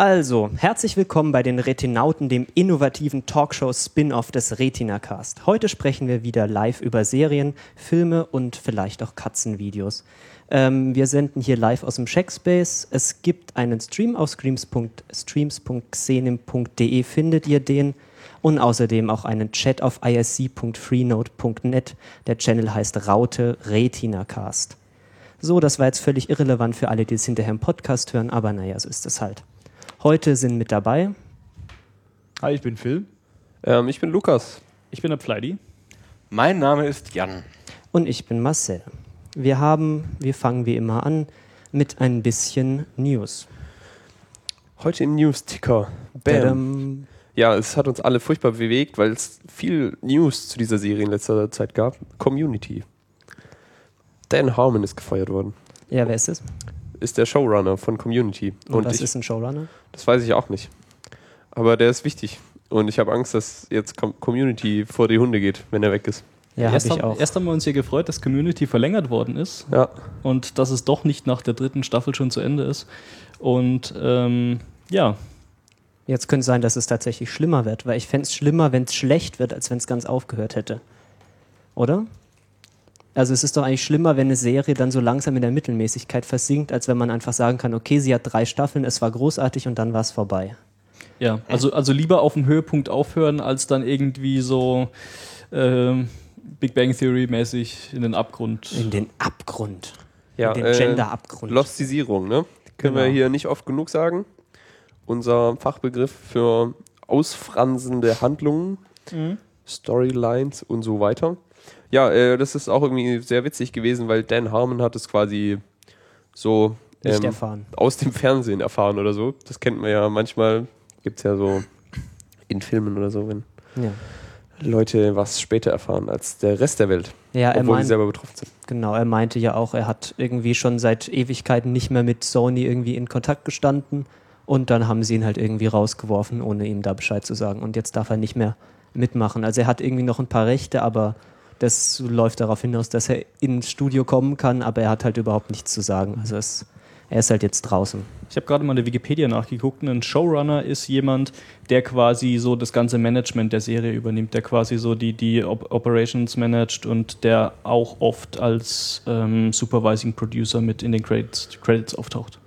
Also, herzlich willkommen bei den Retinauten, dem innovativen Talkshow-Spin-off des Retina-Cast. Heute sprechen wir wieder live über Serien, Filme und vielleicht auch Katzenvideos. Ähm, wir senden hier live aus dem Checkspace. Es gibt einen Stream auf streams.xenim.de, findet ihr den. Und außerdem auch einen Chat auf isc.freenode.net. Der Channel heißt Raute Retina-Cast. So, das war jetzt völlig irrelevant für alle, die es hinterher im Podcast hören, aber naja, so ist es halt. Heute sind mit dabei. Hi, ich bin Phil. Ähm, ich bin Lukas. Ich bin der Pfleidi. Mein Name ist Jan. Und ich bin Marcel. Wir haben, wir fangen wie immer an mit ein bisschen News. Heute im News-Ticker. Bam. Ja, es hat uns alle furchtbar bewegt, weil es viel News zu dieser Serie in letzter Zeit gab. Community. Dan Harmon ist gefeuert worden. Ja, wer ist es? Ist der Showrunner von Community. Und, was ich, ist ein Showrunner? das weiß ich auch nicht. Aber der ist wichtig. Und ich habe Angst, dass jetzt Com Community vor die Hunde geht, wenn er weg ist. Ja, erst, ich haben, auch. erst haben wir uns hier gefreut, dass Community verlängert worden ist Ja. und dass es doch nicht nach der dritten Staffel schon zu Ende ist. Und ähm, ja, Jetzt könnte es sein, dass es tatsächlich schlimmer wird, weil ich fände es schlimmer, wenn es schlecht wird, als wenn es ganz aufgehört hätte. Oder? Also es ist doch eigentlich schlimmer, wenn eine Serie dann so langsam in der Mittelmäßigkeit versinkt, als wenn man einfach sagen kann, okay, sie hat drei Staffeln, es war großartig und dann war es vorbei. ja. Also, also lieber auf dem Höhepunkt aufhören, als dann irgendwie so ähm, Big Bang Theory mäßig in den Abgrund. In den Abgrund. Ja, in den äh, Gender-Abgrund. Lostisierung, ne? Können Genau. wir hier nicht oft genug sagen. Unser Fachbegriff für ausfransende Handlungen, Mhm. Storylines und so weiter. Ja, äh, das ist auch irgendwie sehr witzig gewesen, weil Dan Harmon hat es quasi so ähm, aus dem Fernsehen erfahren oder so. Das kennt man ja manchmal, gibt es ja so in Filmen oder so, wenn Ja, Leute was später erfahren als der Rest der Welt, ja er obwohl sie meint, selber betroffen sind. genau, er meinte ja auch, er hat irgendwie schon seit Ewigkeiten nicht mehr mit Sony irgendwie in Kontakt gestanden und dann haben sie ihn halt irgendwie rausgeworfen, ohne ihm da Bescheid zu sagen. Und jetzt darf er nicht mehr mitmachen. Also er hat irgendwie noch ein paar Rechte, aber das läuft darauf hinaus, dass er ins Studio kommen kann, aber er hat halt überhaupt nichts zu sagen. Also es, er ist halt jetzt draußen. Ich habe gerade mal in der Wikipedia nachgeguckt. Ein Showrunner ist jemand, der quasi so das ganze Management der Serie übernimmt, der quasi so die, die Op Operations managt und der auch oft als ähm, Supervising Producer mit in den Credits, Credits auftaucht.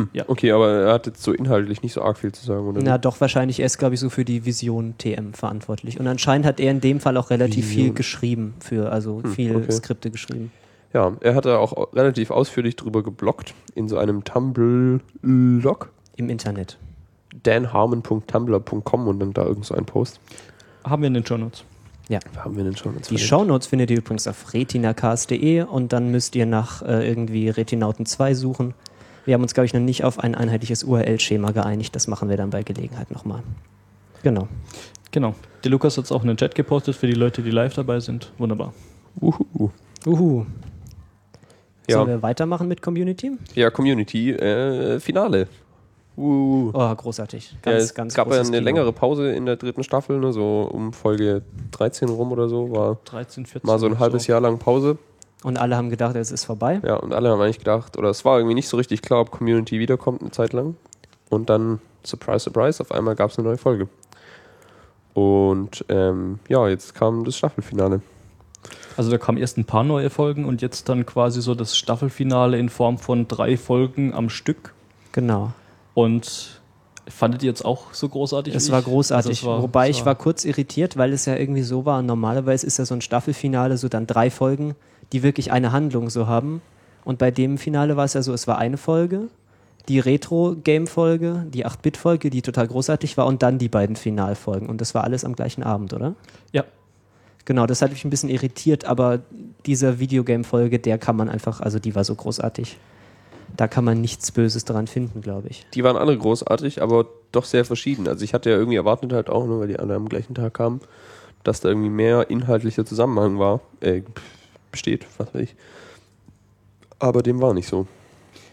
Hm. Ja. Okay, aber er hat jetzt so inhaltlich nicht so arg viel zu sagen, oder? Na doch, wahrscheinlich. Er ist, glaube ich, so für die Vision TM verantwortlich. Und anscheinend hat er in dem Fall auch relativ viel Vision. geschrieben, für, also Hm, viel okay. Skripte geschrieben. Ja, er hat da auch au- relativ ausführlich drüber geblockt in so einem Tumblr-Log. Im Internet. danharmon.tumblr.com und dann da irgend so ein Post. Haben wir in den Shownotes. Haben wir denn schon? Die Shownotes findet ihr übrigens auf retinacast.de und dann müsst ihr nach äh, irgendwie Retinauten 2 suchen. Wir haben uns, glaube ich, noch nicht auf ein einheitliches URL-Schema geeinigt. Das machen wir dann bei Gelegenheit nochmal. Genau. Genau. Der Lukas hat es auch in den Chat gepostet für die Leute, die live dabei sind. Wunderbar. Uhu. Uhu. Ja. Sollen wir weitermachen mit Community? Ja, Community, äh, Finale. Uh. Oh, großartig. ja, Ganz, es ganz gab ja eine Kino. längere Pause in der dritten Staffel, ne, so um Folge 13 rum oder so, war 13, 14. mal so ein halbes Jahr lang Pause. Und alle haben gedacht, es ist vorbei. Ja, und alle haben eigentlich gedacht, oder es war irgendwie nicht so richtig klar, ob Community wiederkommt eine Zeit lang. Und dann, surprise, surprise, auf einmal gab es eine neue Folge. Und ähm, ja, jetzt kam das Staffelfinale. Also da kamen erst ein paar neue Folgen und jetzt dann quasi so das Staffelfinale in Form von drei Folgen am Stück. Genau. Und fandet ihr jetzt auch so großartig? Es war großartig. Also es war- Wobei es ich war kurz irritiert, weil es ja irgendwie so war. Normalerweise ist ja so ein Staffelfinale so dann drei Folgen, die wirklich eine Handlung so haben. Und bei dem Finale war es ja so, es war eine Folge, die Retro-Game-Folge, die 8-Bit-Folge, die total großartig war, und dann die beiden Finalfolgen. Und das war alles am gleichen Abend, oder? Ja. Genau, das hat mich ein bisschen irritiert, aber diese Videogame-Folge, der kann man einfach, also die war so großartig. Da kann man nichts Böses daran finden, glaube ich. Die waren alle großartig, aber doch sehr verschieden. Also ich hatte ja irgendwie erwartet halt auch, nur weil die alle am gleichen Tag kamen, dass da irgendwie mehr inhaltlicher Zusammenhang war, äh, besteht, was weiß ich. Aber dem war nicht so.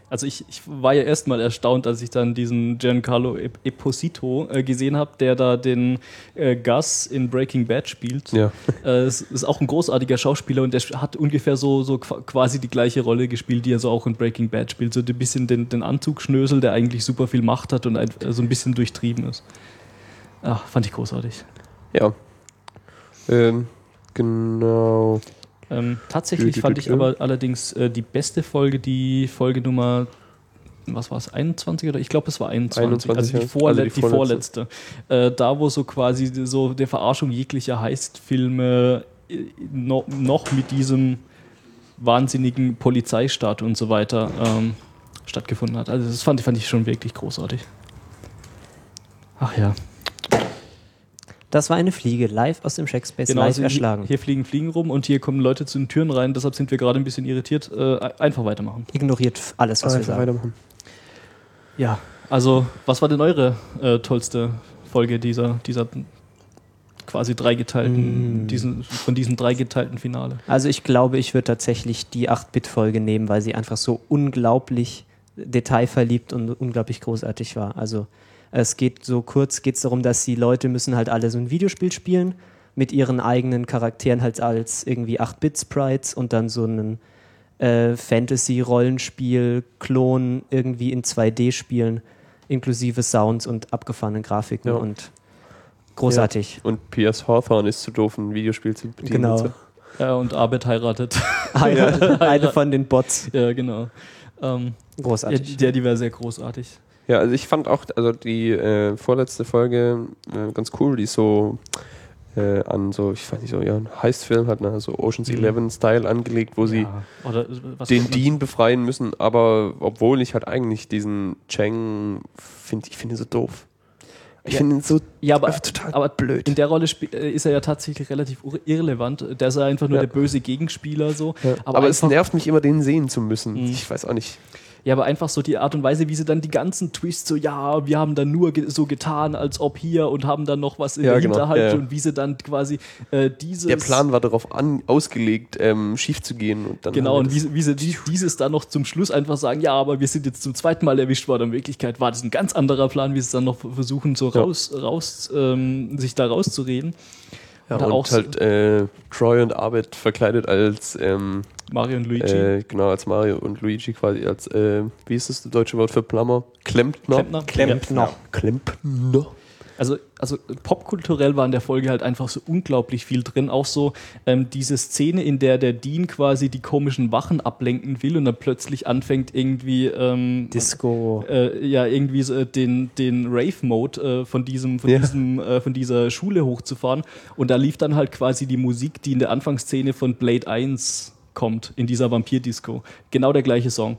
Also ich, ich war ja erstmal erstaunt, als ich dann diesen Giancarlo Ep- Esposito äh, gesehen habe, der da den äh, Gus in Breaking Bad spielt. Ja. Äh, es ist auch ein großartiger Schauspieler und der hat ungefähr so, so qua- quasi die gleiche Rolle gespielt, die er so auch in Breaking Bad spielt. So ein bisschen den, den Anzugschnösel, der eigentlich super viel Macht hat und ein, so ein bisschen durchtrieben ist. Ach, fand ich großartig. Ja. Ähm, genau. Ähm, tatsächlich fand ich aber allerdings äh, die beste Folge, die Folge Nummer, was war es, 21 oder? Ich glaube, es war 21. 21, also, die vorle Also die die vorletzte. Äh, da, wo so quasi so der Verarschung jeglicher Heistfilme äh, no, noch mit diesem wahnsinnigen Polizeistaat und so weiter ähm, stattgefunden hat. Also das fand, fand ich schon wirklich großartig. Ach ja. Das war eine Fliege, live aus dem Checkspace, live also hier, erschlagen. hier fliegen Fliegen rum und hier kommen Leute zu den Türen rein, deshalb sind wir gerade ein bisschen irritiert. Äh, einfach weitermachen. Ignoriert alles, was wir Einfach sagen. weitermachen. Ja, also was war denn eure äh, tollste Folge dieser, dieser quasi dreigeteilten, Mm. diesen, von diesem dreigeteilten Finale? Also ich glaube, ich würde tatsächlich die 8-Bit-Folge nehmen, weil sie einfach so unglaublich detailverliebt und unglaublich großartig war. Also es geht so kurz, geht es darum, dass die Leute müssen halt alle so ein Videospiel spielen mit ihren eigenen Charakteren halt als irgendwie 8-Bit-Sprites und dann so einen äh, Fantasy-Rollenspiel-Klon irgendwie in 2D spielen, inklusive Sounds und abgefahrenen Grafiken Ja. und großartig. Und P.S. Hawthorne ist zu doof, ein Videospiel zu bedienen. Genau. und so. Ja, und Arbeit heiratet. Eine, eine von den Bots. ja, genau. Ähm, ja, Großartig. der, die wäre sehr großartig. Ja, also ich fand auch, also die äh, vorletzte Folge äh, ganz cool, die ist so äh, an so, ich weiß nicht, so ja, einen Heist-Film hat, ne, so Ocean's Mhm. Eleven-Style angelegt, wo sie Ja. Den? Dean befreien müssen, aber obwohl ich halt eigentlich diesen Cheng finde, ich finde ihn so doof. Ich Ja. finde ihn so Ja, aber, total aber blöd. in der Rolle äh, ist er ja tatsächlich relativ irrelevant. Der ist ja einfach nur Ja. der böse Gegenspieler so. Aber Aber, es nervt mich immer, den sehen zu müssen. Mhm. Ich weiß auch nicht. Ja, aber einfach so die Art und Weise, wie sie dann die ganzen Twists so, ja, wir haben dann nur ge so getan, als ob hier und haben dann noch was in Ja, der genau, Hinterhalt ja, ja. und wie sie dann quasi äh, dieses. Der Plan war darauf an, ausgelegt, ähm, schief zu gehen. Und dann Genau, und wie, sie- wie sie die, dieses dann noch zum Schluss einfach sagen, ja, aber wir sind jetzt zum zweiten Mal erwischt worden. In Wirklichkeit war das ein ganz anderer Plan, wie sie es dann noch versuchen, so Ja. raus, raus ähm, sich da rauszureden. Ja, oder und halt äh, Troy und Arbeit verkleidet als ähm, Mario und Luigi. äh, genau als Mario und Luigi quasi als äh, wie ist das, das deutsche Wort für Plummer? Klempner. Klempner. Klempner. Klempner. Also, also popkulturell war in der Folge halt einfach so unglaublich viel drin. Auch so ähm, diese Szene, in der der Dean quasi die komischen Wachen ablenken will und dann plötzlich anfängt irgendwie ähm, Disco. äh, ja irgendwie so, äh, den, den Rave-Mode äh, von diesem, von Ja. diesem, äh, von dieser Schule hochzufahren. Und da lief dann halt quasi die Musik, die in der Anfangsszene von Blade 1 kommt, in dieser Vampir-Disco. Genau der gleiche Song.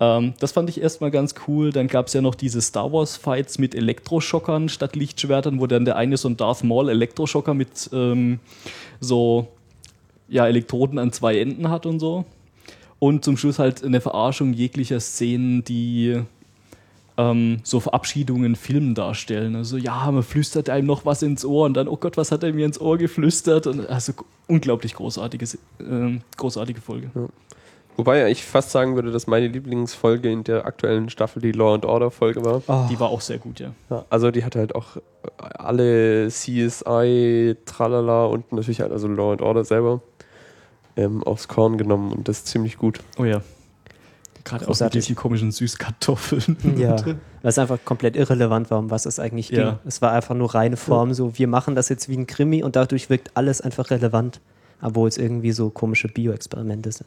Ähm, das fand ich erstmal ganz cool. Dann gab es ja noch diese Star Wars-Fights mit Elektroschockern statt Lichtschwertern, wo dann der eine so ein Darth Maul Elektroschocker mit ähm, so ja, Elektroden an zwei Enden hat und so. Und zum Schluss halt eine Verarschung jeglicher Szenen, die ähm, so Verabschiedungen in Filmen darstellen. Also ja, man flüstert einem noch was ins Ohr und dann, oh Gott, was hat er mir ins Ohr geflüstert? Und also unglaublich großartige, ähm, großartige Folge. Wobei ich fast sagen würde, dass meine Lieblingsfolge in der aktuellen Staffel die Law and Order Folge war. Oh, Die war auch sehr gut, ja. Ja, also die hatte halt auch alle CSI, Tralala und natürlich halt also Law and Order selber ähm, aufs Korn genommen und das ist ziemlich gut. Oh ja. Gerade auch mit diesen komischen Süßkartoffeln. Ja, weil es einfach komplett irrelevant war, um was es eigentlich ging. Ja. Es war einfach nur reine Form, so wir machen das jetzt wie ein Krimi und dadurch wirkt alles einfach relevant, obwohl es irgendwie so komische Bioexperimente sind.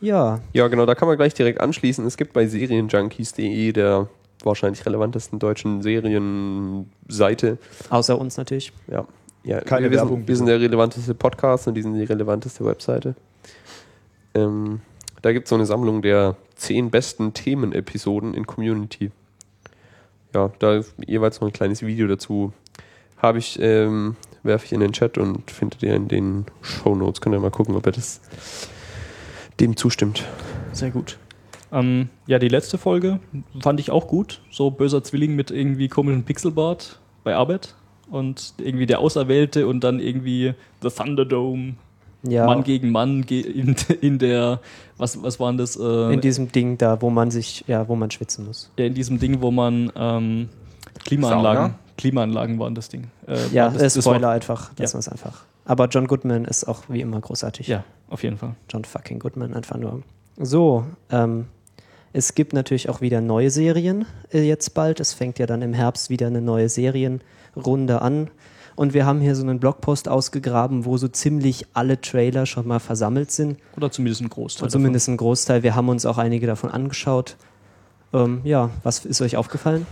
Ja, Ja, genau, da kann man gleich direkt anschließen. Es gibt bei serienjunkies.de der wahrscheinlich relevantesten deutschen Serienseite. außer uns natürlich. Ja, ja Keine wir, Werbung, sind, wir sind der relevanteste Podcast und die sind die relevanteste Webseite. Ähm, da gibt es so eine Sammlung der zehn besten Themenepisoden in Community. Ja, da jeweils noch ein kleines Video dazu. Habe ich, ähm, werfe ich in den Chat und findet ihr in den Shownotes. Könnt ihr mal gucken, ob ihr das dem zustimmt. Sehr gut. Ähm, ja, die letzte Folge fand ich auch gut. So böser Zwilling mit irgendwie komischem Pixelbart bei Arbeit und irgendwie der Auserwählte und dann irgendwie The Thunderdome. Ja. Mann gegen Mann in, in der, was, was waren das? Äh, In diesem Ding da, wo man sich, ja, wo man schwitzen muss. ja, in diesem Ding, wo man ähm, Klimaanlagen, Sauna? Klimaanlagen waren das Ding. Äh, Ja, das, äh, das Spoiler war- einfach, das Ja. war's einfach. Aber John Goodman ist auch wie immer großartig. Ja, auf jeden Fall. John fucking Goodman einfach nur. So, ähm, es gibt natürlich auch wieder neue Serien äh, jetzt bald. Es fängt ja dann im Herbst wieder eine neue Serienrunde an. Und wir haben hier so einen Blogpost ausgegraben, wo so ziemlich alle Trailer schon mal versammelt sind. Oder zumindest ein Großteil. Und zumindest ein Großteil. Wir haben uns auch einige davon angeschaut. Ähm, ja, was ist euch aufgefallen?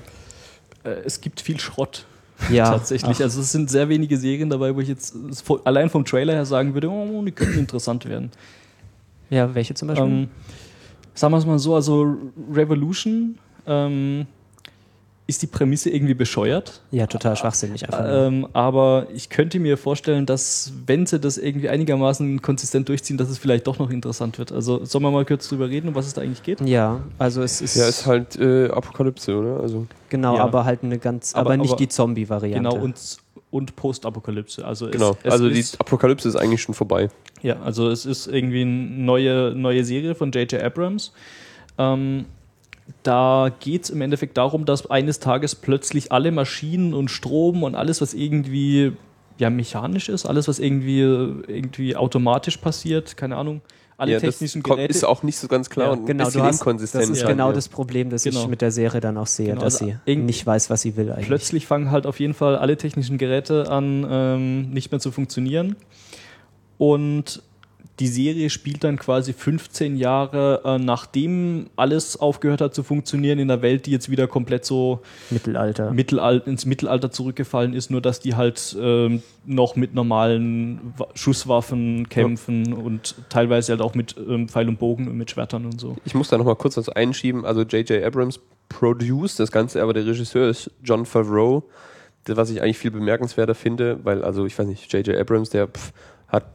davon. Äh, es gibt viel Schrott. Ja, tatsächlich. ach. Also es sind sehr wenige Serien dabei, wo ich jetzt allein vom Trailer her sagen würde, oh, die könnten interessant werden. Ja, welche zum Beispiel? Ähm, sagen wir es mal so, also Revolution ähm, ist die Prämisse irgendwie bescheuert. ja, total schwachsinnig einfach. Ähm, aber ich könnte mir vorstellen, dass, wenn sie das irgendwie einigermaßen konsistent durchziehen, dass es vielleicht doch noch interessant wird. Also sollen wir mal kurz drüber reden, um was es da eigentlich geht? ja, also es ist, Ja, ist halt äh, Apokalypse, oder? Also, genau, ja. aber halt eine ganz, aber, Aber- nicht aber- die Zombie-Variante. Genau, und, und Postapokalypse. Also genau. es, es also die ist, Apokalypse ist eigentlich schon vorbei. Ja, also es ist irgendwie eine neue, neue Serie von J.J. Abrams. Ähm, da geht es im Endeffekt darum, dass eines Tages plötzlich alle Maschinen und Strom und alles, was irgendwie ja, mechanisch ist, alles, was irgendwie, irgendwie automatisch passiert, keine Ahnung, alle ja, technischen das Geräte. ist auch nicht so ganz klar Ja, und ein Genau, bisschen du hast, das inkonsistent. ist genau ja. das Problem, das ich Genau. mit der Serie dann auch sehe, Genau, dass also sie nicht weiß, was sie will eigentlich. Plötzlich fangen halt auf jeden Fall alle technischen Geräte an, ähm, nicht mehr zu funktionieren. Und die Serie spielt dann quasi 15 Jahre, äh, nachdem alles aufgehört hat zu funktionieren in der Welt, die jetzt wieder komplett so Mittelalter. Mittelal ins Mittelalter zurückgefallen ist, nur dass die halt ähm, noch mit normalen Wa- Schusswaffen kämpfen und teilweise halt auch mit ähm, Pfeil und Bogen und mit Schwertern und so. Ich muss da nochmal kurz was einschieben. Also J.J. Abrams produced das Ganze, aber der Regisseur ist John Favreau, das, was ich eigentlich viel bemerkenswerter finde, weil, also ich weiß nicht, J.J. Abrams, der pff, hat,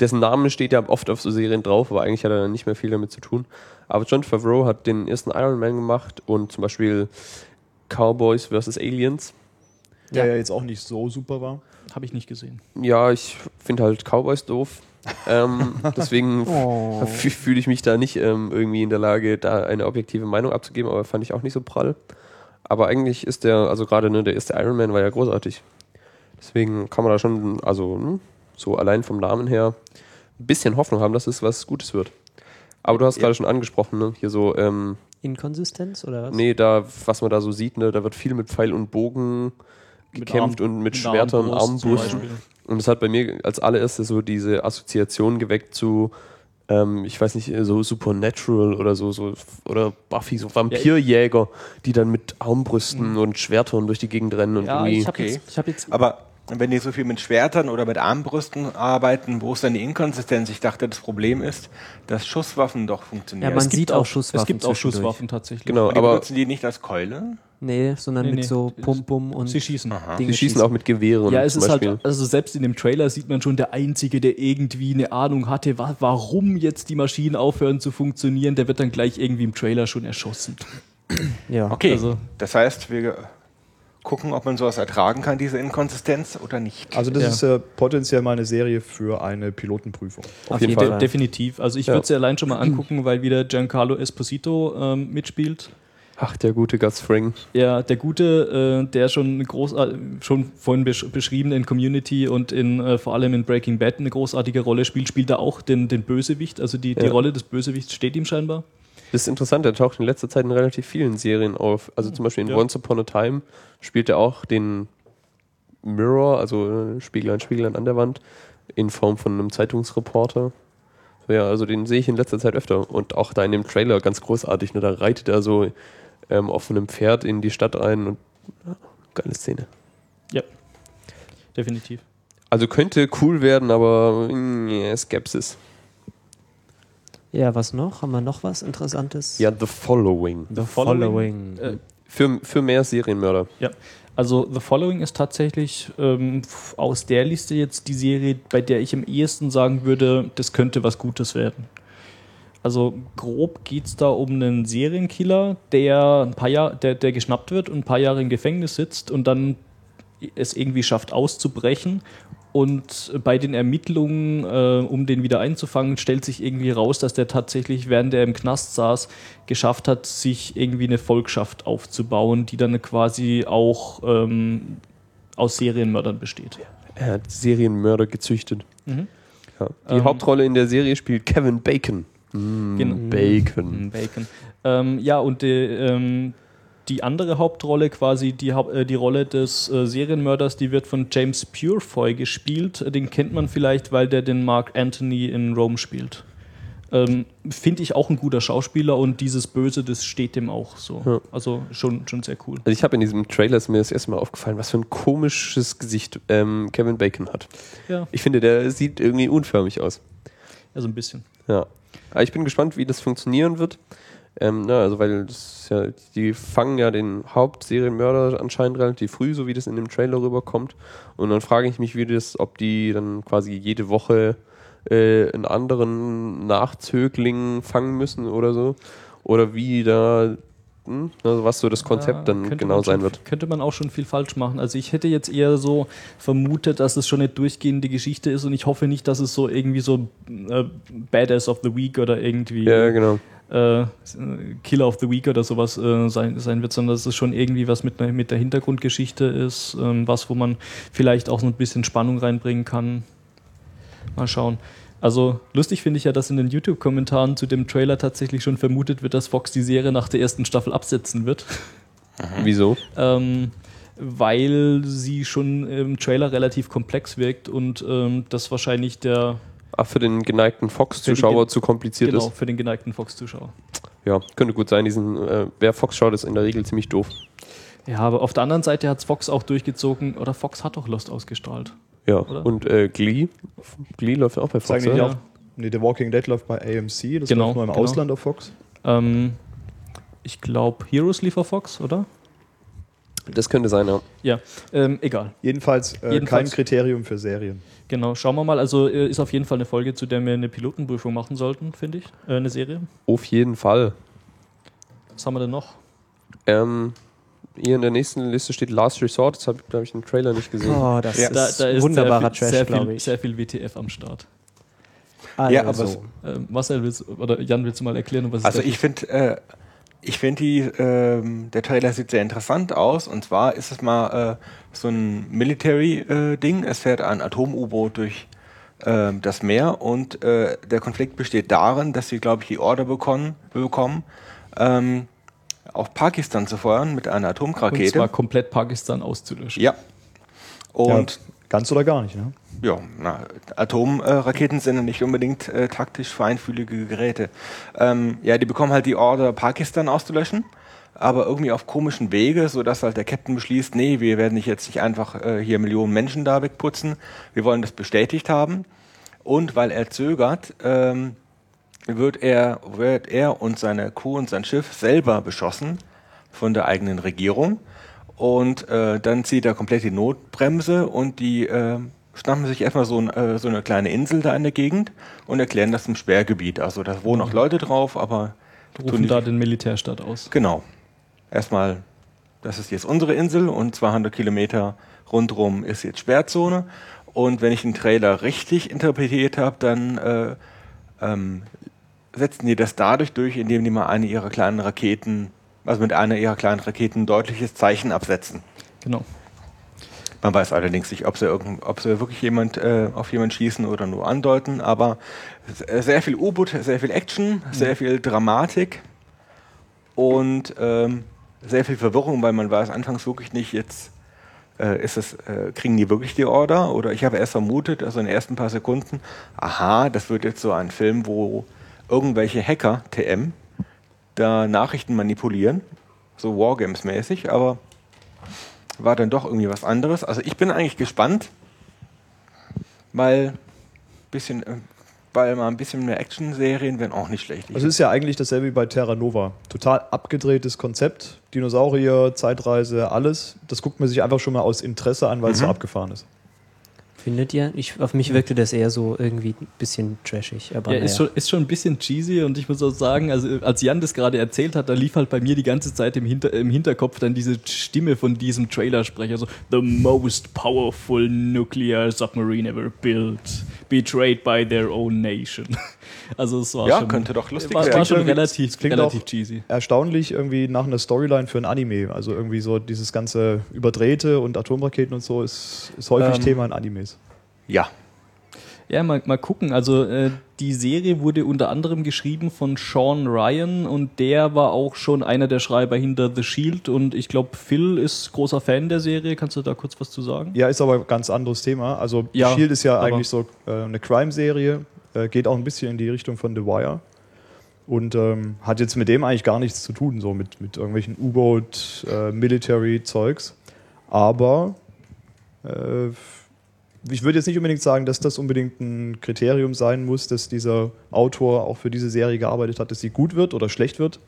dessen Name steht ja oft auf so Serien drauf, aber eigentlich hat er dann nicht mehr viel damit zu tun. Aber John Favreau hat den ersten Iron Man gemacht und zum Beispiel Cowboys vs. Aliens. Der Ja. ja. jetzt auch nicht so super war. Habe ich nicht gesehen. Ja, ich finde halt Cowboys doof. ähm, deswegen Oh. Fü- fühle ich mich da nicht ähm, irgendwie in der Lage, da eine objektive Meinung abzugeben, aber fand ich auch nicht so prall. Aber eigentlich ist der, also gerade ne, der erste Iron Man war ja großartig. Deswegen kann man da schon, also hm, so allein vom Namen her, ein bisschen Hoffnung haben, dass es was Gutes wird. Aber du hast Ja. gerade schon angesprochen, ne? hier so, ähm, Inkonsistenz oder was? nee, da, was man da so sieht, ne, da wird viel mit Pfeil und Bogen Mit gekämpft Arm- und mit mit Schwertern, Armbrust. Und das hat bei mir als allererstes so diese Assoziation geweckt zu, ähm, ich weiß nicht, so Supernatural oder so, so oder Buffy, so Vampirjäger, die dann mit Armbrüsten und Schwertern durch die Gegend rennen und Ja, irgendwie. ich habe Okay. jetzt, ich hab jetzt Aber wenn die so viel mit Schwertern oder mit Armbrüsten arbeiten, wo ist dann die Inkonsistenz? Ich dachte, das Problem ist, dass Schusswaffen doch funktionieren. Ja, man es gibt sieht auch Schusswaffen Es gibt auch. Schusswaffen tatsächlich. Genau, Und die aber benutzen die nicht als Keule? Nee, sondern Nee, mit nee. so Pum-Pum und Sie schießen. Dinge die schießen auch mit Gewehren Ja, es zum ist Beispiel. halt, also selbst in dem Trailer sieht man schon, der Einzige, der irgendwie eine Ahnung hatte, wa warum jetzt die Maschinen aufhören zu funktionieren, der wird dann gleich irgendwie im Trailer schon erschossen. Ja. Okay, Also- das heißt, wir gucken, ob man sowas ertragen kann, diese Inkonsistenz oder nicht. Also das Ja. ist äh, potenziell mal eine Serie für eine Pilotenprüfung. Auf jeden De Fall. definitiv. Also ich Ja. würde sie allein schon mal angucken, weil wieder Giancarlo Esposito ähm, mitspielt. Ach, der gute Gus Fring. Ja, der Gute, äh, der schon groß, schon vorhin besch beschrieben in Community und in äh, vor allem in Breaking Bad eine großartige Rolle spielt, spielt er auch den, den Bösewicht. Also die, die Ja. Rolle des Bösewichts steht ihm scheinbar. Das ist interessant, er taucht in letzter Zeit in relativ vielen Serien auf. Also zum Beispiel in Ja. Once Upon a Time spielt er auch den Mirror, also äh, Spieglein, Spieglein an der Wand, in Form von einem Zeitungsreporter. Ja, also den sehe ich in letzter Zeit öfter. Und auch da in dem Trailer ganz großartig. Ne? Da reitet er so ähm, auf einem Pferd in die Stadt rein und ja, geile Szene. Definitiv. Also könnte cool werden, aber mh, Skepsis. Ja, was noch? Haben wir noch was Interessantes? Ja, The Following. The Following. Äh, Für, für mehr Serienmörder. Ja, also The Following ist tatsächlich ähm, aus der Liste jetzt die Serie, bei der ich am ehesten sagen würde, das könnte was Gutes werden. Also grob geht es da um einen Serienkiller, der ein paar Jahre, der, der geschnappt wird und ein paar Jahre im Gefängnis sitzt und dann es irgendwie schafft auszubrechen Und bei den Ermittlungen, äh, um den wieder einzufangen, stellt sich irgendwie raus, dass der tatsächlich, während er im Knast saß, geschafft hat, sich irgendwie eine Volkschaft aufzubauen, die dann quasi auch ähm, aus Serienmördern besteht. Er hat Serienmörder gezüchtet. Mhm. Ja. Die Ähm, Hauptrolle in der Serie spielt Kevin Bacon. Mm, Genau. Bacon. Mm, Bacon. Ähm, ja, und die, ähm, die andere Hauptrolle, quasi die, äh, die Rolle des äh, Serienmörders, die wird von James Purefoy gespielt. Den kennt man vielleicht, weil der den Mark Anthony in Rome spielt. Ähm, Finde ich auch ein guter Schauspieler und dieses Böse, das steht dem auch so. Ja. Also schon, schon sehr cool. Also ich habe in diesem Trailer ist mir das erste Mal aufgefallen, was für ein komisches Gesicht ähm, Kevin Bacon hat. Ja, Ich finde, der sieht irgendwie unförmig aus. also ein bisschen. Ja. Aber ich bin gespannt, wie das funktionieren wird. Ähm, na, also weil ja, die fangen ja den Hauptserienmörder anscheinend relativ früh, so wie das in dem Trailer rüberkommt. Und dann frage ich mich, wie das, ob die dann quasi jede Woche äh, einen anderen Nachzögling fangen müssen oder so. Oder wie da, hm, also was so das Konzept Ja, dann genau sein schon, wird. Könnte man auch schon viel falsch machen. Also ich hätte jetzt eher so vermutet, dass es schon eine durchgehende Geschichte ist und ich hoffe nicht, dass es so irgendwie so äh, Badass of the Week oder irgendwie Ja, genau. Äh, Killer of the Week oder sowas äh, sein, sein wird, sondern dass es schon irgendwie was mit, mit der Hintergrundgeschichte ist, ähm, was, wo man vielleicht auch so ein bisschen Spannung reinbringen kann. Mal schauen. Also lustig finde ich ja, dass in den YouTube-Kommentaren zu dem Trailer tatsächlich schon vermutet wird, dass Fox die Serie nach der ersten Staffel absetzen wird. Wieso? Ähm, weil sie schon im Trailer relativ komplex wirkt und ähm, das wahrscheinlich der Ach, für den geneigten Fox-Zuschauer zu kompliziert genau ist. für den geneigten Fox-Zuschauer. Ja, könnte gut sein. Diesen, äh, wer Fox schaut, ist in der Regel ziemlich doof. Ja, aber auf der anderen Seite hat Fox auch durchgezogen, oder Fox hat doch Lost ausgestrahlt. Ja, Oder? und äh, Glee. Glee läuft ja auch bei Fox. Sagen die nicht auch, nee, The Walking Dead läuft bei AMC, das Genau, läuft nur im genau. Ausland auf Fox. Ähm, ich glaube, Heroes lief auf Fox, oder? Das könnte sein, ja. Ja, ähm, egal. Jedenfalls, äh, Jedenfalls- kein Kriterium für Serien. Genau, schauen wir mal. Also äh, ist auf jeden Fall eine Folge, zu der wir eine Pilotenprüfung machen sollten, finde ich. Äh, eine Serie. Auf jeden Fall. Was haben wir denn noch? Ähm, hier in der nächsten Liste steht Last Resort. Das habe ich, glaube ich, im Trailer nicht gesehen. Oh, das Ja. ist wunderbarer sehr viel, Trash, sehr glaube viel, ich. sehr viel WTF am Start. Also, Ja, aber es- Ähm, Marcel, willst, oder Jan, willst du mal erklären, um was es Also da ich finde, äh, ich finde die, ähm, der Trailer sieht sehr interessant aus. Und zwar ist es mal äh, so ein Military-Ding. es fährt ein Atom-U-Boot durch ähm, das Meer und äh, der Konflikt besteht darin, dass sie, glaube ich, die Order bekommen, bekommen ähm, auf Pakistan zu feuern mit einer Und Atomrakete. zwar komplett Pakistan auszulöschen. ja. Und ja, ganz oder gar nicht, ne? Ja, Atomraketen sind ja nicht unbedingt äh, taktisch feinfühlige Geräte. Ähm, ja, die bekommen halt die Order, Pakistan auszulöschen, aber irgendwie auf komischen Wege, sodass halt der Captain beschließt, nee, wir werden nicht jetzt nicht einfach äh, hier Millionen Menschen da wegputzen, wir wollen das bestätigt haben. Und weil er zögert, ähm, wird er, wird er und seine Crew und sein Schiff selber beschossen von der eigenen Regierung. Und äh, dann zieht er komplett die Notbremse und die äh, schnappen sich erstmal so, ein, äh, so eine kleine Insel da in der Gegend und erklären das zum Sperrgebiet. Also da wohnen auch Leute drauf, aber Rufen da den Militärstaat aus. Genau. Erstmal, das ist jetzt unsere Insel und 200 Kilometer rundherum ist jetzt Sperrzone. Und wenn ich den Trailer richtig interpretiert habe, dann äh, ähm, setzen die das dadurch durch, indem die mal eine ihrer kleinen Raketen, also mit einer ihrer kleinen Raketen ein deutliches Zeichen absetzen. Genau. Man weiß allerdings nicht, ob sie, irgend, ob sie wirklich jemand, äh, auf jemanden schießen oder nur andeuten, aber s- sehr viel U-Boot, sehr viel Action, sehr viel Dramatik und ähm, sehr viel Verwirrung, weil man weiß anfangs wirklich nicht, jetzt äh, ist es, äh, kriegen die wirklich die Order oder ich habe erst vermutet, also in den ersten paar Sekunden, aha, das wird jetzt so ein Film, wo irgendwelche Hacker, TM, da Nachrichten manipulieren, so Wargames-mäßig, aber war dann doch irgendwie was anderes. Also ich bin eigentlich gespannt, weil bisschen, äh, weil mal ein bisschen mehr Action-Serien wären auch nicht schlecht. Also es ist ja eigentlich dasselbe wie bei Terra Nova. Total abgedrehtes Konzept. Dinosaurier, Zeitreise, alles. Das guckt man sich einfach schon mal aus Interesse an, weil es so abgefahren ist. Findet ihr? Ich, auf mich wirkte das eher so irgendwie ein bisschen trashig. Aber Ja, ist naja. schon, ist schon ein bisschen cheesy und ich muss auch sagen, also als Jan das gerade erzählt hat, da lief halt bei mir die ganze Zeit im, Hinter, im Hinterkopf dann diese Stimme von diesem Trailersprecher, so The most powerful nuclear submarine ever built, betrayed by their own nation. Also es war Ja, schon, könnte doch lustig war, sein. war schon relativ, es klingt relativ auch- cheesy. Erstaunlich irgendwie nach einer Storyline für ein Anime. Also irgendwie so dieses ganze Überdrehte und Atomraketen und so ist, ist häufig Ähm, Thema in Animes. Ja. Ja, mal, mal gucken. Also äh, die Serie wurde unter anderem geschrieben von Sean Ryan und der war auch schon einer der Schreiber hinter The Shield und ich glaube, Phil ist großer Fan der Serie. Kannst du da kurz was zu sagen? Ja, ist aber ein ganz anderes Thema. Also Ja, Shield ist ja eigentlich so äh, eine Crime-Serie, äh, geht auch ein bisschen in die Richtung von The Wire und ähm, hat jetzt mit dem eigentlich gar nichts zu tun, so mit, mit irgendwelchen U-Boot, äh, Military-Zeugs. Aber äh, ich würde jetzt nicht unbedingt sagen, dass das unbedingt ein Kriterium sein muss, dass dieser Autor auch für diese Serie gearbeitet hat, dass sie gut wird oder schlecht wird,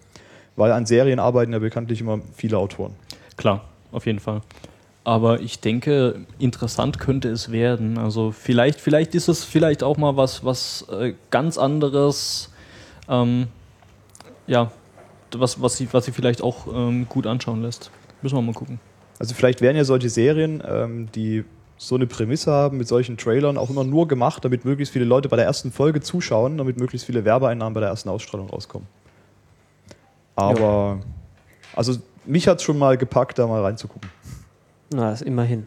weil an Serien arbeiten ja bekanntlich immer viele Autoren. Klar, auf jeden Fall. Aber ich denke, interessant könnte es werden. Also vielleicht, vielleicht ist es vielleicht auch mal was, was äh, ganz anderes. Ähm, ja, was, was sie, was sie vielleicht auch ähm, gut anschauen lässt. Müssen wir mal gucken. Also vielleicht werden ja solche Serien, ähm, die so eine Prämisse haben, mit solchen Trailern auch immer nur gemacht, damit möglichst viele Leute bei der ersten Folge zuschauen, damit möglichst viele Werbeeinnahmen bei der ersten Ausstrahlung rauskommen. Aber, also mich hat es schon mal gepackt, da mal reinzugucken. Na, ist immerhin.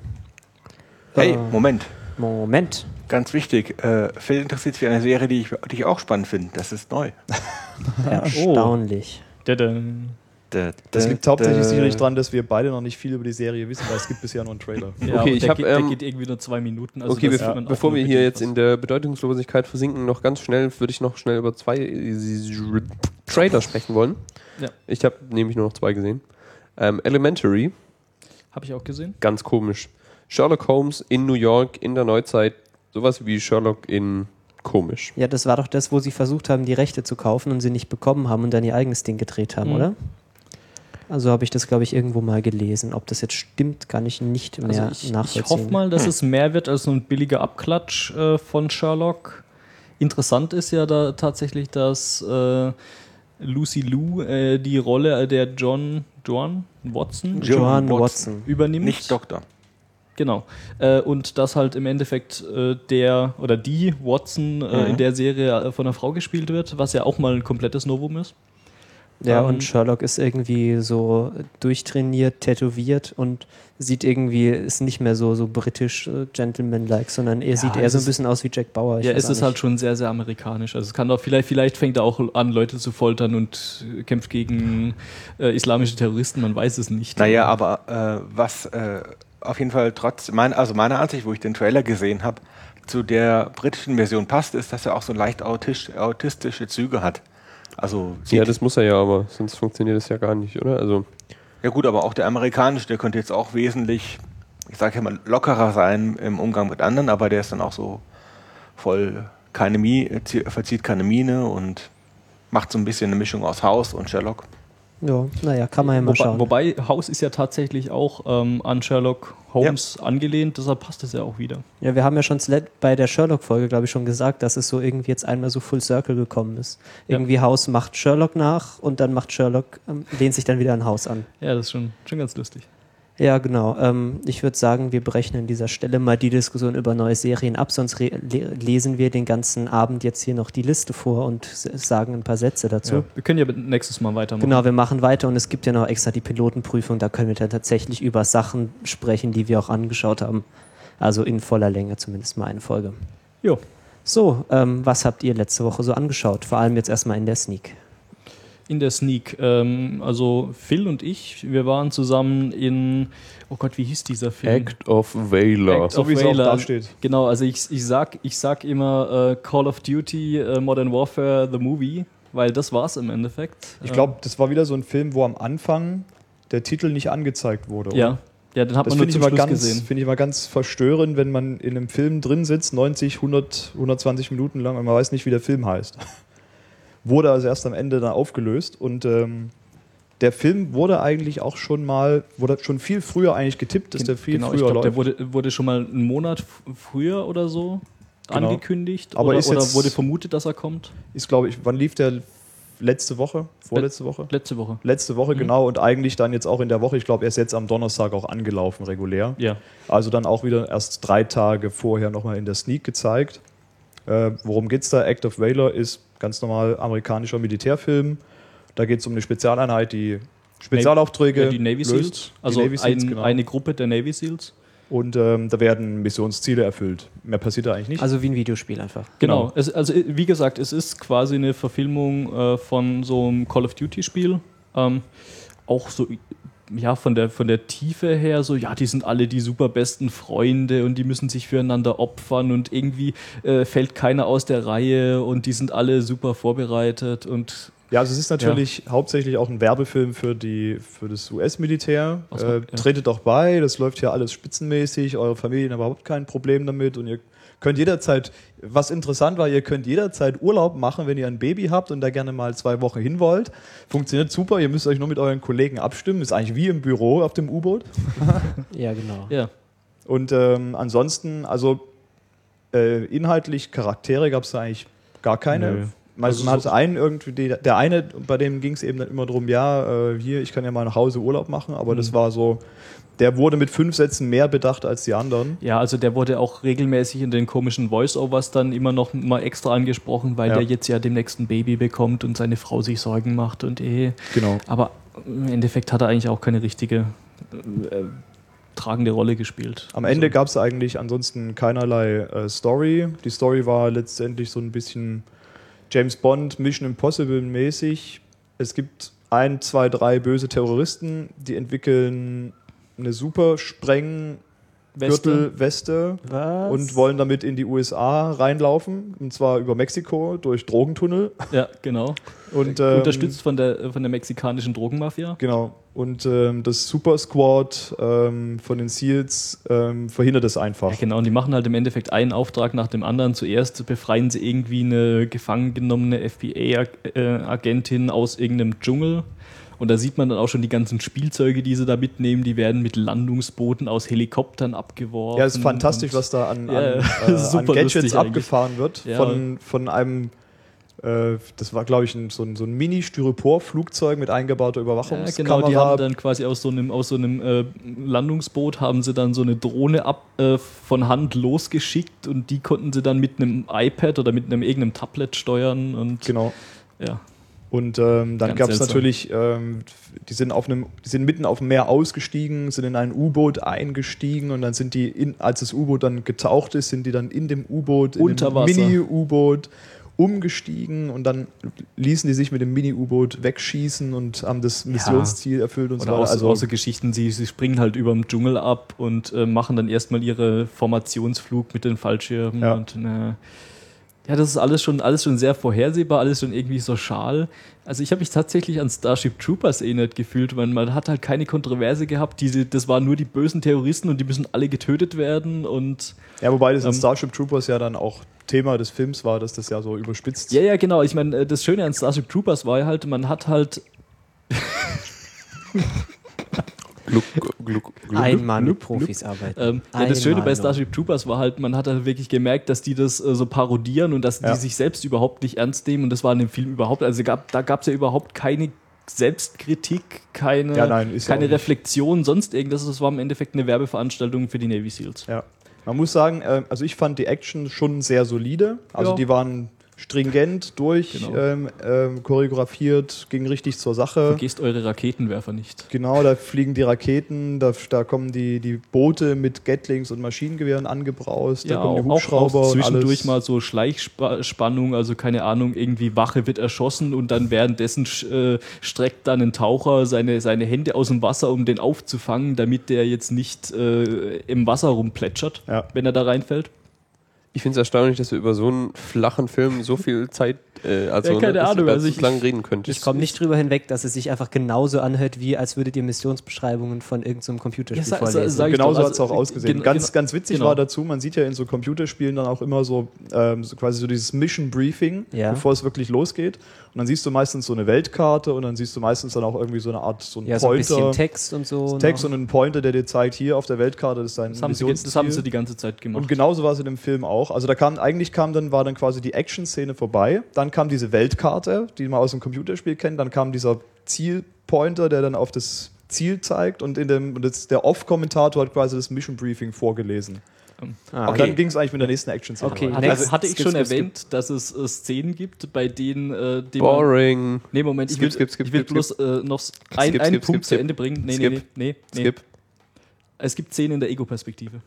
Hey, Äh, Moment. Moment. Ganz wichtig. Äh, Phil interessiert sich für eine Serie, die ich, die ich auch spannend finde. Das ist neu. Erstaunlich. Dadam. Da, Das da, liegt hauptsächlich da. sicherlich daran, dass wir beide noch nicht viel über die Serie wissen, weil es gibt bisher nur einen Trailer. Ja, Okay, ich der, hab, geht, der ähm, geht irgendwie nur zwei Minuten. also okay, auch bevor wir hier jetzt in der Bedeutungslosigkeit versinken, noch ganz schnell würde ich noch schnell über zwei äh, Trailer sprechen wollen. Ja. Ich habe nämlich nur noch zwei gesehen. Ähm, Elementary, Habe ich auch gesehen. ganz komisch. Sherlock Holmes in New York in der Neuzeit, sowas wie Sherlock in komisch. Ja, das war doch das, wo sie versucht haben, die Rechte zu kaufen und sie nicht bekommen haben und dann ihr eigenes Ding gedreht haben, Mhm. oder? Also habe ich das, glaube ich, irgendwo mal gelesen. Ob das jetzt stimmt, kann ich nicht mehr Also ich, nachvollziehen. ich hoffe mal, dass es mehr wird als so ein billiger Abklatsch äh, von Sherlock. Interessant ist ja da tatsächlich, dass äh, Lucy Liu äh, die Rolle der John John Watson Joan John Watson. Watson. übernimmt. Nicht Doktor. Genau. Äh, und dass halt im Endeffekt äh, der oder die Watson äh, Mhm. in der Serie äh, von einer Frau gespielt wird, was ja auch mal ein komplettes Novum ist. Ja, Ähm, und Sherlock ist irgendwie so durchtrainiert, tätowiert und sieht irgendwie, ist nicht mehr so, so britisch äh, Gentleman-like, sondern er sieht eher so ein bisschen aus wie Jack Bauer. Ich ja, es ist halt schon sehr, sehr amerikanisch. Also es kann doch vielleicht, vielleicht fängt er auch an, Leute zu foltern und kämpft gegen äh, islamische Terroristen, man weiß es nicht. Naja, aber äh, was äh, auf jeden Fall trotz, mein, also meiner Ansicht, wo ich den Trailer gesehen habe, zu der britischen Version passt, ist, dass er auch so leicht autisch, autistische Züge hat. Also Ja, das muss er ja, aber sonst funktioniert das ja gar nicht, oder? Also, Ja gut, aber auch der amerikanische, der könnte jetzt auch wesentlich, ich sage ja mal, lockerer sein im Umgang mit anderen, aber der ist dann auch so voll keine Mie, verzieht keine Miene und macht so ein bisschen eine Mischung aus Haus und Sherlock. Ja, naja, kann man ja mal Wobei, schauen. wobei House ist ja tatsächlich auch ähm, an Sherlock Holmes angelehnt, deshalb passt es ja auch wieder. Ja, wir haben ja schon bei der Sherlock-Folge, glaube ich, schon gesagt, dass es so irgendwie jetzt einmal so Full Circle gekommen ist. Ja. Irgendwie Haus macht Sherlock nach und dann macht Sherlock, ähm, lehnt sich dann wieder an Haus an. Ja, das ist schon, schon ganz lustig. Ja, genau. Ähm, ich würde sagen, wir brechen an dieser Stelle mal die Diskussion über neue Serien ab, sonst le lesen wir den ganzen Abend jetzt hier noch die Liste vor und sagen ein paar Sätze dazu. Ja, wir können ja nächstes Mal weitermachen. Genau, wir machen weiter und es gibt ja noch extra die Pilotenprüfung, da können wir dann tatsächlich über Sachen sprechen, die wir auch angeschaut haben. Also in voller Länge zumindest mal eine Folge. Jo. So, ähm, was habt ihr letzte Woche so angeschaut? Vor allem jetzt erstmal in der Sneak. In der Sneak. Ähm, also Phil und ich, wir waren zusammen in, oh Gott, wie hieß dieser Film? Act of Valor. Act So wie es auch Valor. da steht. Genau, also ich, ich, sag, ich sag immer äh, Call of Duty äh, Modern Warfare The Movie, weil das war's im Endeffekt. Ich glaube, das war wieder so ein Film, wo am Anfang der Titel nicht angezeigt wurde. Oder? ja. ja, den hat Das man nur finde ich, zum Schluss ganz- gesehen. finde ich immer ganz verstörend, wenn man in einem Film drin sitzt, 90, 100, 120 Minuten lang und man weiß nicht, wie der Film heißt. Wurde also erst am Ende dann aufgelöst und ähm, der Film wurde eigentlich auch schon mal, wurde schon viel früher eigentlich getippt, dass der viel genau, ich früher glaube, der läuft. wurde, wurde schon mal einen Monat früher oder so Genau. angekündigt. Aber oder, ist oder jetzt- wurde vermutet, dass er kommt. Ist, glaube ich, wann lief der letzte Woche? Vorletzte Woche? Letzte Woche. Letzte Woche, Mhm. genau. Und eigentlich dann jetzt auch in der Woche, ich glaube, er ist jetzt am Donnerstag auch angelaufen, regulär. Ja. Also dann auch wieder erst drei Tage vorher nochmal in der Sneak gezeigt. Äh, worum geht's da? Act of Valor ist ganz normal amerikanischer Militärfilm. Da geht es um eine Spezialeinheit, die Spezialaufträge Ja, die Navy löst. Seals. Also Navy Seals, ein, genau. eine Gruppe der Navy Seals. Und ähm, da werden Missionsziele erfüllt. Mehr passiert da eigentlich nicht. Also wie ein Videospiel einfach. Genau. Genau. Es, also wie gesagt, es ist quasi eine Verfilmung äh, von so einem Call of Duty Spiel. Ähm, auch so ja von der von der Tiefe her so ja die sind alle die super besten Freunde und die müssen sich füreinander opfern und irgendwie äh, fällt keiner aus der Reihe und die sind alle super vorbereitet und Ja, also es ist natürlich hauptsächlich auch ein Werbefilm für, die, für das US-Militär. Äh, ja. Tretet doch bei, das läuft hier alles spitzenmäßig, eure Familien haben überhaupt kein Problem damit und ihr könnt jederzeit, was interessant war, ihr könnt jederzeit Urlaub machen, wenn ihr ein Baby habt und da gerne mal zwei Wochen hin wollt. Funktioniert super, ihr müsst euch nur mit euren Kollegen abstimmen, ist eigentlich wie im Büro auf dem U-Boot. Ja, genau. ja Und ähm, ansonsten, also äh, inhaltlich Charaktere gab es da eigentlich gar keine. Nö. Man, Also man hat einen irgendwie, die, der eine, bei dem ging es eben dann immer darum, ja, äh, hier, ich kann ja mal nach Hause Urlaub machen, aber das Mhm. war so, der wurde mit fünf Sätzen mehr bedacht als die anderen. ja also der wurde auch regelmäßig in den komischen Voice-Overs dann immer noch mal extra angesprochen weil Ja. der jetzt ja demnächst ein Baby bekommt und seine Frau sich Sorgen macht und eh Genau. Aber im Endeffekt hat er eigentlich auch keine richtige äh, tragende Rolle gespielt. Am Ende Also, gab es eigentlich ansonsten keinerlei äh, Story. Die Story war letztendlich so ein bisschen James Bond, Mission Impossible mäßig. Es gibt ein, zwei, drei böse Terroristen, die entwickeln eine super Spreng Weste. Gürtelweste und wollen damit in die USA reinlaufen. Und zwar über Mexiko durch Drogentunnel. Ja, genau. Und, ähm, Unterstützt von der, von der mexikanischen Drogenmafia. Genau. Und ähm, das Super Squad ähm, von den SEALs ähm, verhindert es einfach. Ja, genau. Und die machen halt im Endeffekt einen Auftrag nach dem anderen. Zuerst befreien sie irgendwie eine gefangen genommene FBI-Agentin aus irgendeinem Dschungel. Und da sieht man dann auch schon die ganzen Spielzeuge, die sie da mitnehmen. Die werden mit Landungsbooten aus Helikoptern abgeworfen. Ja, es ist fantastisch, was da an, Ja, an, ja. äh, an Gadgets abgefahren wird. Ja. Von, von einem, äh, das war glaube ich ein, so ein, so ein Mini-Styropor-Flugzeug mit eingebauter Ja, Überwachungskamera. genau, die haben dann quasi aus so einem, aus so einem äh, Landungsboot haben sie dann so eine Drohne ab, äh, von Hand losgeschickt und die konnten sie dann mit einem iPad oder mit einem irgendeinem Tablet steuern und genau. ja. Und ähm, dann gab es natürlich, ähm, die sind auf einem, die sind mitten auf dem Meer ausgestiegen, sind in ein U-Boot eingestiegen und dann sind die, in, als das U-Boot dann getaucht ist, sind die dann in dem U-Boot, in dem. Mini-U-Boot umgestiegen und dann ließen die sich mit dem Mini-U-Boot wegschießen und haben das Missionsziel erfüllt und so Oder weiter. auch, Also so Geschichten, sie, sie springen halt über dem Dschungel ab und äh, machen dann erstmal ihre Formationsflug mit den Fallschirmen Ja. und äh, ja, das ist alles schon, alles schon sehr vorhersehbar, alles schon irgendwie so schal. Also ich habe mich tatsächlich an Starship Troopers erinnert gefühlt, weil man hat halt keine Kontroverse gehabt. Diese, das waren nur die bösen Terroristen und die müssen alle getötet werden und Ja, wobei das in Ähm, Starship Troopers ja dann auch Thema des Films war, dass das ja so überspitzt. ja, ja, genau. Ich meine, äh, das Schöne an Starship Troopers war ja halt, man hat halt Gluck, gluck, gluck. Einmal mit Profis arbeiten. Ähm, ja, das Schöne bei Einmal Starship Troopers war halt, man hat halt wirklich gemerkt, dass die das äh, so parodieren und dass Ja. die sich selbst überhaupt nicht ernst nehmen und das war in dem Film überhaupt, also gab, da gab es ja überhaupt keine Selbstkritik, keine, Ja, nein, keine. Reflexion, sonst irgendwas. Das war im Endeffekt eine Werbeveranstaltung für die Navy Seals. Ja. Man muss sagen, äh, also ich fand die Action schon sehr solide. Also Ja. die waren stringent durch, Genau. ähm, ähm, choreografiert, ging richtig zur Sache. Vergesst eure Raketenwerfer nicht. Genau, da fliegen die Raketen, da, da kommen die, die Boote mit Gatlings und Maschinengewehren angebraust, da Ja, kommen die auch, Hubschrauber auch und zwischendurch mal so Schleichspannung, also keine Ahnung, irgendwie Wache wird erschossen und dann währenddessen äh, streckt dann ein Taucher seine, seine Hände aus dem Wasser, um den aufzufangen, damit der jetzt nicht äh, im Wasser rumplätschert, Ja. wenn er da reinfällt. Ich finde es erstaunlich, dass wir über so einen flachen Film so viel Zeit, äh, also Ja, keine ne, Ahnung, also ich- lang reden könntest. Ich komme nicht drüber hinweg, dass es sich einfach genauso anhört, wie als würdet ihr Missionsbeschreibungen von irgendeinem Computerspiel Ja, vorlesen. sag Genau so also, hat es auch ausgesehen. gen- ganz, ganz witzig genau. war dazu, man sieht ja in so Computerspielen dann auch immer so, ähm, so quasi so dieses Mission Briefing, Ja. bevor es wirklich losgeht. Und dann siehst du meistens so eine Weltkarte und dann siehst du meistens dann auch irgendwie so eine Art so ein ja, so ein bisschen Pointer. Text und so. Text noch. und einen Pointer, der dir zeigt, hier auf der Weltkarte, ist dein Das haben, sie, das haben sie die ganze Zeit gemacht. Und genauso war es in dem Film auch. Also da kam, eigentlich kam dann, war dann quasi die Action-Szene vorbei. Dann kam diese Weltkarte, die man aus dem Computerspiel kennt. Dann kam dieser Zielpointer, der dann auf das Ziel zeigt. Und, in dem, und der Off-Kommentator hat quasi das Mission Briefing vorgelesen. Ah, Und dann ging es eigentlich mit der nächsten Action-Szene Okay. weiter. hatte, Next. also, hatte ich Skip, schon skip, skip. erwähnt, dass es äh, Szenen gibt, bei denen äh, die man, Boring. Nee, Moment, ich Skip, will, skip, skip, ich will skip, bloß äh, noch ein, Skip, einen skip, Punkt skip, zu skip. Ende bringen. Nee, Skip. nee, nee, nee. Skip. Es gibt Szenen in der Ego-Perspektive.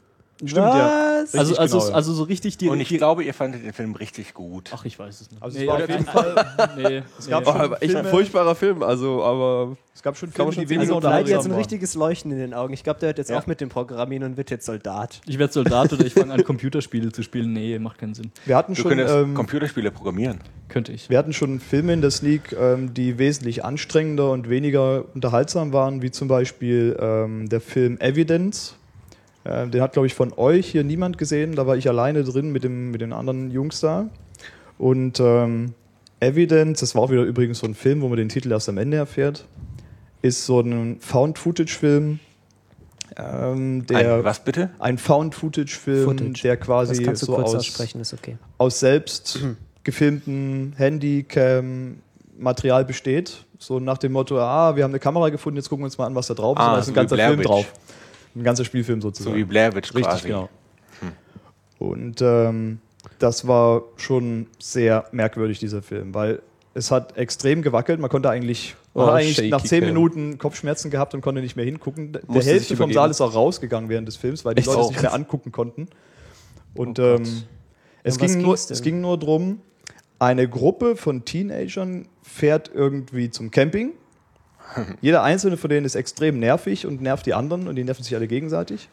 Stimmt, ja. Was? Also, also, genau, ja. also so richtig die. Und ich die glaube, ihr fandet den Film richtig gut. Ach, ich weiß es nicht. Also es nee, war auf jeden Fall, nee, es gab nee. Schon echt ein Filme- furchtbarer Film, also, aber es gab schon Filme, die schon weniger Also Kleid jetzt ein richtiges Leuchten in den Augen. Ich glaube, der hört jetzt Ja. auf mit dem Programmieren und wird jetzt Soldat. Ich werde Soldat oder ich fange an, Computerspiele zu spielen. Nee, macht keinen Sinn. Wir hatten Du schon, ähm, Computerspiele programmieren. Könnte ich. wir hatten schon Filme in der Sneak, ähm, die wesentlich anstrengender und weniger unterhaltsam waren, wie zum Beispiel ähm, der Film Evidence. Äh, den hat, glaube ich, von euch hier niemand gesehen. Da war ich alleine drin mit, dem, mit den anderen Jungs da. Und ähm, Evidence, das war auch wieder übrigens so ein Film, wo man den Titel erst am Ende erfährt, ist so ein Found-Footage-Film, ähm, der Ein, was bitte? ein Found-Footage-Film, Footage. der Das quasi kannst du so kurz aus, aussprechen, ist okay. aus selbst gefilmten Handycam-Material besteht. So nach dem Motto, ah, wir haben eine Kamera gefunden, jetzt gucken wir uns mal an, was da drauf ist. Ah, da ist ein ganzer Film drauf. Ein ganzer Spielfilm sozusagen. So wie Blair Witch Richtig, quasi. genau. Und ähm, das war schon sehr merkwürdig, dieser Film, weil es hat extrem gewackelt. Man konnte eigentlich, Oh, eigentlich nach zehn. Minuten Kopfschmerzen gehabt und konnte nicht mehr hingucken. Der Musste Hälfte vom. Saal ist auch rausgegangen während des Films, weil die Echt? Leute es Oh. nicht mehr angucken konnten. Und Oh ähm, es, was ging nur, es ging nur darum, eine Gruppe von Teenagern fährt irgendwie zum Camping. Jeder einzelne von denen ist extrem nervig und nervt die anderen und die nerven sich alle gegenseitig.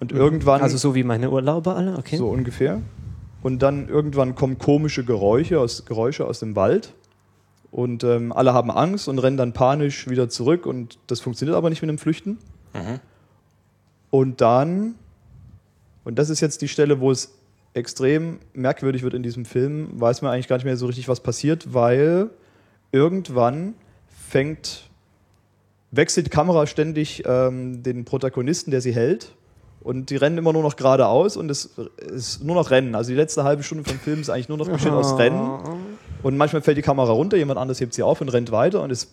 Und irgendwann, Also so wie meine Urlauber alle, okay. so ungefähr, und dann irgendwann kommen komische Geräusche aus, Geräusche aus dem Wald und ähm, alle haben Angst und rennen dann panisch wieder zurück und das funktioniert aber nicht mit dem Flüchten. Mhm. Und dann, und das ist jetzt die Stelle, wo es extrem merkwürdig wird in diesem Film, weiß man eigentlich gar nicht mehr so richtig, was passiert, weil irgendwann fängt, wechselt die Kamera ständig ähm, den Protagonisten, der sie hält. Und die rennen immer nur noch geradeaus und es ist nur noch Rennen. Also die letzte halbe Stunde vom Film ist eigentlich nur noch besteht aus Rennen. Und manchmal fällt die Kamera runter, jemand anderes hebt sie auf und rennt weiter. Und es,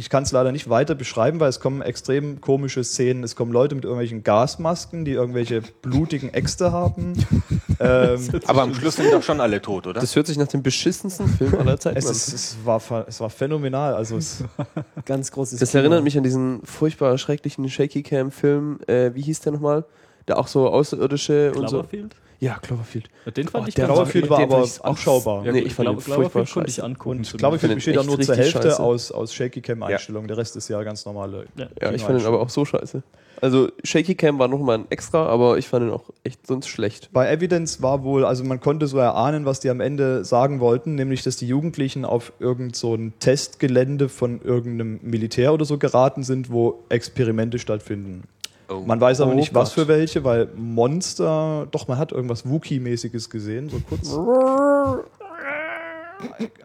ich kann es leider nicht weiter beschreiben, weil es kommen extrem komische Szenen. Es kommen Leute mit irgendwelchen Gasmasken, die irgendwelche blutigen Äxte haben. ähm, Aber am Schluss sind doch schon alle tot, oder? das hört sich nach dem beschissensten Film aller Zeiten es, an. ist, es, war, es war phänomenal. Also es, Ganz großes Das Kino. erinnert mich an diesen furchtbar schrecklichen Shaky Cam Film. Äh, wie hieß der nochmal? Der auch so Außerirdische und so. Cloverfield? Ja, Cloverfield. Den fand Oh, ich der Cloverfield war fand aber anschaubar. Ja, Nee, ich fand ihn Cloverfield konnte ich angucken. Cloverfield besteht auch nur zur Hälfte scheiße. aus, aus Shaky Cam Einstellungen. Der Rest ist ja ganz normale. Ja. Ja, ich fand ihn aber auch so scheiße. Also Shaky Cam war nochmal ein extra, aber ich fand ihn auch echt sonst schlecht. Bei Evidence war wohl, also man konnte so erahnen, was die am Ende sagen wollten, nämlich, dass die Jugendlichen auf irgend so ein Testgelände von irgendeinem Militär oder so geraten sind, wo Experimente stattfinden. Oh. Man weiß aber Oh nicht, was Gott. für welche, weil Monster, doch, man hat irgendwas Wookie-mäßiges gesehen, so kurz.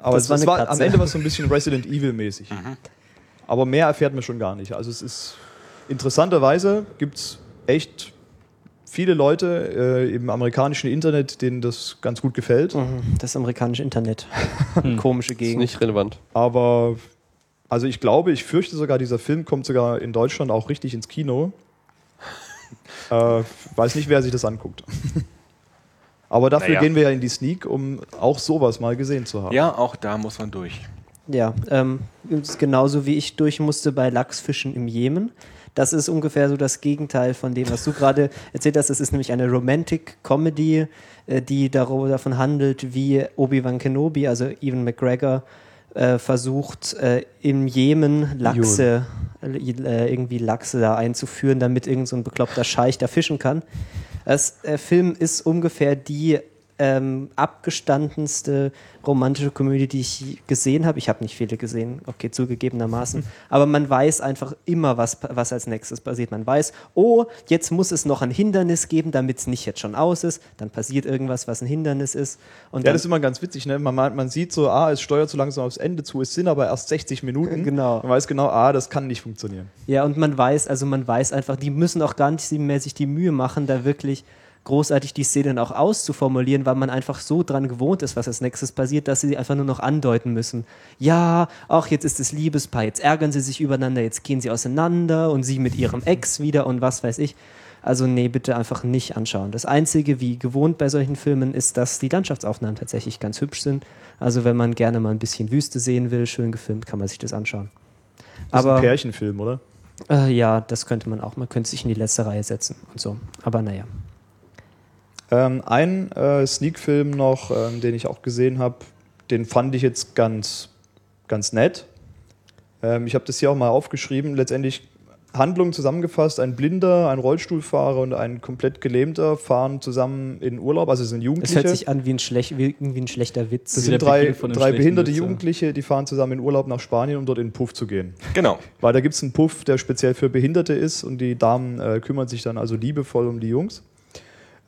Aber Das es war war, am. Ende was so ein bisschen Resident Evil-mäßig. Aber mehr erfährt man schon gar nicht. Also es ist interessanterweise gibt es echt viele Leute äh, im amerikanischen Internet, denen das ganz gut gefällt. Mhm, Das amerikanische Internet. Komische Ist Gegend. nicht relevant. Aber also ich glaube, ich fürchte sogar, dieser Film kommt sogar in Deutschland auch richtig ins Kino. Äh, weiß nicht, wer sich das anguckt. Aber dafür Naja. gehen wir ja in die Sneak, um auch sowas mal gesehen zu haben. Ja, auch da muss man durch. Ja, ähm, ist genauso wie ich durch musste bei Lachsfischen im Jemen. Das ist ungefähr so das Gegenteil von dem, was du gerade erzählt hast. Das ist nämlich eine Romantic Comedy, äh, die darüber, davon handelt, wie Obi-Wan Kenobi, also Ewan McGregor, äh, versucht, äh, im Jemen Lachse, äh, irgendwie Lachse da einzuführen, damit irgend so bekloppter Scheich da fischen kann. Das äh, Film ist ungefähr die ähm, abgestandenste romantische Komödie, die ich gesehen habe. Ich habe nicht viele gesehen, okay, zugegebenermaßen. Aber man weiß einfach immer, was, was als nächstes passiert. Man weiß, oh, jetzt muss es noch ein Hindernis geben, damit es nicht jetzt schon aus ist. Dann passiert irgendwas, was ein Hindernis ist. Und Ja, dann, das ist immer ganz witzig, ne? Man, man sieht so, ah, es steuert so langsam aufs Ende zu, es sind aber erst 60 Minuten. Genau. Man weiß genau, ah, das kann nicht funktionieren. Ja, und man weiß, also man weiß einfach, die müssen auch gar nicht mehr sich die Mühe machen, da wirklich großartig die Szenen auch auszuformulieren, weil man einfach so dran gewohnt ist, was als nächstes passiert, dass sie einfach nur noch andeuten müssen. Ja, auch jetzt ist es Liebespaar, jetzt ärgern sie sich übereinander, jetzt gehen sie auseinander und sie mit ihrem Ex wieder und was weiß ich. Also nee, bitte einfach nicht anschauen. Das Einzige, wie gewohnt bei solchen Filmen, ist, dass die Landschaftsaufnahmen tatsächlich ganz hübsch sind. Also wenn man gerne mal ein bisschen Wüste sehen will, schön gefilmt, kann man sich das anschauen. Das ist Aber ein Pärchenfilm, oder? äh, ja, das könnte man auch. Man könnte sich in die letzte Reihe setzen und so. Aber naja. Ähm, ein äh, Sneak-Film noch, ähm, den ich auch gesehen habe, den fand ich jetzt ganz, ganz nett. Ähm, ich habe das hier auch mal aufgeschrieben. Letztendlich Handlung zusammengefasst: Ein Blinder, ein Rollstuhlfahrer und ein komplett Gelähmter fahren zusammen in Urlaub. Also es sind Es Jugendliche. hört sich an wie ein, schlech, wie, wie ein schlechter Witz. das der sind drei, drei behinderte Witz. Jugendliche, die fahren zusammen in Urlaub nach Spanien, um dort in den Puff zu gehen. Genau. Weil da gibt es einen Puff, der speziell für Behinderte ist und die Damen äh, kümmern sich dann also liebevoll um die Jungs.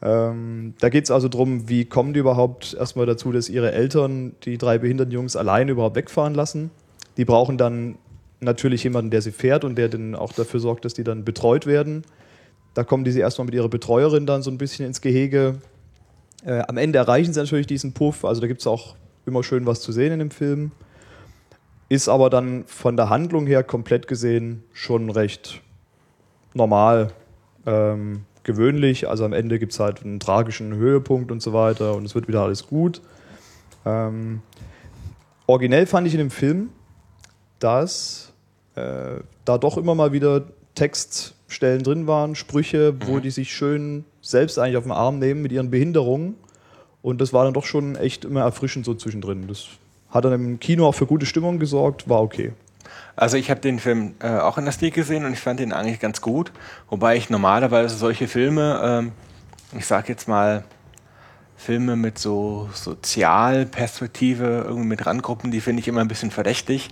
Ähm, da geht es also darum, wie kommen die überhaupt erstmal dazu, dass ihre Eltern die drei behinderten Jungs alleine überhaupt wegfahren lassen. Die brauchen dann natürlich jemanden, der sie fährt und der dann auch dafür sorgt, dass die dann betreut werden. Da kommen die sie erstmal mit ihrer Betreuerin dann so ein bisschen ins Gehege. Äh, am Ende erreichen sie natürlich diesen Puff, also da gibt es auch immer schön was zu sehen in dem Film. Ist aber dann von der Handlung her komplett gesehen schon recht normal, ähm, gewöhnlich. Also am Ende gibt es halt einen tragischen Höhepunkt und so weiter und es wird wieder alles gut. Ähm, originell fand ich in dem Film, dass äh, da doch immer mal wieder Textstellen drin waren, Sprüche, wo die sich schön selbst eigentlich auf den Arm nehmen mit ihren Behinderungen. Und das war dann doch schon echt immer erfrischend so zwischendrin. Das hat dann im Kino auch für gute Stimmung gesorgt, war okay. Also ich habe den Film äh, auch in der Sneak gesehen und ich fand den eigentlich ganz gut. Wobei ich normalerweise solche Filme, ähm, ich sag jetzt mal, Filme mit so Sozialperspektive, irgendwie mit Randgruppen, die finde ich immer ein bisschen verdächtig,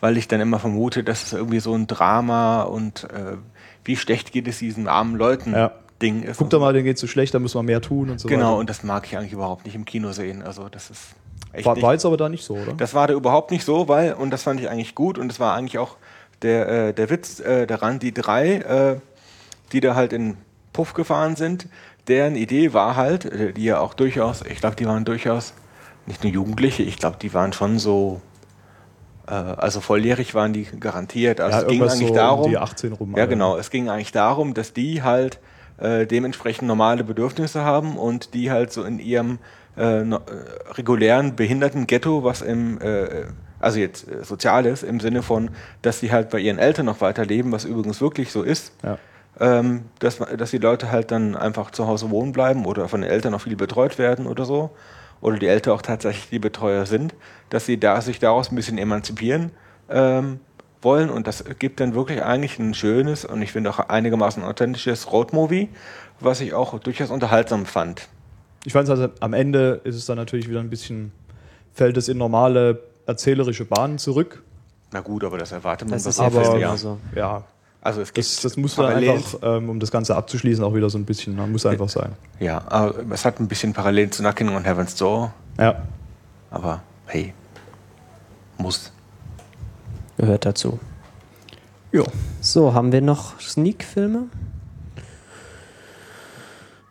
weil ich dann immer vermute, dass es irgendwie so ein Drama und äh, wie schlecht geht es diesen armen Leuten Ja. Ding ist. Guck doch mal, denen geht's so schlecht, da müssen wir mehr tun und so Genau, weiter. und das mag ich eigentlich überhaupt nicht im Kino sehen. Also das ist echt War, war jetzt aber da nicht so, oder? Das war da überhaupt nicht so, weil, und das fand ich eigentlich gut, und das war eigentlich auch der, äh, der Witz äh, daran, die drei, äh, die da halt in Puff gefahren sind, deren Idee war halt, äh, die ja auch durchaus, ich glaube, die waren durchaus nicht nur Jugendliche, ich glaube, die waren schon so, äh, also volljährig waren die garantiert. Also ja, es ging eigentlich so darum, um die 18 rum. ja, genau. Es ging eigentlich darum, dass die halt äh, dementsprechend normale Bedürfnisse haben und die halt so in ihrem äh, äh, regulären Behinderten-Ghetto, was im, äh, also jetzt äh, Soziales, im Sinne von, dass sie halt bei ihren Eltern noch weiterleben, was übrigens wirklich so ist, Ja. ähm, dass, dass die Leute halt dann einfach zu Hause wohnen bleiben oder von den Eltern noch viel betreut werden oder so. Oder die Eltern auch tatsächlich die Betreuer sind, dass sie da, sich daraus ein bisschen emanzipieren ähm, wollen. Und das gibt dann wirklich eigentlich ein schönes und ich finde auch einigermaßen authentisches Roadmovie, was ich auch durchaus unterhaltsam fand. Ich fand also, am Ende ist es dann natürlich wieder ein bisschen, fällt es in normale erzählerische Bahnen zurück. Na gut, aber das erwartet man Das ist aber- immer ja. so. Ja, Also es gibt das, das muss dann Parallelen- einfach, ähm, um das Ganze abzuschließen, auch wieder so ein bisschen, ne? muss einfach sein. Ja, aber es hat ein bisschen Parallelen zu Knocking on Heaven's Door, Ja. aber hey, muss. Gehört dazu. Ja. So, haben wir noch Sneak-Filme?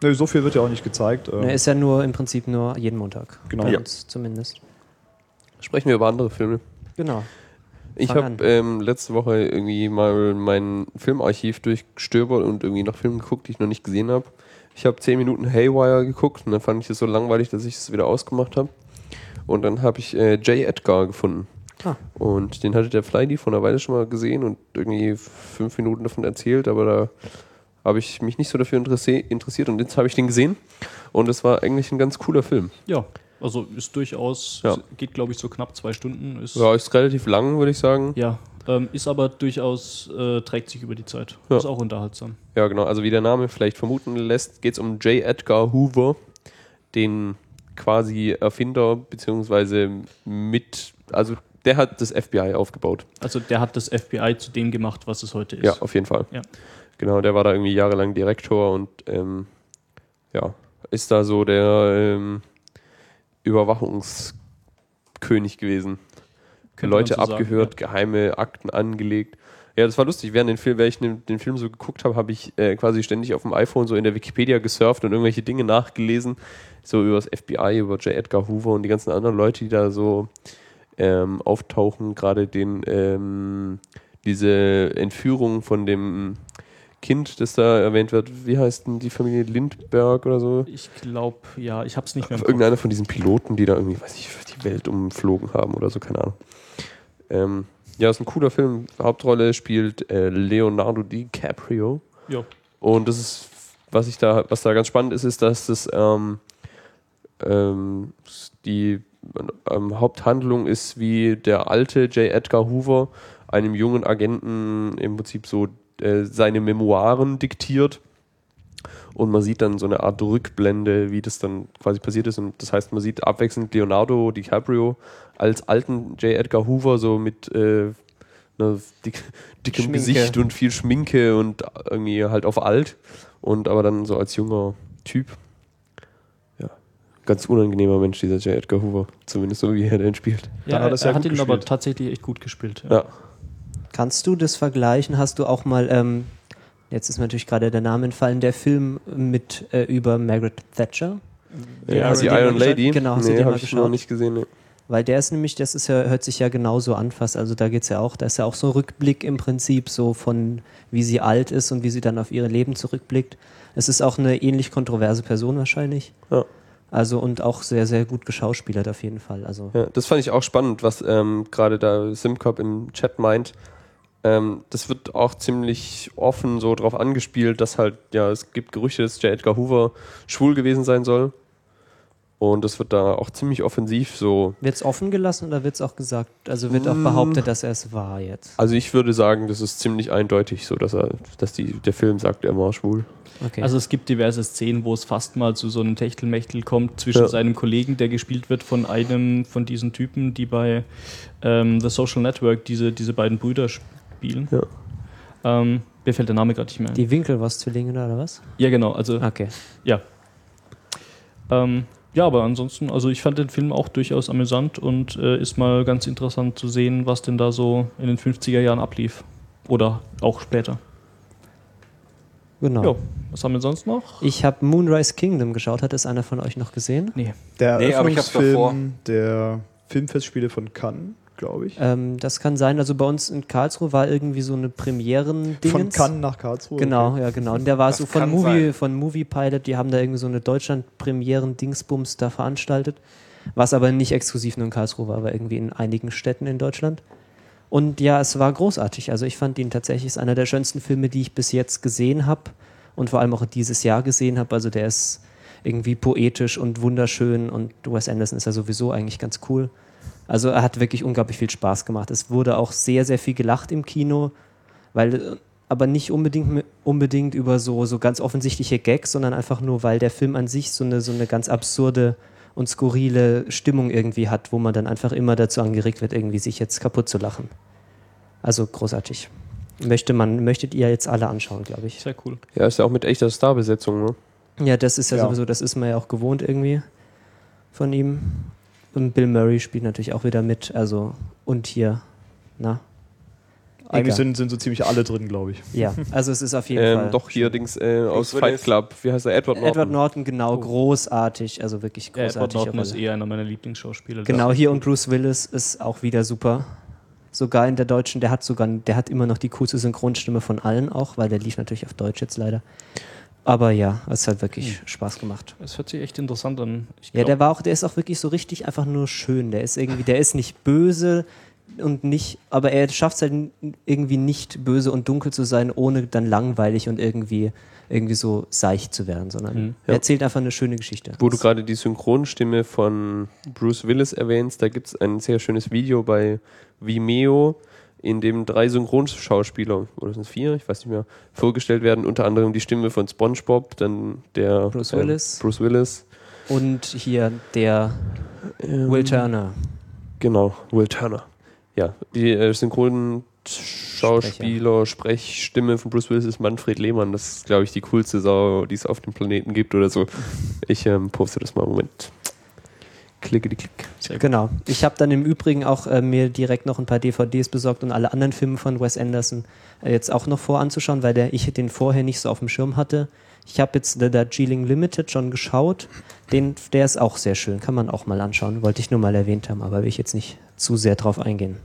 Nö, so viel wird ja auch nicht gezeigt. ähm, ist ja nur im Prinzip nur jeden Montag. Genau. Bei Ja. uns zumindest. Sprechen wir über andere Filme. Genau. Ich habe ähm, letzte Woche irgendwie mal mein Filmarchiv durchgestöbert und irgendwie nach Filmen geguckt, die ich noch nicht gesehen habe. Ich habe 10 Minuten Haywire geguckt und dann fand ich es so langweilig, dass ich es wieder ausgemacht habe. Und dann habe ich äh, J. Edgar gefunden. Ah. Und den hatte der Flydy vor einer Weile schon mal gesehen und irgendwie fünf Minuten davon erzählt, aber da habe ich mich nicht so dafür interessiert und jetzt habe ich den gesehen und es war eigentlich ein ganz cooler Film. Ja, also ist durchaus, Ja. geht glaube ich so knapp zwei Stunden. Ist, Ja, ist relativ lang, würde ich sagen. ja Ähm, ist aber durchaus, äh, trägt sich über die Zeit. Ja. Ist auch unterhaltsam. Ja, genau. Also wie der Name vielleicht vermuten lässt, geht es um J. Edgar Hoover, den quasi Erfinder, beziehungsweise mit, also der hat das FBI aufgebaut. Also der hat das FBI zu dem gemacht, was es heute ist. Ja, auf jeden Fall. Ja. Genau, der war da irgendwie jahrelang Direktor und ähm, ja, ist da so der ähm, Überwachungskönig gewesen. Leute so sagen, abgehört, geheime Akten angelegt. Ja, das war lustig. Während den Film, während ich den, den Film so geguckt habe, habe ich äh, quasi ständig auf dem iPhone so in der Wikipedia gesurft und irgendwelche Dinge nachgelesen, so über das FBI, über J. Edgar Hoover und die ganzen anderen Leute, die da so ähm, auftauchen. Gerade den ähm, diese Entführung von dem Kind, das da erwähnt wird. Wie heißt denn die Familie Lindbergh oder so? Ich glaube, ja, ich habe es nicht mehr. Irgendeiner von diesen Piloten, die da irgendwie, weiß ich, die Welt umflogen haben oder so, keine Ahnung. Ähm, ja, ist ein cooler Film. Hauptrolle spielt äh, Leonardo DiCaprio. Ja. Und das ist, was ich da, was da ganz spannend ist, ist, dass das ähm, ähm, die ähm, Haupthandlung ist, wie der alte J. Edgar Hoover einem jungen Agenten im Prinzip so äh, seine Memoiren diktiert. Und man sieht dann so eine Art Rückblende, wie das dann quasi passiert ist. Und das heißt, man sieht abwechselnd Leonardo DiCaprio als alten J. Edgar Hoover, so mit äh, einer dick, dickem Schminke. Gesicht und viel Schminke und irgendwie halt auf alt. Und aber dann so als junger Typ. Ja, ganz unangenehmer Mensch, dieser J. Edgar Hoover. Zumindest so, wie er den spielt. Ja, Dann hat er, ja er hat ihn aber gespielt. tatsächlich echt gut gespielt. Ja. Kannst du das vergleichen? Hast du auch mal, ähm, jetzt ist mir natürlich gerade der Name entfallen, der Film mit äh, über Margaret Thatcher? Ja, hast die den Iron? Lady. Genau, hast nee, den habe ich noch geschaut? nicht gesehen. Nee. Weil der ist nämlich, das ist ja, hört sich ja genauso an fast. Also da geht's ja auch, da ist ja auch so ein Rückblick im Prinzip, so von wie sie alt ist und wie sie dann auf ihr Leben zurückblickt. Es ist auch eine ähnlich kontroverse Person wahrscheinlich. Ja. Also und auch sehr, sehr gut geschauspielert auf jeden Fall. Also Ja, das fand ich auch spannend, was ähm, gerade da Simcop im Chat meint. Ähm, das wird auch ziemlich offen so drauf angespielt, dass halt, ja, es gibt Gerüchte, dass J. Edgar Hoover schwul gewesen sein soll. Und das wird da auch ziemlich offensiv so. wird's offen gelassen oder wird's auch gesagt? Also wird auch behauptet, dass er es war jetzt. Also ich würde sagen, das ist ziemlich eindeutig so, dass er, dass die, der Film sagt, er war schwul. Okay. Also es gibt diverse Szenen, wo es fast mal zu so einem Techtelmechtel kommt zwischen Ja. seinem Kollegen, der gespielt wird von einem von diesen Typen, die bei ähm, The Social Network diese, diese beiden Brüder spielen. Ja. Ähm, mir fällt der Name gerade nicht mehr ein. die Winkelwurst-Zwillinge oder was? Ja, genau. Also Okay. ja. Ähm, ja, aber ansonsten, also ich fand den Film auch durchaus amüsant und äh, ist mal ganz interessant zu sehen, was denn da so in den 50er Jahren ablief. Oder auch später. Genau. Ja, was haben wir sonst noch? Ich habe Moonrise Kingdom geschaut. Hat es einer von euch noch gesehen? Nee. Der Nee, aber ich hab's davor. Eröffnungsfilm der Filmfestspiele von Cannes, glaube ich. Ähm, das kann sein. Also bei uns in Karlsruhe war irgendwie so eine premieren Von Cannes nach Karlsruhe. Genau, okay. ja, genau. Und der war Das so von Movie, sein. von Movie Pilot, die haben da irgendwie so eine Deutschland-Premieren-Dingsbums da veranstaltet. Was aber nicht exklusiv nur in Karlsruhe war, aber irgendwie in einigen Städten in Deutschland. Und ja, es war großartig. Also ich fand ihn tatsächlich ist einer der schönsten Filme, die ich bis jetzt gesehen habe und vor allem auch dieses Jahr gesehen habe. Also der ist irgendwie poetisch und wunderschön und Wes Anderson ist ja sowieso eigentlich ganz cool. Also er hat wirklich unglaublich viel Spaß gemacht. Es wurde auch sehr, sehr viel gelacht im Kino, weil aber nicht unbedingt, unbedingt über so, so ganz offensichtliche Gags, sondern einfach nur, weil der Film an sich so eine, so eine ganz absurde und skurrile Stimmung irgendwie hat, wo man dann einfach immer dazu angeregt wird, irgendwie sich jetzt kaputt zu lachen. Also großartig. Möchte man, möchtet ihr jetzt alle anschauen, glaube ich. Sehr cool. Ja, ist ja auch mit echter Starbesetzung, ne? Ja, das ist ja, Ja. sowieso, das ist man ja auch gewohnt irgendwie von ihm. Und Bill Murray spielt natürlich auch wieder mit, also und hier, na, Eigentlich sind, sind so ziemlich alle drin, glaube ich. ja, also es ist auf jeden Fall. Ähm, doch hier Dings äh, aus Fight. Club. Wie heißt er? Edward Norton. Edward Norton, genau, großartig, also wirklich Ja, Edward großartig. Norton ist eher einer meiner Lieblingsschauspieler. Genau, hier und Bruce Willis ist auch wieder super. Sogar in der deutschen, der hat sogar, der hat immer noch die coolste Synchronstimme von allen auch, weil der lief natürlich auf Deutsch jetzt leider. Aber ja, es hat wirklich Spaß gemacht. Es hört sich echt interessant an. Ich Ja, der war auch, der ist auch wirklich so richtig einfach nur schön. Der ist irgendwie, der ist nicht böse und nicht, aber er schafft es halt irgendwie nicht böse und dunkel zu sein, ohne dann langweilig und irgendwie, irgendwie so seicht zu werden, sondern Mhm. er Ja. erzählt einfach eine schöne Geschichte. Wo du gerade die Synchronstimme von Bruce Willis erwähnst, da gibt es ein sehr schönes Video bei Vimeo. In dem drei Synchronschauspieler, oder sind es vier, ich weiß nicht mehr, vorgestellt werden. Unter anderem die Stimme von SpongeBob, dann der Bruce äh, Willis. Bruce Willis. Und hier der Ähm, Will Turner. Genau, Will Turner. Ja, die äh, Synchronschauspieler, Sprechstimme von Bruce Willis ist Manfred Lehmann. Das ist, glaube ich, die coolste Sau, die es auf dem Planeten gibt oder so. Ich ähm, poste das mal im Moment. Klicke die Klick. Genau. Ich habe dann im Übrigen auch äh, mir direkt noch ein paar DVDs besorgt und alle anderen Filme von Wes Anderson äh, jetzt auch noch voranzuschauen, weil der, ich den vorher nicht so auf dem Schirm hatte. Ich habe jetzt The Darjeeling Limited schon geschaut. Den, der ist auch sehr schön, kann man auch mal anschauen. Wollte ich nur mal erwähnt haben, aber will ich jetzt nicht zu sehr drauf eingehen.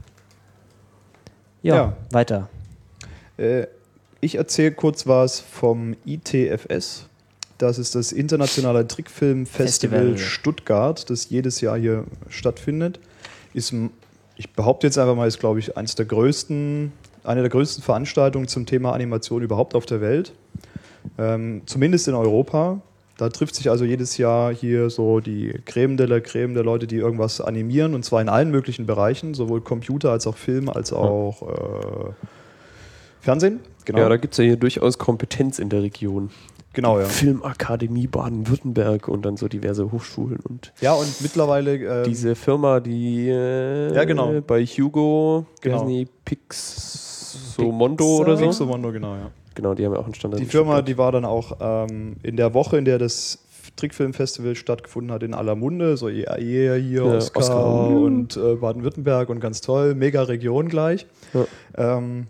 Ja, Ja. weiter. Äh, ich erzähle kurz was vom ITFS. Das ist das Internationale Trickfilmfestival Festival. Stuttgart, das jedes Jahr hier stattfindet. Ist, ich behaupte jetzt einfach mal, ist, glaube ich, eines der größten, eine der größten Veranstaltungen zum Thema Animation überhaupt auf der Welt. Ähm, zumindest in Europa. Da trifft sich also jedes Jahr hier so die Creme de la Creme der Leute, die irgendwas animieren, und zwar in allen möglichen Bereichen, sowohl Computer als auch Film, als auch äh, Fernsehen. Genau, Ja, da gibt es ja hier durchaus Kompetenz in der Region. genau ja. Filmakademie Baden-Württemberg und dann so diverse Hochschulen und Ja, und mittlerweile ähm, diese Firma, die äh, Ja, genau. bei Hugo, Genau. die Pix so Mondo oder so. Pixelmondo, genau, ja. Genau, die haben ja auch einen Standard. Die Firma, Stuttgart. die war dann auch ähm, in der Woche, in der das Trickfilmfestival stattgefunden hat, in aller Munde, so IAE hier, Ja, Oscar, Oscar. und äh, Baden-Württemberg und ganz toll, mega Region gleich. Ja. Ähm,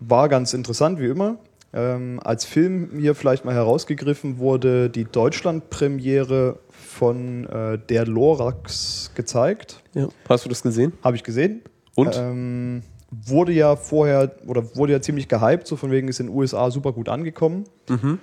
war ganz interessant, wie immer. Ähm, als Film hier vielleicht mal herausgegriffen wurde die Deutschland-Premiere von äh, Der Lorax gezeigt. Ja. Hast du das gesehen? Habe ich gesehen. Und? Ähm, wurde ja vorher oder wurde ja ziemlich gehypt, so von wegen ist in den USA super gut angekommen. Mhm.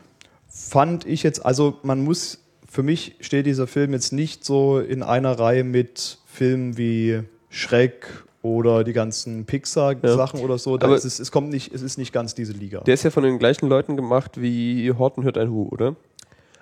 Fand ich jetzt, also man muss, für mich steht dieser Film jetzt nicht so in einer Reihe mit Filmen wie Schreck oder die ganzen Pixar-Sachen oder so. Da Aber- ist es, es kommt nicht, es ist nicht ganz diese Liga. Der ist ja von den gleichen Leuten gemacht wie Horton hört ein Hu, oder?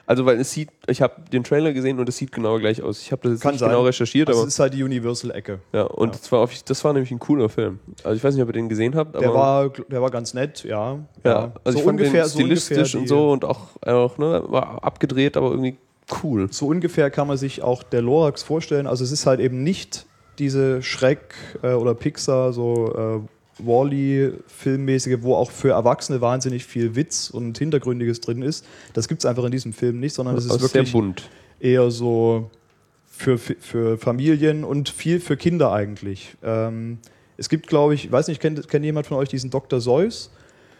Also, weil es sieht, ich habe den Trailer gesehen und es sieht genau gleich aus. Ich habe das jetzt Kann nicht sein. genau recherchiert, also aber es ist halt die Universal-Ecke. ja, und Ja. Das, war das war nämlich ein cooler Film. Also, ich weiß nicht, ob ihr den gesehen habt, aber Der war, der war ganz nett, ja. ja, also ich fand den so stilistisch ungefähr und so und auch, auch ne, war abgedreht, aber irgendwie cool. So ungefähr kann man sich auch der Lorax vorstellen. Also es ist halt eben nicht diese Schreck äh, oder Pixar, so äh, Wally-Filmmäßige, wo auch für Erwachsene wahnsinnig viel Witz und Hintergründiges drin ist. Das gibt es einfach in diesem Film nicht, sondern es ist wirklich eher so für, für Familien und viel für Kinder eigentlich. Ähm, es gibt, glaube ich, weiß nicht, kennt, kennt jemand von euch diesen Dr. Seuss?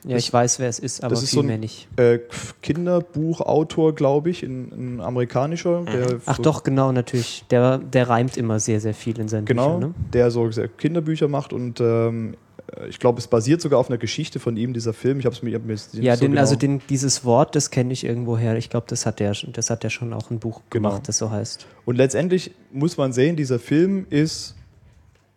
Ja, Das- ich weiß, wer es ist, aber das ist viel so ein- mehr nicht. Äh, Kinderbuchautor, glaube ich, ein, ein amerikanischer. Der Ach so- doch, genau, natürlich. Der, der reimt immer sehr, sehr viel in seinen Genau, Büchern. Ne? der so sehr Kinderbücher macht und ähm, ich glaube, es basiert sogar auf einer Geschichte von ihm, dieser Film. Ich habe es mir, hab mir Ja, so den, genau- also den, dieses Wort, das kenne ich irgendwoher. Ich glaube, das hat der, das hat der schon auch ein Buch Genau. gemacht, das so heißt. Und letztendlich muss man sehen, dieser Film ist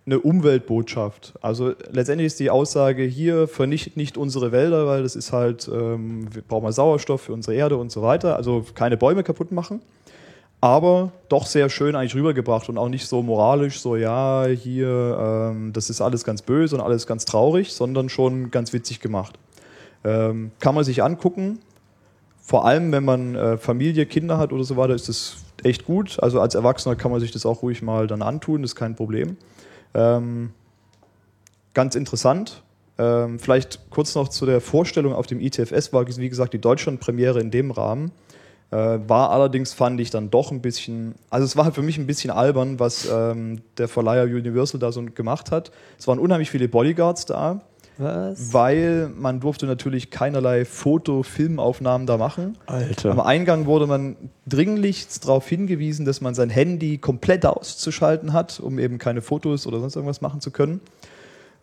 eine Umweltbotschaft. Also letztendlich ist die Aussage hier, vernichtet nicht unsere Wälder, weil das ist halt, ähm, wir brauchen mal Sauerstoff für unsere Erde und so weiter. Also keine Bäume kaputt machen. Aber doch sehr schön eigentlich rübergebracht und auch nicht so moralisch, so ja, hier, ähm, das ist alles ganz böse und alles ganz traurig, sondern schon ganz witzig gemacht. Ähm, kann man sich angucken. Vor allem, wenn man äh, Familie, Kinder hat oder so weiter, ist das echt gut. Also als Erwachsener kann man sich das auch ruhig mal dann antun, das ist kein Problem. Ähm, ganz interessant. Ähm, vielleicht kurz noch zu der Vorstellung auf dem ITFS war, wie gesagt, die Deutschland-Premiere in dem Rahmen. Äh, war allerdings, fand ich dann doch ein bisschen, also es war halt für mich ein bisschen albern, was ähm, der Verleiher Universal da so gemacht hat. Es waren unheimlich viele Bodyguards da, Was? weil man durfte natürlich keinerlei Foto-Filmaufnahmen da machen. Am Alter. Eingang wurde man dringlichst darauf hingewiesen, dass man sein Handy komplett auszuschalten hat, um eben keine Fotos oder sonst irgendwas machen zu können.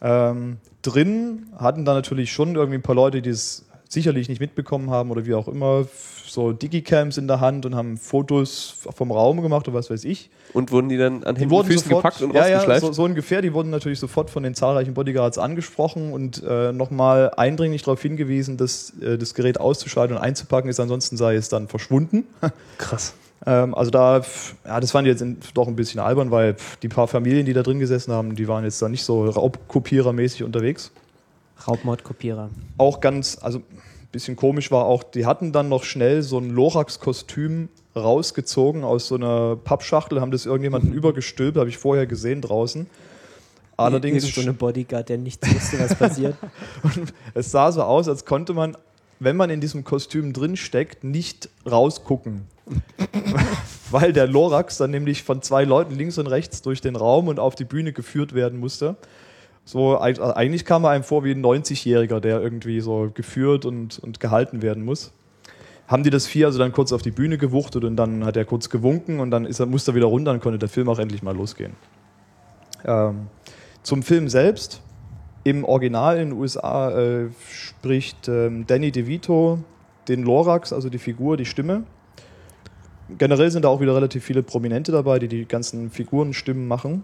Ähm, drin hatten da natürlich schon irgendwie ein paar Leute, die es sicherlich nicht mitbekommen haben oder wie auch immer, so Digicams in der Hand und haben Fotos vom Raum gemacht oder was weiß ich. Und wurden die dann an Händen und Füßen sofort, gepackt und ja, ja, rausgeschleift? so, so ungefähr. Die wurden natürlich sofort von den zahlreichen Bodyguards angesprochen und äh, nochmal eindringlich darauf hingewiesen, dass äh, das Gerät auszuschalten und einzupacken ist, ansonsten sei es dann verschwunden. Krass. Ähm, also da, ja, das fand ich jetzt doch ein bisschen albern, weil die paar Familien, die da drin gesessen haben, die waren jetzt da nicht so Raubkopierermäßig unterwegs. Raubmordkopierer. Auch ganz, also bisschen komisch war auch, die hatten dann noch schnell so ein Lorax-Kostüm rausgezogen aus so einer Pappschachtel, haben das irgendjemanden übergestülpt, habe ich vorher gesehen draußen. Allerdings Irgend so eine Bodyguard, der nichts wusste, was passiert. Und es sah so aus, als konnte man, wenn man in diesem Kostüm drin steckt, nicht rausgucken. Weil der Lorax dann nämlich von zwei Leuten links und rechts durch den Raum und auf die Bühne geführt werden musste. So, also eigentlich kam er einem vor wie ein 90-Jähriger, der irgendwie so geführt und, und gehalten werden muss. Haben die das Vieh also dann kurz auf die Bühne gewuchtet und dann hat er kurz gewunken und dann ist er, musste er wieder runter und konnte der Film auch endlich mal losgehen. Ähm, zum Film selbst. Im Original in den USA äh, spricht ähm, Danny DeVito den Lorax, also die Figur, die Stimme. Generell sind da auch wieder relativ viele Prominente dabei, die die ganzen Figurenstimmen machen.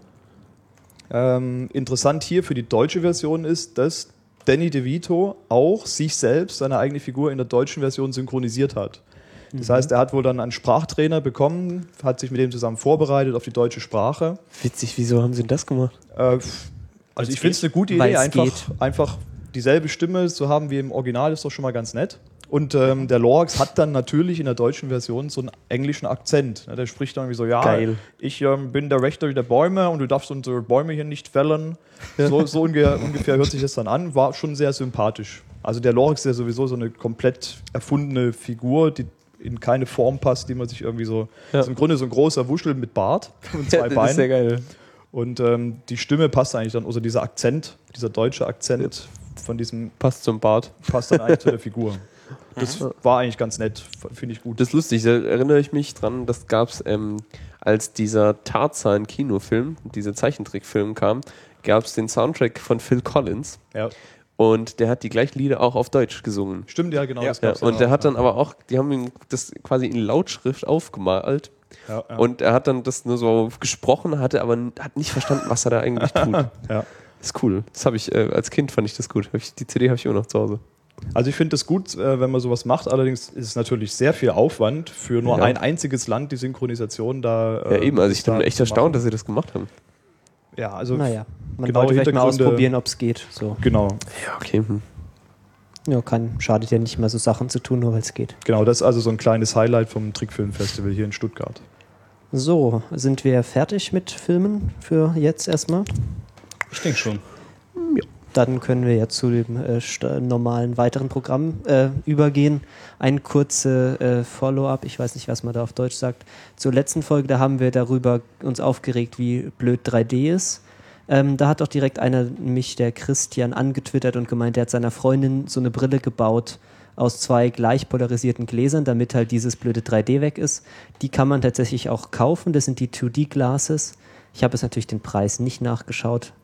Ähm, interessant hier für die deutsche Version ist, dass Danny DeVito auch sich selbst, seine eigene Figur in der deutschen Version synchronisiert hat. Das heißt, er hat wohl dann einen Sprachtrainer bekommen, hat sich mit dem zusammen vorbereitet auf die deutsche Sprache. Witzig, wieso haben sie denn das gemacht? Äh, also ich finde es eine gute Idee, einfach, geht. einfach dieselbe Stimme zu haben wie im Original, ist doch schon mal ganz nett. Und ähm, der Lorax hat dann natürlich in der deutschen Version so einen englischen Akzent. Ne, Der spricht dann irgendwie so, ja, Geil. ich ähm, bin der Wächter der Bäume und du darfst unsere Bäume hier nicht fällen. So, so ungefähr, ungefähr hört sich das dann an. War schon sehr sympathisch. Also der Lorax ist ja sowieso so eine komplett erfundene Figur, die in keine Form passt, die man sich irgendwie so... Ja. Ist im Grunde so ein großer Wuschel mit Bart und zwei das Beinen. ist sehr geil. Und ähm, die Stimme passt eigentlich dann, also dieser Akzent, dieser deutsche Akzent von diesem Passt zum Bart. passt dann eigentlich zu der Figur. Das war eigentlich ganz nett, finde ich gut. Das ist lustig, da erinnere ich mich dran, das gab es, ähm, als dieser Tarzan-Kinofilm, dieser Zeichentrickfilm kam, gab es den Soundtrack von Phil Collins ja. und der hat die gleichen Lieder auch auf Deutsch gesungen. Stimmt, ja, genau. Ja. das Ja, und der auch. hat dann aber auch, die haben ihm das quasi in Lautschrift aufgemalt ja, ja. und er hat dann das nur so gesprochen, hatte aber hat nicht verstanden, was er da eigentlich tut. Ist cool. Das habe ich, äh, als Kind fand ich das gut. Hab ich, die CD habe ich immer noch zu Hause. Also ich finde es gut, äh, wenn man sowas macht. Allerdings ist es natürlich sehr viel Aufwand für nur Ja. ein einziges Land, die Synchronisation da. Ja, äh, eben, also ich bin echt erstaunt, dass sie das gemacht haben. Ja, also Naja, man Genaue wollte vielleicht mal ausprobieren, ob es geht. So. genau, Ja, okay. Hm. Ja, kann, schadet ja nicht mal so Sachen zu tun, nur weil es geht. genau. Das ist also so ein kleines Highlight vom Trickfilmfestival hier in Stuttgart. So, sind wir fertig mit Filmen für jetzt erstmal? Ich denke schon. Dann können wir ja zu dem äh, normalen weiteren Programm äh, übergehen. Ein kurze äh, Follow-up, ich weiß nicht, was man da auf Deutsch sagt. Zur letzten Folge, da haben wir darüber uns aufgeregt, wie blöd 3D ist. Ähm, da hat auch direkt einer, mich der Christian, angetwittert und gemeint, der hat seiner Freundin so eine Brille gebaut aus zwei gleich polarisierten Gläsern, damit halt dieses blöde 3D weg ist. Die kann man tatsächlich auch kaufen. Das sind die 2D-Glasses. Ich habe jetzt natürlich den Preis nicht nachgeschaut.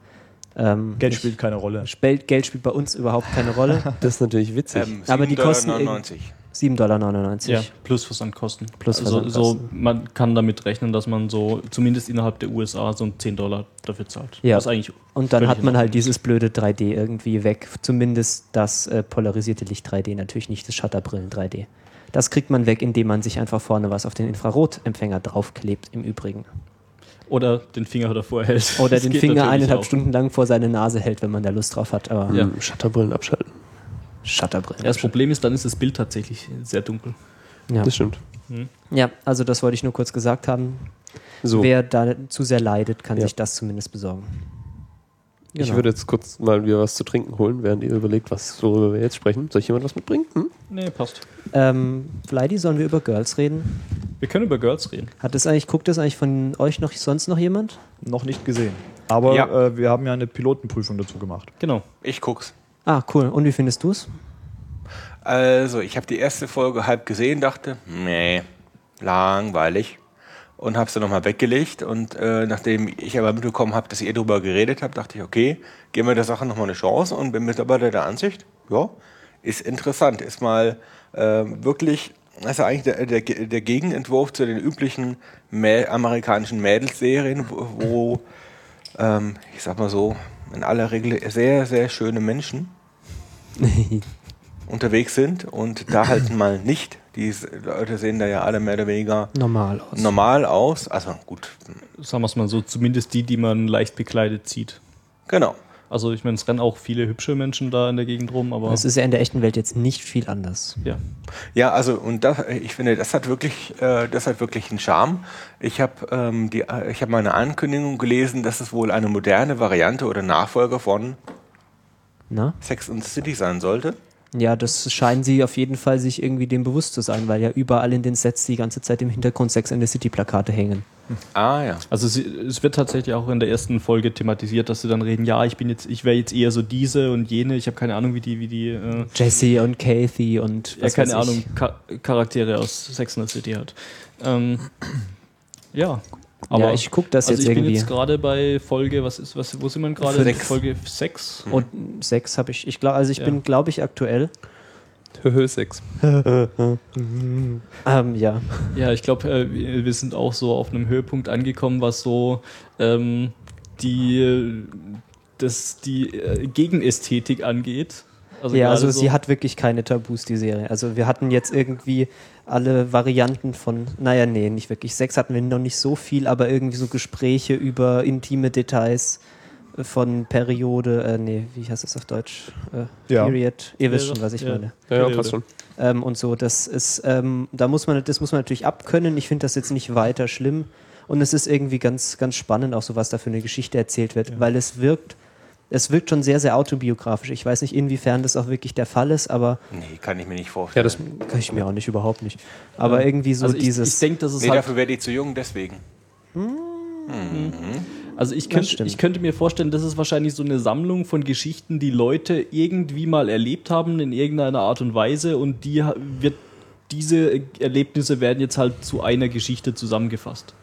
Ähm, Geld spielt keine Rolle. Spel- Geld spielt bei uns überhaupt keine Rolle. Das ist natürlich witzig. Ähm, Aber die kosten 7,99 7,99 Dollar. Ja, plus Versandkosten. Plus also, so, man kann damit rechnen, dass man so zumindest innerhalb der USA so 10 Dollar dafür zahlt. Ja. Was eigentlich Und dann hat man halt dieses blöde 3D irgendwie weg. Zumindest das äh, polarisierte Licht 3D, natürlich nicht das Shutterbrillen 3D. Das kriegt man weg, indem man sich einfach vorne was auf den Infrarotempfänger draufklebt, im Übrigen. Oder den Finger davor hält. Oder Das den Finger eineinhalb auch. Stunden lang vor seine Nase hält, wenn man da Lust drauf hat. Aber Ja. Hm, Shutterbrillen abschalten. Shutterbrillen. Ja, das Problem ist, dann ist das Bild tatsächlich sehr dunkel. Ja. Das stimmt. ja, also das wollte ich nur kurz gesagt haben. So, Wer da zu sehr leidet, kann Ja. sich das zumindest besorgen. Ich Genau. würde jetzt kurz mal wieder was zu trinken holen, während ihr überlegt, was, worüber wir jetzt sprechen. Soll ich jemand was mitbringen? Hm? Nee, passt. Ähm, Fleidy, sollen wir über Girls reden? Wir können über Girls reden. Hat das eigentlich, guckt das eigentlich von euch noch sonst noch jemand? Noch nicht gesehen. Aber Ja. äh, wir haben ja eine Pilotenprüfung dazu gemacht. Genau. Ich guck's. Ah, cool. Und wie findest du es? Also, ich habe die erste Folge halb gesehen, dachte, nee, langweilig. Und habe sie nochmal weggelegt. Und äh, nachdem ich aber mitbekommen habe, dass ihr darüber geredet habt, dachte ich, okay, geben wir der Sache nochmal eine Chance. Und bin mittlerweile der Ansicht, ja, ist interessant. Ist mal äh, wirklich, das ist ja eigentlich der, der, der Gegenentwurf zu den üblichen Mä amerikanischen Mädelsserien, wo, wo ähm, ich sag mal so, in aller Regel sehr, sehr schöne Menschen unterwegs sind und da halt mal nicht. Die Leute sehen da ja alle mehr oder weniger Normal aus. normal aus. Also gut, Sagen wir es mal so, zumindest die, die man leicht bekleidet sieht. genau. Also ich meine, es rennen auch viele hübsche Menschen da in der Gegend rum, aber Das ist ja in der echten Welt jetzt nicht viel anders. ja. Ja, also und das, ich finde, das hat wirklich, äh, das hat wirklich einen Charme. Ich habe ähm, die, äh, ich habe mal eine Ankündigung gelesen, dass es wohl eine moderne Variante oder Nachfolger von Na? Sex and the City sein sollte. Ja, das scheinen sie auf jeden Fall sich irgendwie dem bewusst zu sein, weil ja überall in den Sets die ganze Zeit im Hintergrund Sex and the City Plakate hängen. Ah ja. Also sie, es wird tatsächlich auch in der ersten Folge thematisiert, dass sie dann reden, ja, ich bin jetzt, ich wäre jetzt eher so diese und jene, ich habe keine Ahnung, wie die, wie die, äh, Jesse und Kathy und ja, was keine weiß ich. Ahnung, Ka Charaktere aus Sex and the City hat. Ähm, ja. Aber ja, ich gucke das also jetzt ich bin irgendwie. jetzt gerade bei Folge, was ist, was, wo sind wir gerade? Sechs. Folge 6? und sechs habe ich. Ich glaube, also ich Ja. bin, glaube ich, aktuell. Höhö, sechs. Ähm, ja. Ja, ich glaube, äh, wir sind auch so auf einem Höhepunkt angekommen, was so ähm, die, das, die äh, Gegenästhetik angeht. Also ja, also so, sie hat wirklich keine Tabus, die Serie. Also wir hatten jetzt irgendwie alle Varianten von, naja, nee, nicht wirklich. Sex hatten wir noch nicht so viel, aber irgendwie so Gespräche über intime Details äh, von Periode, äh, nee, wie heißt das auf Deutsch? Äh, Ja. Period. Ihr wisst schon, was ich Ja. meine. Ja, ja, passt schon. Ähm, und so, das ist, ähm, da muss man, das muss man natürlich abkönnen. Ich finde das jetzt nicht weiter schlimm. Und es ist irgendwie ganz, ganz spannend, auch so was da für eine Geschichte erzählt wird, weil es wirkt, es wirkt schon sehr, sehr autobiografisch. Ich weiß nicht, inwiefern das auch wirklich der Fall ist, aber Nee, kann ich mir nicht Ja, vorstellen. das, kann ich mir auch nicht, überhaupt nicht. Aber Ja. irgendwie so also ich, dieses. ich denke, das ist nee, halt dafür wäre die zu jung, deswegen. Also ich könnte, ich könnte mir vorstellen, das ist wahrscheinlich so eine Sammlung von Geschichten, die Leute irgendwie mal erlebt haben in irgendeiner Art und Weise und die ha- wird diese Erlebnisse werden jetzt halt zu einer Geschichte zusammengefasst.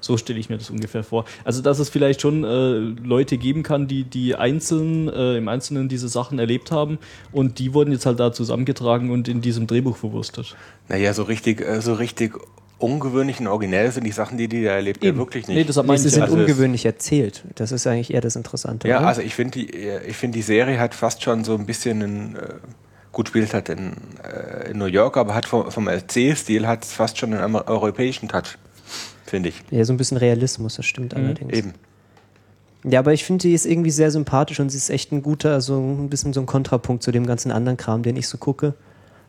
So stelle ich mir das ungefähr vor. Also dass es vielleicht schon äh, Leute geben kann, die die einzeln äh, im Einzelnen diese Sachen erlebt haben und die wurden jetzt halt da zusammengetragen und in diesem Drehbuch verwurstet. Naja, so richtig, äh, so richtig ungewöhnlich und originell sind die Sachen, die die da erlebt, ja wirklich nicht. Nee, deshalb nee, sie ich sind also ungewöhnlich erzählt. Das ist eigentlich eher das Interessante. Ja, oder? also ich finde die, äh, ich finde die Serie hat fast schon so ein bisschen einen, äh, gut spielt halt in, äh, in New York, aber hat vom, vom Erzählstil hat es fast schon einen europäischen Touch, finde ich. ja, so ein bisschen Realismus, das stimmt allerdings. Mhm, Eben. Ja, aber ich finde, die ist irgendwie sehr sympathisch und sie ist echt ein guter, so ein bisschen so ein Kontrapunkt zu dem ganzen anderen Kram, den ich so gucke.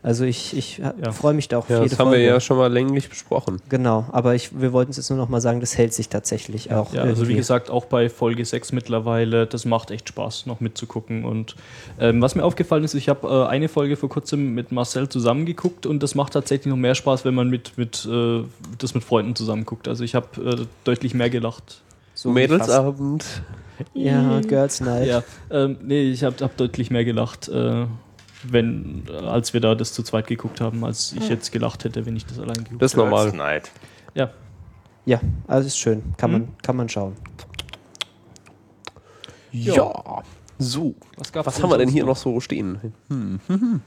Also ich, ich Ja. freue mich da auch auf ja, jede das haben Folge. wir ja schon mal länglich besprochen. Genau, aber ich, wir wollten es jetzt nur noch mal sagen, das hält sich tatsächlich auch. Ja, also wie irgendwie. gesagt, auch bei Folge 6 mittlerweile, das macht echt Spaß, noch mitzugucken. Und ähm, was mir aufgefallen ist, ich habe äh, eine Folge vor kurzem mit Marcel zusammengeguckt und das macht tatsächlich noch mehr Spaß, wenn man mit, mit äh, das mit Freunden zusammenguckt. Also ich habe äh, deutlich mehr gelacht. So Mädelsabend. Ja, Girls Night. Ja, ähm, nee, ich habe hab deutlich mehr gelacht, äh, wenn, als wir da das zu zweit geguckt haben, als ich jetzt gelacht hätte, wenn ich das allein geguckt Das ist normal. Night. Ja, Ja, also ist schön. Kann, Hm? man, kann man schauen. Ja. So. was, gab's Was haben wir denn hier noch so stehen? Hm.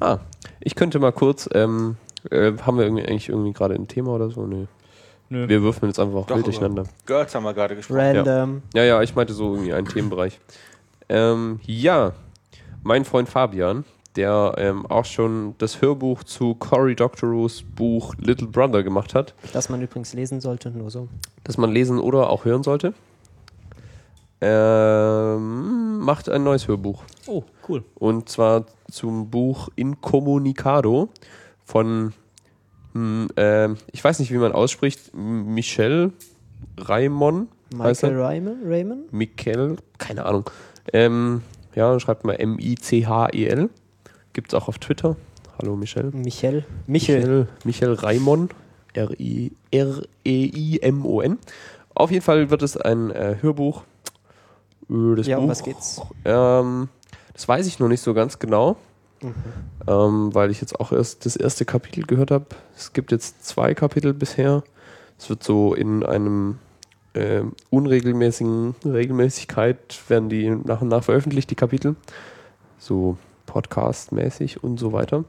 ah, ich könnte mal kurz, ähm, äh, haben wir irgendwie, eigentlich irgendwie gerade ein Thema oder so? Nee. Nö. Wir würfeln jetzt einfach Doch, wild durcheinander. Girls haben wir gerade gesprochen. Random. Ja, ja, ich meinte so irgendwie einen Themenbereich. Ähm, ja, mein Freund Fabian, der ähm, auch schon das Hörbuch zu Cory Doctorow's Buch Little Brother gemacht hat, Das man übrigens lesen sollte, nur so. das man lesen oder auch hören sollte, ähm, macht ein neues Hörbuch. Oh, cool. Und zwar zum Buch Incommunicado von, hm, ähm, ich weiß nicht, wie man ausspricht, Michel Raimon. Michael? Raymond? Raymond? Michael, keine Ahnung. Ähm, ja, schreibt mal M-I-C-H-E-L. Gibt's auch auf Twitter. Hallo Michel. Michel. Michel. Michel, Michel Raimon. R-E-I-M-O-N. Auf jeden Fall wird es ein äh, Hörbuch. Das Ja, um Buch, was geht's? Ähm, das weiß ich noch nicht so ganz genau, Mhm. ähm, weil ich jetzt auch erst das erste Kapitel gehört habe. Es gibt jetzt zwei Kapitel bisher. Es wird so in einem ähm, unregelmäßigen Regelmäßigkeit werden die nach und nach veröffentlicht, die Kapitel. So Podcast-mäßig und so weiter.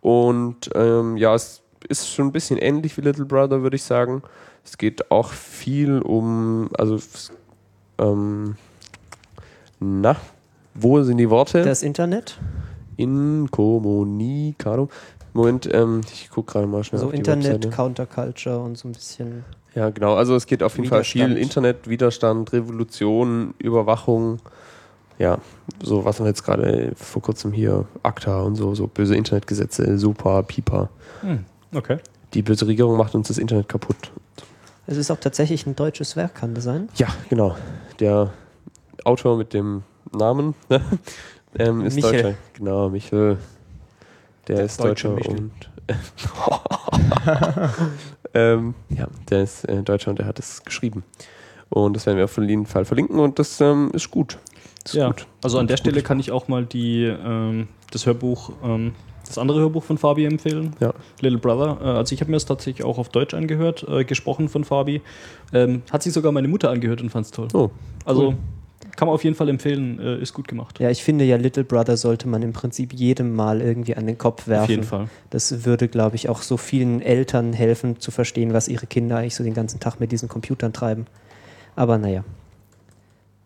Und ähm, ja, es ist schon ein bisschen ähnlich wie Little Brother, würde ich sagen. Es geht auch viel um, also ähm, na, wo sind die Worte? Das Internet? Incommunicado. Moment, ähm, ich gucke gerade mal schnell So Internet. Counterculture und so ein bisschen. Ja, genau. Also es geht auf jeden Fall viel Widerstand. Internet, Widerstand, Revolution, Überwachung. Ja, so was wir jetzt gerade vor kurzem hier, ACTA und so, so böse Internetgesetze, super, Pipa. Hm, okay. Die böse Regierung macht uns das Internet kaputt. Es ist auch tatsächlich ein deutsches Werk, kann das sein? Ja, genau. Der Autor mit dem Namen ne? ähm, ist Michel. Deutscher. Genau, Michel. Der, Der ist deutsche Deutscher Michel. und ähm, ja, der ist äh, Deutscher und der hat es geschrieben. Und das werden wir auf jeden Fall verlinken und das ähm, ist gut. Das ist Ja, gut. also an der Stelle gut. kann ich auch mal die, ähm, das Hörbuch, ähm, das andere Hörbuch von Fabi empfehlen. Ja. Little Brother. Äh, also ich habe mir das tatsächlich auch auf Deutsch angehört, äh, gesprochen von Fabi. Ähm, hat sich sogar meine Mutter angehört und fand es toll. Oh, Also cool. Kann man auf jeden Fall empfehlen, äh, ist gut gemacht. Ja, ich finde ja, Little Brother sollte man im Prinzip jedem Mal irgendwie an den Kopf werfen. Auf jeden Fall. Das würde, glaube ich, auch so vielen Eltern helfen zu verstehen, was ihre Kinder eigentlich so den ganzen Tag mit diesen Computern treiben. Aber naja.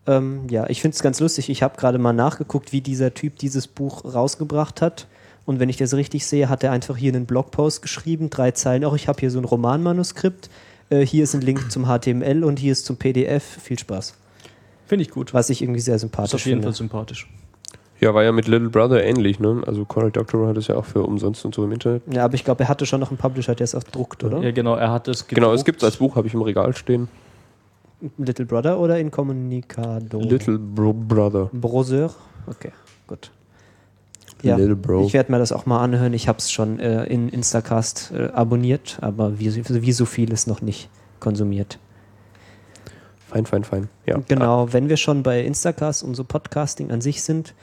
Ähm, ja, ich finde es ganz lustig. Ich habe gerade mal nachgeguckt, wie dieser Typ dieses Buch rausgebracht hat. Und wenn ich das richtig sehe, hat er einfach hier einen Blogpost geschrieben, drei Zeilen. Auch ich habe hier so ein Romanmanuskript. Äh, hier ist ein Link zum HTML und hier ist zum PDF. Viel Spaß. Finde ich gut. Was ich irgendwie sehr Ist sympathisch auf jeden finde. Fall sympathisch. Ja, war ja mit Little Brother ähnlich, ne? Also Coral Doctorow hat es ja auch für umsonst und so im Internet. Ja, aber ich glaube, er hatte schon noch einen Publisher, der es auch druckt, oder? Ja, genau, er hat es Genau, es gedruckt. gibt es als Buch, habe ich im Regal stehen. Little Brother oder Incommunicado? Little Bro Brother. Browser? Okay, gut. Ja, Little Bro. ich werde mir das auch mal anhören. Ich habe es schon äh, in Instacast äh, abonniert, aber wie, wie so vieles noch nicht konsumiert. Fein, fein, fein. Ja. Genau, wenn wir schon bei Instacast und so Podcasting an sich sind,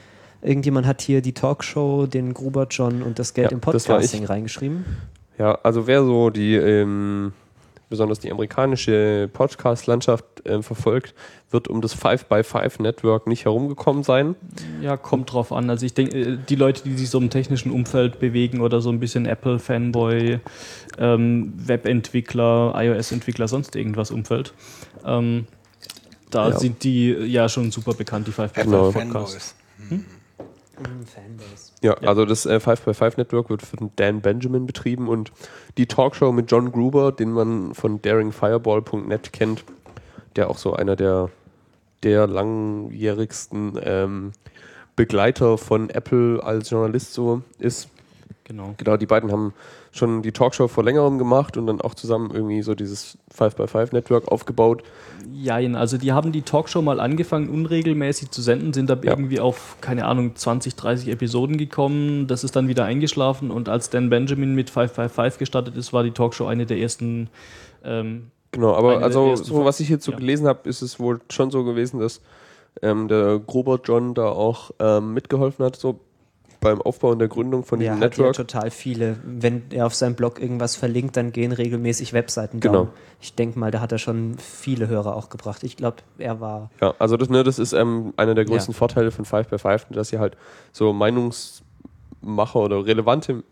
irgendjemand hat hier die Talkshow, den Gruber John und das Geld Ja, im. Podcasting reingeschrieben. Ja, also wer so die, ähm, besonders die amerikanische Podcast-Landschaft ähm, verfolgt, wird um das 5x5-Network nicht herumgekommen sein. Ja, kommt drauf an. Also ich denke, äh, die Leute, die sich so im technischen Umfeld bewegen oder so ein bisschen Apple-Fanboy, ähm, Webentwickler, iOS-Entwickler, sonst irgendwas Umfeld, ähm, da Ja. sind die ja schon super bekannt, die 5 Genau. Podcasts. Fanbase. Ja, Ja. also das äh, 5x5-Network wird von Dan Benjamin betrieben und die Talkshow mit John Gruber, den man von daringfireball.net kennt, der auch so einer der, der langjährigsten ähm, Begleiter von Apple als Journalist so ist. Genau. Genau, die beiden haben schon die Talkshow vor längerem gemacht und dann auch zusammen irgendwie so dieses 5x5-Network aufgebaut. Jein, also die haben die Talkshow mal angefangen, unregelmäßig zu senden, sind da Ja. irgendwie auf, keine Ahnung, 20, 30 Episoden gekommen. Das ist dann wieder eingeschlafen und als Dan Benjamin mit 555 gestartet ist, war die Talkshow eine der ersten. Ähm, Genau, aber also so was ich so ja. gelesen habe, ist es wohl schon so gewesen, dass ähm, der Gruber John da auch ähm, mitgeholfen hat, so beim Aufbau und der Gründung von Ja, diesem ja Network. total viele. Wenn er auf seinem Blog irgendwas verlinkt, dann gehen regelmäßig Webseiten down. Genau. Ich denke mal, da hat er schon viele Hörer auch gebracht. Ich glaube, er war Ja, also das, ne, das ist ähm, einer der größten Ja. Vorteile von 5x5, dass sie halt so Meinungsmacher oder relevante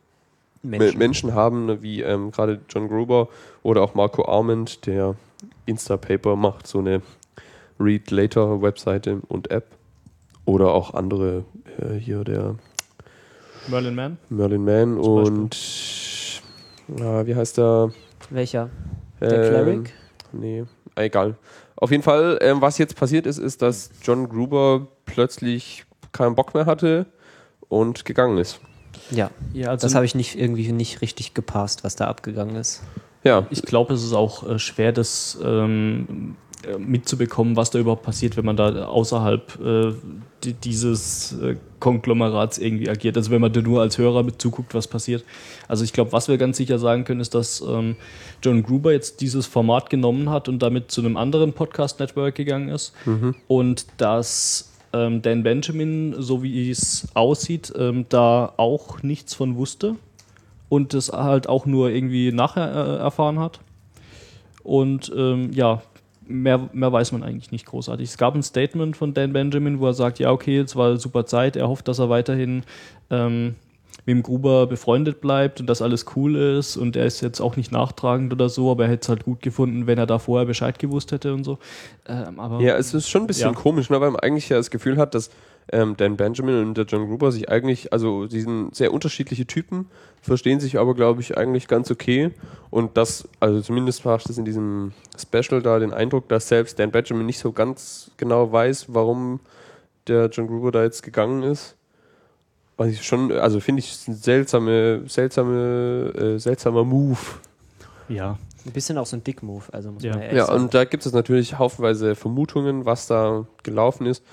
Menschen. Menschen, haben, ne, wie ähm, gerade John Gruber oder auch Marco Arment, der Instapaper macht, so eine Read Later Webseite und App. Oder auch andere, äh, hier der Merlin Mann. Merlin Mann und ja, wie heißt der? Welcher? Der Ähm, Cleric? Nee, egal. Auf jeden Fall, ähm, was jetzt passiert ist, ist, dass John Gruber plötzlich keinen Bock mehr hatte und gegangen ist. Ja, Ja, also das habe ich nicht irgendwie nicht richtig gepasst, was da abgegangen ist. Ja, Ich glaube, es ist auch äh, schwer, das ähm, äh, mitzubekommen, was da überhaupt passiert, wenn man da außerhalb äh, di- dieses äh, Konglomerats irgendwie agiert. Also wenn man da nur als Hörer mit zuguckt, was passiert. Also ich glaube, was wir ganz sicher sagen können, ist, dass ähm, John Gruber jetzt dieses Format genommen hat und damit zu einem anderen Podcast-Network gegangen ist. Und dass ähm, Dan Benjamin, so wie es aussieht, ähm, da auch nichts von wusste und das halt auch nur irgendwie nachher äh, erfahren hat. Und ähm, ja, mehr, mehr weiß man eigentlich nicht großartig. Es gab ein Statement von Dan Benjamin, wo er sagt, ja, okay, es war eine super Zeit, er hofft, dass er weiterhin ähm, mit dem Gruber befreundet bleibt und dass alles cool ist und er ist jetzt auch nicht nachtragend oder so, aber er hätte es halt gut gefunden, wenn er da vorher Bescheid gewusst hätte und so. Ähm, aber ja, es ist schon ein bisschen Ja. komisch, ne, weil man eigentlich ja das Gefühl hat, dass ähm, Dan Benjamin und der John Gruber sich eigentlich, also sie sind sehr unterschiedliche Typen, verstehen sich aber, glaube ich, eigentlich ganz okay. Und das, also zumindest macht es in diesem Special da den Eindruck, dass selbst Dan Benjamin nicht so ganz genau weiß, warum der John Gruber da jetzt gegangen ist. Was ich schon, also finde ich ist ein seltsame, seltsame, äh, seltsamer Move. Ja, Ein bisschen auch so ein Dick-Move, also muss Ja. man ja Ja, sagen. und da gibt es natürlich haufenweise Vermutungen, was da gelaufen ist.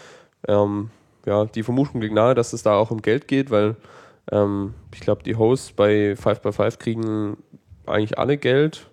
Ähm, ja, die Vermutung liegt nahe, dass es da auch um Geld geht, weil ähm, ich glaube, die Hosts bei 5x5 kriegen eigentlich alle Geld.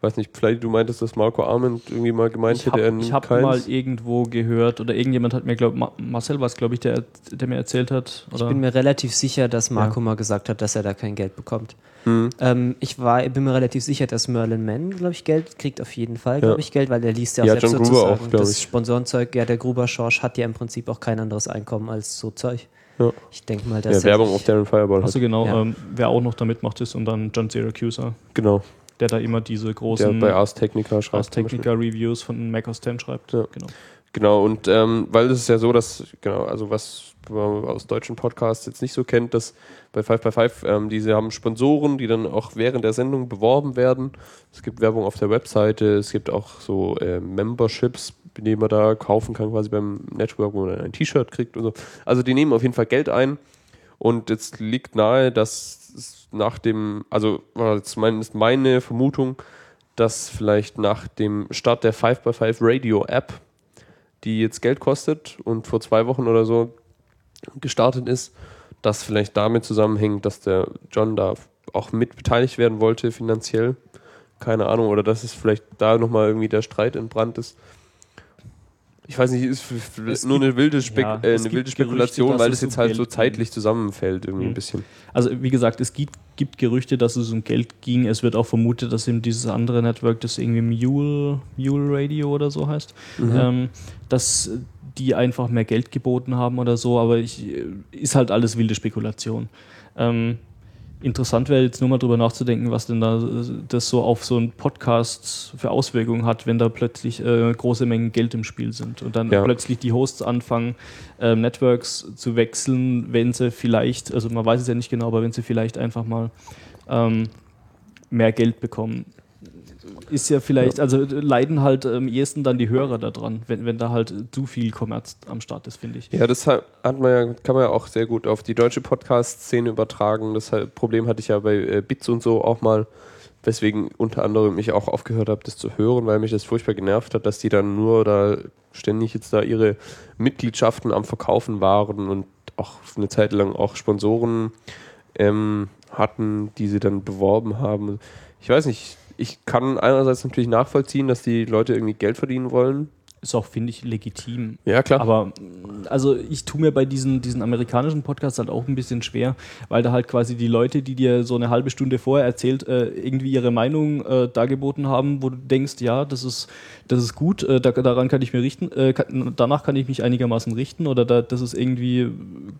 Weiß nicht, vielleicht du meintest, dass Marco Arment irgendwie mal gemeint ich hätte, er habe nimmt hab keins. mal irgendwo gehört oder irgendjemand hat mir, glaube Ma Marcel war es, glaube ich, der, der mir erzählt hat. Ich Oder? bin mir relativ sicher, dass Marco mal gesagt hat, dass er da kein Geld bekommt. Hm. Ähm, ich war, bin mir relativ sicher, dass Merlin Mann, glaube ich, Geld kriegt, auf jeden Fall, glaube Ja. ich, Geld, weil er liest ja auch Ja, selbst John Gruber sozusagen. auch, glaub das ich. Sponsorenzeug, ja, der Gruber Schorsch hat ja im Prinzip auch kein anderes Einkommen als so Zeug. Ja. Ich denke mal, dass Ja, er Werbung auf Darren Fireball. Achso, genau. Ja. Ähm, wer auch noch da mitmacht, ist und dann John Syracuse, Genau. Der da immer diese Der großen bei Ars Technica schreibt. Ars. Technica Reviews von Mac OS X schreibt. Ja. Genau. Genau, und ähm, weil es ist ja so, dass, genau, also was man aus deutschen Podcasts jetzt nicht so kennt, dass bei 5x5, ähm, diese haben Sponsoren, die dann auch während der Sendung beworben werden. Es gibt Werbung auf der Webseite, es gibt auch so äh, Memberships, die man da kaufen kann, quasi beim Network, wo man ein T-Shirt kriegt und so. Also die nehmen auf jeden Fall Geld ein. Und jetzt liegt nahe, dass es nach dem, also zumindest meine Vermutung, dass vielleicht nach dem Start der 5x5 Radio App, die jetzt Geld kostet und vor zwei Wochen oder so gestartet ist, das vielleicht damit zusammenhängt, dass der John da auch mit beteiligt werden wollte finanziell. Keine Ahnung, oder dass es vielleicht da nochmal irgendwie der Streit entbrannt ist. Ich weiß nicht, ist Es nur eine wilde, Spek ja, äh, eine wilde Gerüchte, Spekulation, dass weil es jetzt um halt so Geld zeitlich zusammenfällt, irgendwie Mhm. ein bisschen. Also wie gesagt, es gibt, gibt Gerüchte, dass es um Geld ging. Es wird auch vermutet, dass eben dieses andere Network, das irgendwie Mule, Mule Radio oder so heißt, ähm, dass die einfach mehr Geld geboten haben oder so, aber ich, ist halt alles wilde Spekulation. Ähm, interessant wäre jetzt nur mal drüber nachzudenken, was denn da äh, das so auf so einen Podcast für Auswirkungen hat, wenn da plötzlich äh, große Mengen Geld im Spiel sind und dann Ja. plötzlich die Hosts anfangen, ähm, Networks zu wechseln, wenn sie vielleicht, also man weiß es ja nicht genau, aber wenn sie vielleicht einfach mal ähm, mehr Geld bekommen. Ist ja vielleicht, also äh, leiden halt am ehesten dann die Hörer daran, wenn, wenn da halt zu viel Kommerz am Start ist, finde ich. Ja, das hat man ja, kann man ja auch sehr gut auf die deutsche Podcast-Szene übertragen. Das Problem hatte ich ja bei äh, Bits und so auch mal, weswegen unter anderem ich auch aufgehört habe, das zu hören, weil mich das furchtbar genervt hat, dass die dann nur da ständig jetzt da ihre Mitgliedschaften am Verkaufen waren und auch eine Zeit lang auch Sponsoren ähm, hatten, die sie dann beworben haben. Ich weiß nicht, ich kann einerseits natürlich nachvollziehen, dass die Leute irgendwie Geld verdienen wollen. Ist auch, finde ich, legitim. Ja, klar. Aber also ich tue mir bei diesen, diesen amerikanischen Podcasts halt auch ein bisschen schwer, weil da halt quasi die Leute, die dir so eine halbe Stunde vorher erzählt, äh, irgendwie ihre Meinung äh, dargeboten haben, wo du denkst, ja, das ist, das ist gut, äh, da, daran kann ich mir richten, äh, kann, danach kann ich mich einigermaßen richten oder da, das ist irgendwie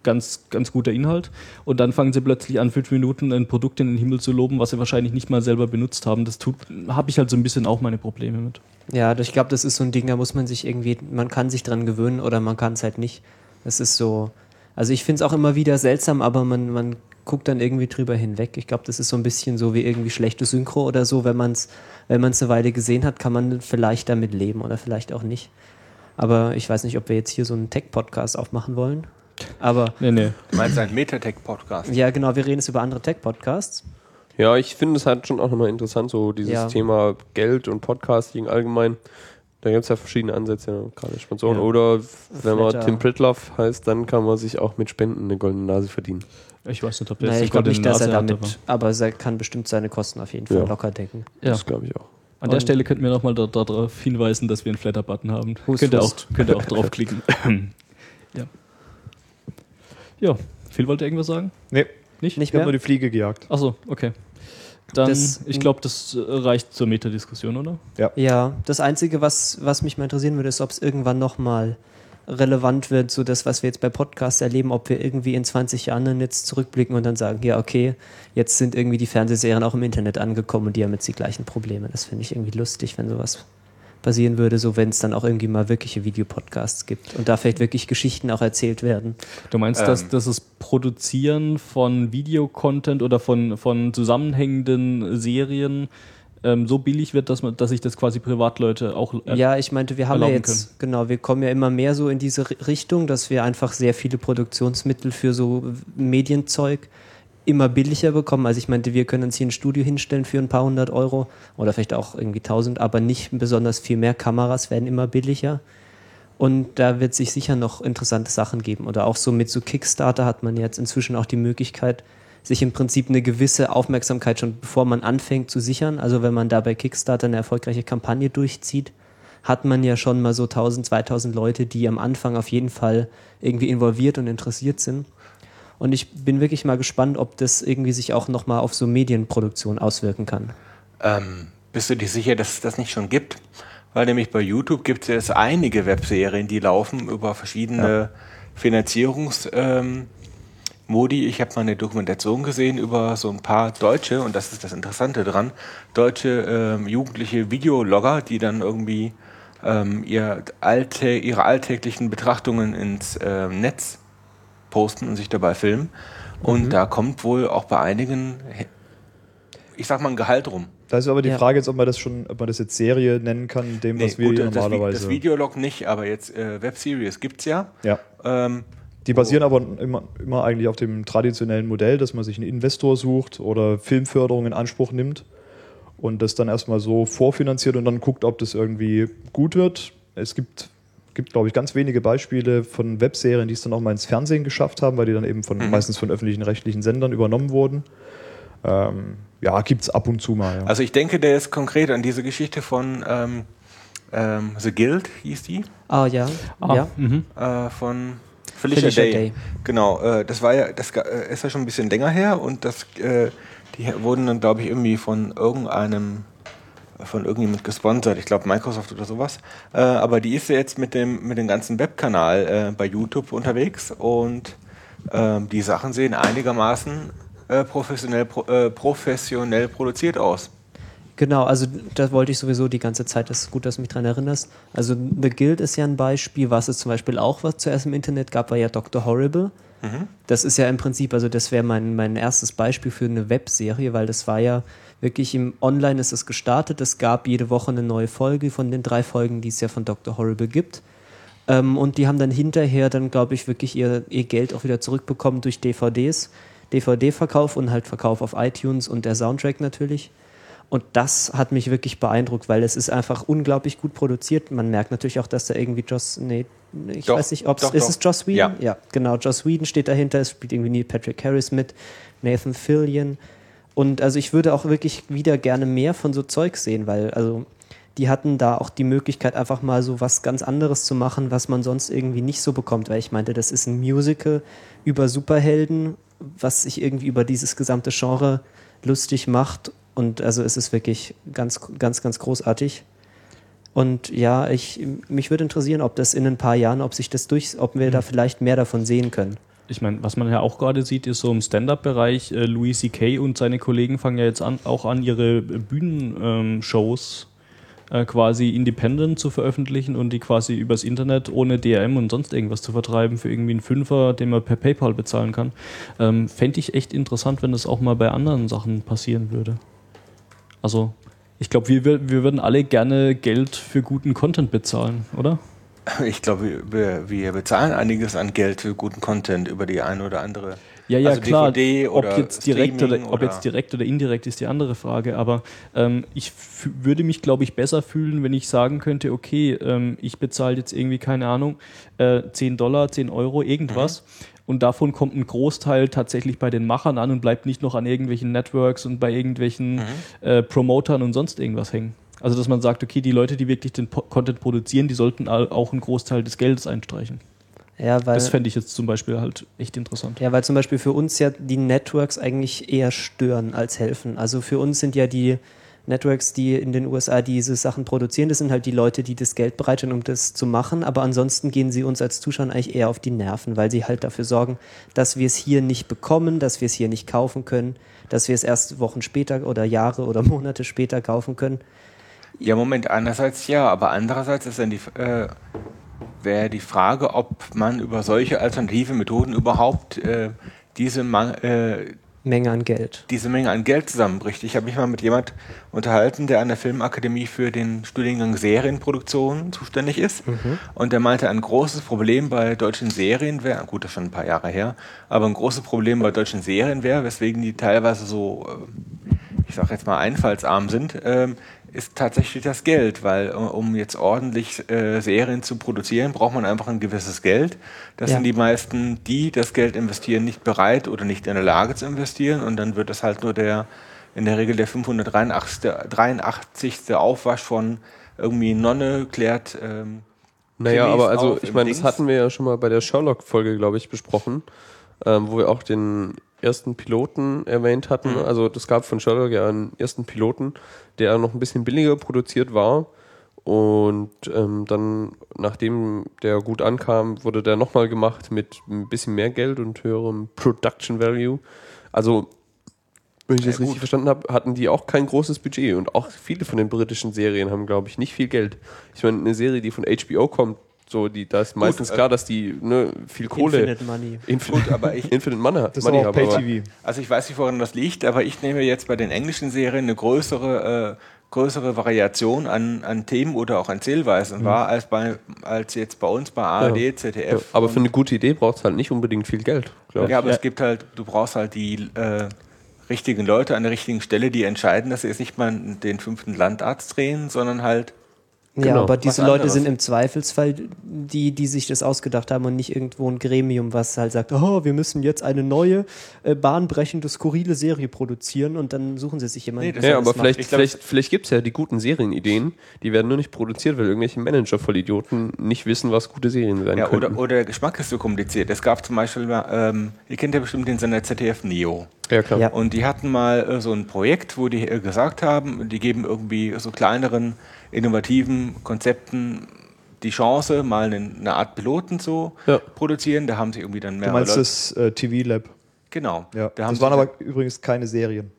ganz, ganz guter Inhalt. Und dann fangen sie plötzlich an, fünf Minuten ein Produkt in den Himmel zu loben, was sie wahrscheinlich nicht mal selber benutzt haben. Das tut, habe ich halt so ein bisschen auch meine Probleme mit. Ja, ich glaube, das ist so ein Ding, da muss man sich irgendwie, man kann sich dran gewöhnen oder man kann es halt nicht. Das ist so, also ich finde es auch immer wieder seltsam, aber man, man guckt dann irgendwie drüber hinweg. Ich glaube, das ist so ein bisschen so wie irgendwie schlechte Synchro oder so. Wenn man es wenn man's eine Weile gesehen hat, kann man vielleicht damit leben oder vielleicht auch nicht. Aber ich weiß nicht, ob wir jetzt hier so einen Tech-Podcast aufmachen wollen. Aber Nee, nee. Du meinst ein Metatech-Podcast? ja, genau, wir reden jetzt über andere Tech-Podcasts. Ja, ich finde es halt schon auch nochmal interessant, so dieses Ja. Thema Geld und Podcasting allgemein. Da gibt es ja verschiedene Ansätze, ja, gerade Sponsoren. Ja. Oder wenn man. Tim Pritloff heißt, dann kann man sich auch mit Spenden eine goldene Nase verdienen. Ich weiß nicht, ob der Naja, ich glaube nicht, dass er Nase hat, damit, aber er kann bestimmt seine Kosten auf jeden Fall Ja. locker decken. Ja. Das glaube ich auch. An der Und- Stelle könnten wir nochmal darauf hinweisen, dass wir einen Flatter-Button haben. Hust, Könnt ihr, auch, könnt ihr auch draufklicken. ja. ja, Phil wollte irgendwas sagen? Nee, Nicht? Nicht ich habe nur die Fliege gejagt. Achso, okay. Dann, Das- ich glaube, das äh, reicht zur Metadiskussion, oder? Ja, das Einzige, was, was mich mal interessieren würde, ist, ob es irgendwann nochmal relevant wird, so das, was wir jetzt bei Podcasts erleben, ob wir irgendwie in 20 Jahren dann jetzt zurückblicken und dann sagen, ja, okay, jetzt sind irgendwie die Fernsehserien auch im Internet angekommen und die haben jetzt die gleichen Probleme. Das finde ich irgendwie lustig, wenn sowas passieren würde, so wenn es dann auch irgendwie mal wirkliche Videopodcasts gibt und da vielleicht wirklich Geschichten auch erzählt werden. Du meinst, dass, dass das Produzieren von Videocontent oder von, von zusammenhängenden Serien ähm, so billig wird, dass man, dass sich das quasi Privatleute auch äh, Ja, ich meinte, wir haben ja jetzt, genau, wir kommen ja immer mehr so in diese Ri- Richtung, dass wir einfach sehr viele Produktionsmittel für so Medienzeug immer billiger bekommen. Also ich meinte, wir können uns hier ein Studio hinstellen für ein paar hundert Euro oder vielleicht auch irgendwie tausend, aber nicht besonders viel mehr. Kameras werden immer billiger. Und da wird sich sicher noch interessante Sachen geben. Oder auch so mit so Kickstarter hat man jetzt inzwischen auch die Möglichkeit, sich im Prinzip eine gewisse Aufmerksamkeit schon bevor man anfängt zu sichern. Also wenn man da bei Kickstarter eine erfolgreiche Kampagne durchzieht, hat man ja schon mal so 1000, 2000 Leute, die am Anfang auf jeden Fall irgendwie involviert und interessiert sind. Und ich bin wirklich mal gespannt, ob das irgendwie sich auch nochmal auf so Medienproduktion auswirken kann. Ähm, bist du dir sicher, dass es das nicht schon gibt? Weil nämlich bei YouTube gibt es jetzt einige Webserien, die laufen über verschiedene Finanzierungsmodi. Ähm, ich habe mal eine Dokumentation gesehen über so ein paar deutsche, und das ist das Interessante dran, deutsche ähm, jugendliche Videologger, die dann irgendwie ähm, ihr alte, ihre alltäglichen Betrachtungen ins ähm, Netz posten und sich dabei filmen. Und da kommt wohl auch bei einigen, ich sag mal, ein Gehalt rum. Da ist aber die Ja. Frage jetzt, ob man das schon, ob man das jetzt Serie nennen kann, dem, was Nee, wir gut, hier das, normalerweise. das Videolog nicht, aber jetzt äh, Webseries gibt's ja. ja. Ähm, Die basieren aber immer, immer eigentlich auf dem traditionellen Modell, dass man sich einen Investor sucht oder Filmförderung in Anspruch nimmt und das dann erstmal so vorfinanziert und dann guckt, ob das irgendwie gut wird. Es gibt, gibt glaube ich, ganz wenige Beispiele von Webserien, die es dann auch mal ins Fernsehen geschafft haben, weil die dann eben von, Mhm. meistens von öffentlichen rechtlichen Sendern übernommen wurden. Ähm, ja, gibt es ab und zu mal. Ja. also ich denke, der ist konkret an diese Geschichte von ähm, ähm, The Guild, hieß die, Ah ja, Ah, ja. mhm. äh, von Felicia, Felicia Day. Day. Genau, äh, das war ja, das äh, ist ja schon ein bisschen länger her und das, äh, die wurden dann, glaube ich, irgendwie von irgendeinem von irgendjemand gesponsert, ich glaube Microsoft oder sowas. Äh, aber die ist ja jetzt mit dem, mit dem ganzen Webkanal äh, bei YouTube unterwegs und ähm, die Sachen sehen einigermaßen äh, professionell, pro, äh, professionell produziert aus. Genau, also da wollte ich sowieso die ganze Zeit, das ist gut, dass du mich dran erinnerst. Also The Guild ist ja ein Beispiel, was es zum Beispiel auch was zuerst im Internet gab, war ja Dr. Horrible. Das ist ja im Prinzip, also das wäre mein, mein erstes Beispiel für eine Webserie, weil das war ja wirklich im Online ist es gestartet. Es gab jede Woche eine neue Folge von den drei Folgen, die es ja von Dr. Horrible gibt. Ähm, und die haben dann hinterher dann, glaube ich, wirklich ihr, ihr Geld auch wieder zurückbekommen durch DVDs, DVD-Verkauf und halt Verkauf auf iTunes und der Soundtrack natürlich. Und das hat mich wirklich beeindruckt, weil es ist einfach unglaublich gut produziert. Man merkt natürlich auch, dass da irgendwie Joss, nee, ich Doch, weiß nicht, ob es, ist es Joss Whedon? Ja. ja, genau, Joss Whedon steht dahinter, es spielt irgendwie Neil Patrick Harris mit, Nathan Fillion. Und also ich würde auch wirklich wieder gerne mehr von so Zeug sehen, weil also die hatten da auch die Möglichkeit, einfach mal so was ganz anderes zu machen, was man sonst irgendwie nicht so bekommt. Weil ich meinte, das ist ein Musical über Superhelden, was sich irgendwie über dieses gesamte Genre lustig macht. Und also es ist wirklich ganz, ganz, ganz großartig. Und ja, ich, mich würde interessieren, ob das in ein paar Jahren, ob sich das durch, ob wir da vielleicht mehr davon sehen können. Ich meine, was man ja auch gerade sieht, ist so im Stand-up-Bereich, äh, Louis C.K. und seine Kollegen fangen ja jetzt an, auch an, ihre Bühnenshows äh, quasi independent zu veröffentlichen und die quasi übers Internet ohne DRM und sonst irgendwas zu vertreiben für irgendwie einen Fünfer, den man per PayPal bezahlen kann. Ähm, Fände ich echt interessant, wenn das auch mal bei anderen Sachen passieren würde. Also, ich glaube, wir, wir wir würden alle gerne Geld für guten Content bezahlen, oder? Ich glaube, wir, wir bezahlen einiges an Geld für guten Content über die eine oder andere. Ja, ja, also klar. DVD oder ob, jetzt direkt oder, Streaming ob jetzt direkt oder indirekt ist die andere Frage. Aber ähm, ich würde mich, glaube ich, besser fühlen, wenn ich sagen könnte, okay, ähm, ich bezahle jetzt irgendwie, keine Ahnung, äh, 10 Dollar, 10 Euro, irgendwas. Und davon kommt ein Großteil tatsächlich bei den Machern an und bleibt nicht noch an irgendwelchen Networks und bei irgendwelchen äh, Promotern und sonst irgendwas hängen. Also, dass man sagt, okay, die Leute, die wirklich den po Content produzieren, die sollten auch einen Großteil des Geldes einstreichen. Ja, weil, Das fände ich jetzt zum Beispiel halt echt interessant. ja, weil zum Beispiel für uns ja die Networks eigentlich eher stören als helfen. Also für uns sind ja die Networks, die in den USA diese Sachen produzieren, das sind halt die Leute, die das Geld bereitstellen, um das zu machen. Aber ansonsten gehen sie uns als Zuschauer eigentlich eher auf die Nerven, weil sie halt dafür sorgen, dass wir es hier nicht bekommen, dass wir es hier nicht kaufen können, dass wir es erst Wochen später oder Jahre oder Monate später kaufen können. Ja, Moment, einerseits ja, aber andererseits ist dann die, äh, wäre die Frage, ob man über solche alternative Methoden überhaupt äh, diese, Ma äh, Menge an Geld. diese Menge an Geld zusammenbricht. Ich habe mich mal mit jemand unterhalten, der an der Filmakademie für den Studiengang Serienproduktion zuständig ist. Und der meinte, ein großes Problem bei deutschen Serien wäre, gut, das ist schon ein paar Jahre her, aber ein großes Problem bei deutschen Serien wäre, weswegen die teilweise so, äh, ich sage jetzt mal, einfallsarm sind, ähm, ist tatsächlich das Geld, weil äh, um jetzt ordentlich äh, Serien zu produzieren, braucht man einfach ein gewisses Geld. Das Ja. sind die meisten, die das Geld investieren, nicht bereit oder nicht in der Lage zu investieren und dann wird das halt nur der, in der Regel der 583. 83. Aufwasch von irgendwie Nonne klärt ähm, Naja, aber also ich meine, das hatten wir ja schon mal bei der Sherlock-Folge, glaube ich, besprochen, ähm, wo wir auch den ersten Piloten erwähnt hatten. Mhm. Also das gab von Sherlock ja einen ersten Piloten, der noch ein bisschen billiger produziert war. Und ähm, dann, nachdem der gut ankam, wurde der nochmal gemacht mit ein bisschen mehr Geld und höherem Production Value. Also, wenn ich das Ja, richtig gut. verstanden habe, hatten die auch kein großes Budget. Und auch viele von den britischen Serien haben, glaube ich, nicht viel Geld. Ich meine, eine Serie, die von HBO kommt, so, die, da ist meistens äh, klar, dass die ne, viel Kohle. Infinite Money. Infinite, Gut, aber ich- Infinite Money, hat- Das Money haben, Pay-TV. Also ich weiß nicht, woran das liegt, aber ich nehme jetzt bei den englischen Serien eine größere, äh, größere Variation an, an Themen oder auch an Zählweisen war, als, bei, als jetzt bei uns bei ARD, Mhm. Ja. ZDF. Ja, aber für eine gute Idee braucht es halt nicht unbedingt viel Geld, glaube ich. Ja, aber Ja. es gibt halt, du brauchst halt die äh, richtigen Leute an der richtigen Stelle, die entscheiden, dass sie jetzt nicht mal den fünften Landarzt drehen, sondern halt Ja, Genau. aber diese Was Leute anderes. sind im Zweifelsfall die, die sich das ausgedacht haben und nicht irgendwo ein Gremium, was halt sagt, oh, wir müssen jetzt eine neue, äh, bahnbrechende, skurrile Serie produzieren und dann suchen sie sich jemanden. Nee, das Ja, aber vielleicht, Ich glaub, vielleicht, vielleicht gibt es ja die guten Serienideen, die werden nur nicht produziert, weil irgendwelche Manager-Vollidioten nicht wissen, was gute Serien sein Ja, könnten. oder, oder der Geschmack ist so kompliziert. Es gab zum Beispiel, mal, ähm, ihr kennt ja bestimmt den Sender ZDF Neo. Ja, klar. Ja. Und die hatten mal äh, so ein Projekt, wo die äh, gesagt haben, die geben irgendwie so kleineren, innovativen Konzepten die Chance, mal eine, Art Piloten zu Ja. produzieren. Da haben sie irgendwie dann Du mehrere meinst Leute. das äh, TV-Lab. Genau. Ja. Da haben Das waren aber übrigens keine Serien.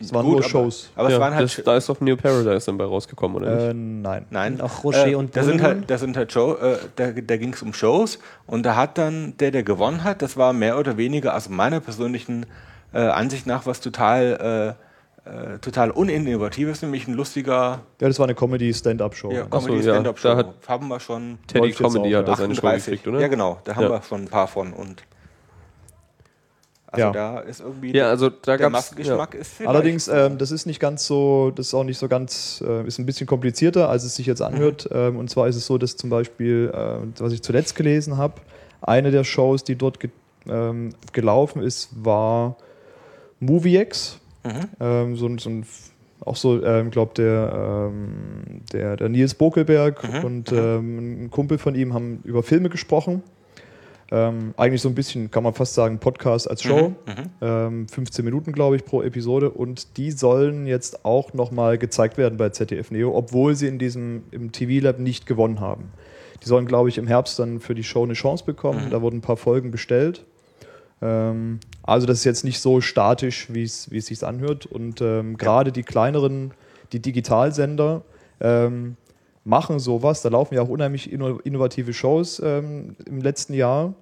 Das waren Gut, nur aber- Shows. Aber ja, es waren halt. das, da ist doch New Paradise dann bei rausgekommen, oder nicht? Äh, nein. Nein. Auch Roger äh, und da sind halt, da sind halt Show, äh, da, da ging es um Shows und da hat dann der, der gewonnen hat, das war mehr oder weniger, also meiner persönlichen äh, Ansicht nach, was total, äh, äh, total uninnovatives, nämlich ein lustiger Ja, das war eine Comedy-Stand-Up-Show. ja, Ach so, Comedy ja, haben wir schon Teddy Comedy auch, hat da seine Show 38. gekriegt, oder? Ja, genau, da haben Ja. wir schon ein paar von und also Ja. da ist irgendwie Ja, also da der gab's- Massengeschmack ist vielleicht Allerdings, ähm, das ist nicht ganz so, das ist auch nicht so ganz, äh, ist ein bisschen komplizierter, als es sich jetzt anhört. Ähm, und zwar ist es so, dass zum Beispiel, äh, was ich zuletzt gelesen habe, eine der Shows, die dort ge ähm, gelaufen ist, war MovieX. Mhm. Ähm, so, so ein, auch so, ähm, glaube der, ähm, der, der Nils Bokelberg Mhm, und mhm. ähm, ein Kumpel von ihm haben über Filme gesprochen. Ähm, eigentlich so ein bisschen, kann man fast sagen, Podcast als Show. Mhm, mhm. Ähm, 15 Minuten, glaube ich, pro Episode. Und die sollen jetzt auch nochmal gezeigt werden bei ZDF Neo, obwohl sie in diesem im TV-Lab nicht gewonnen haben. Die sollen, glaube ich, im Herbst dann für die Show eine Chance bekommen. Mhm. Da wurden ein paar Folgen bestellt. Ähm, also das ist jetzt nicht so statisch, wie es sich anhört. Und ähm, gerade die kleineren, die Digitalsender ähm, machen sowas. Da laufen ja auch unheimlich inno innovative Shows ähm, im letzten Jahr.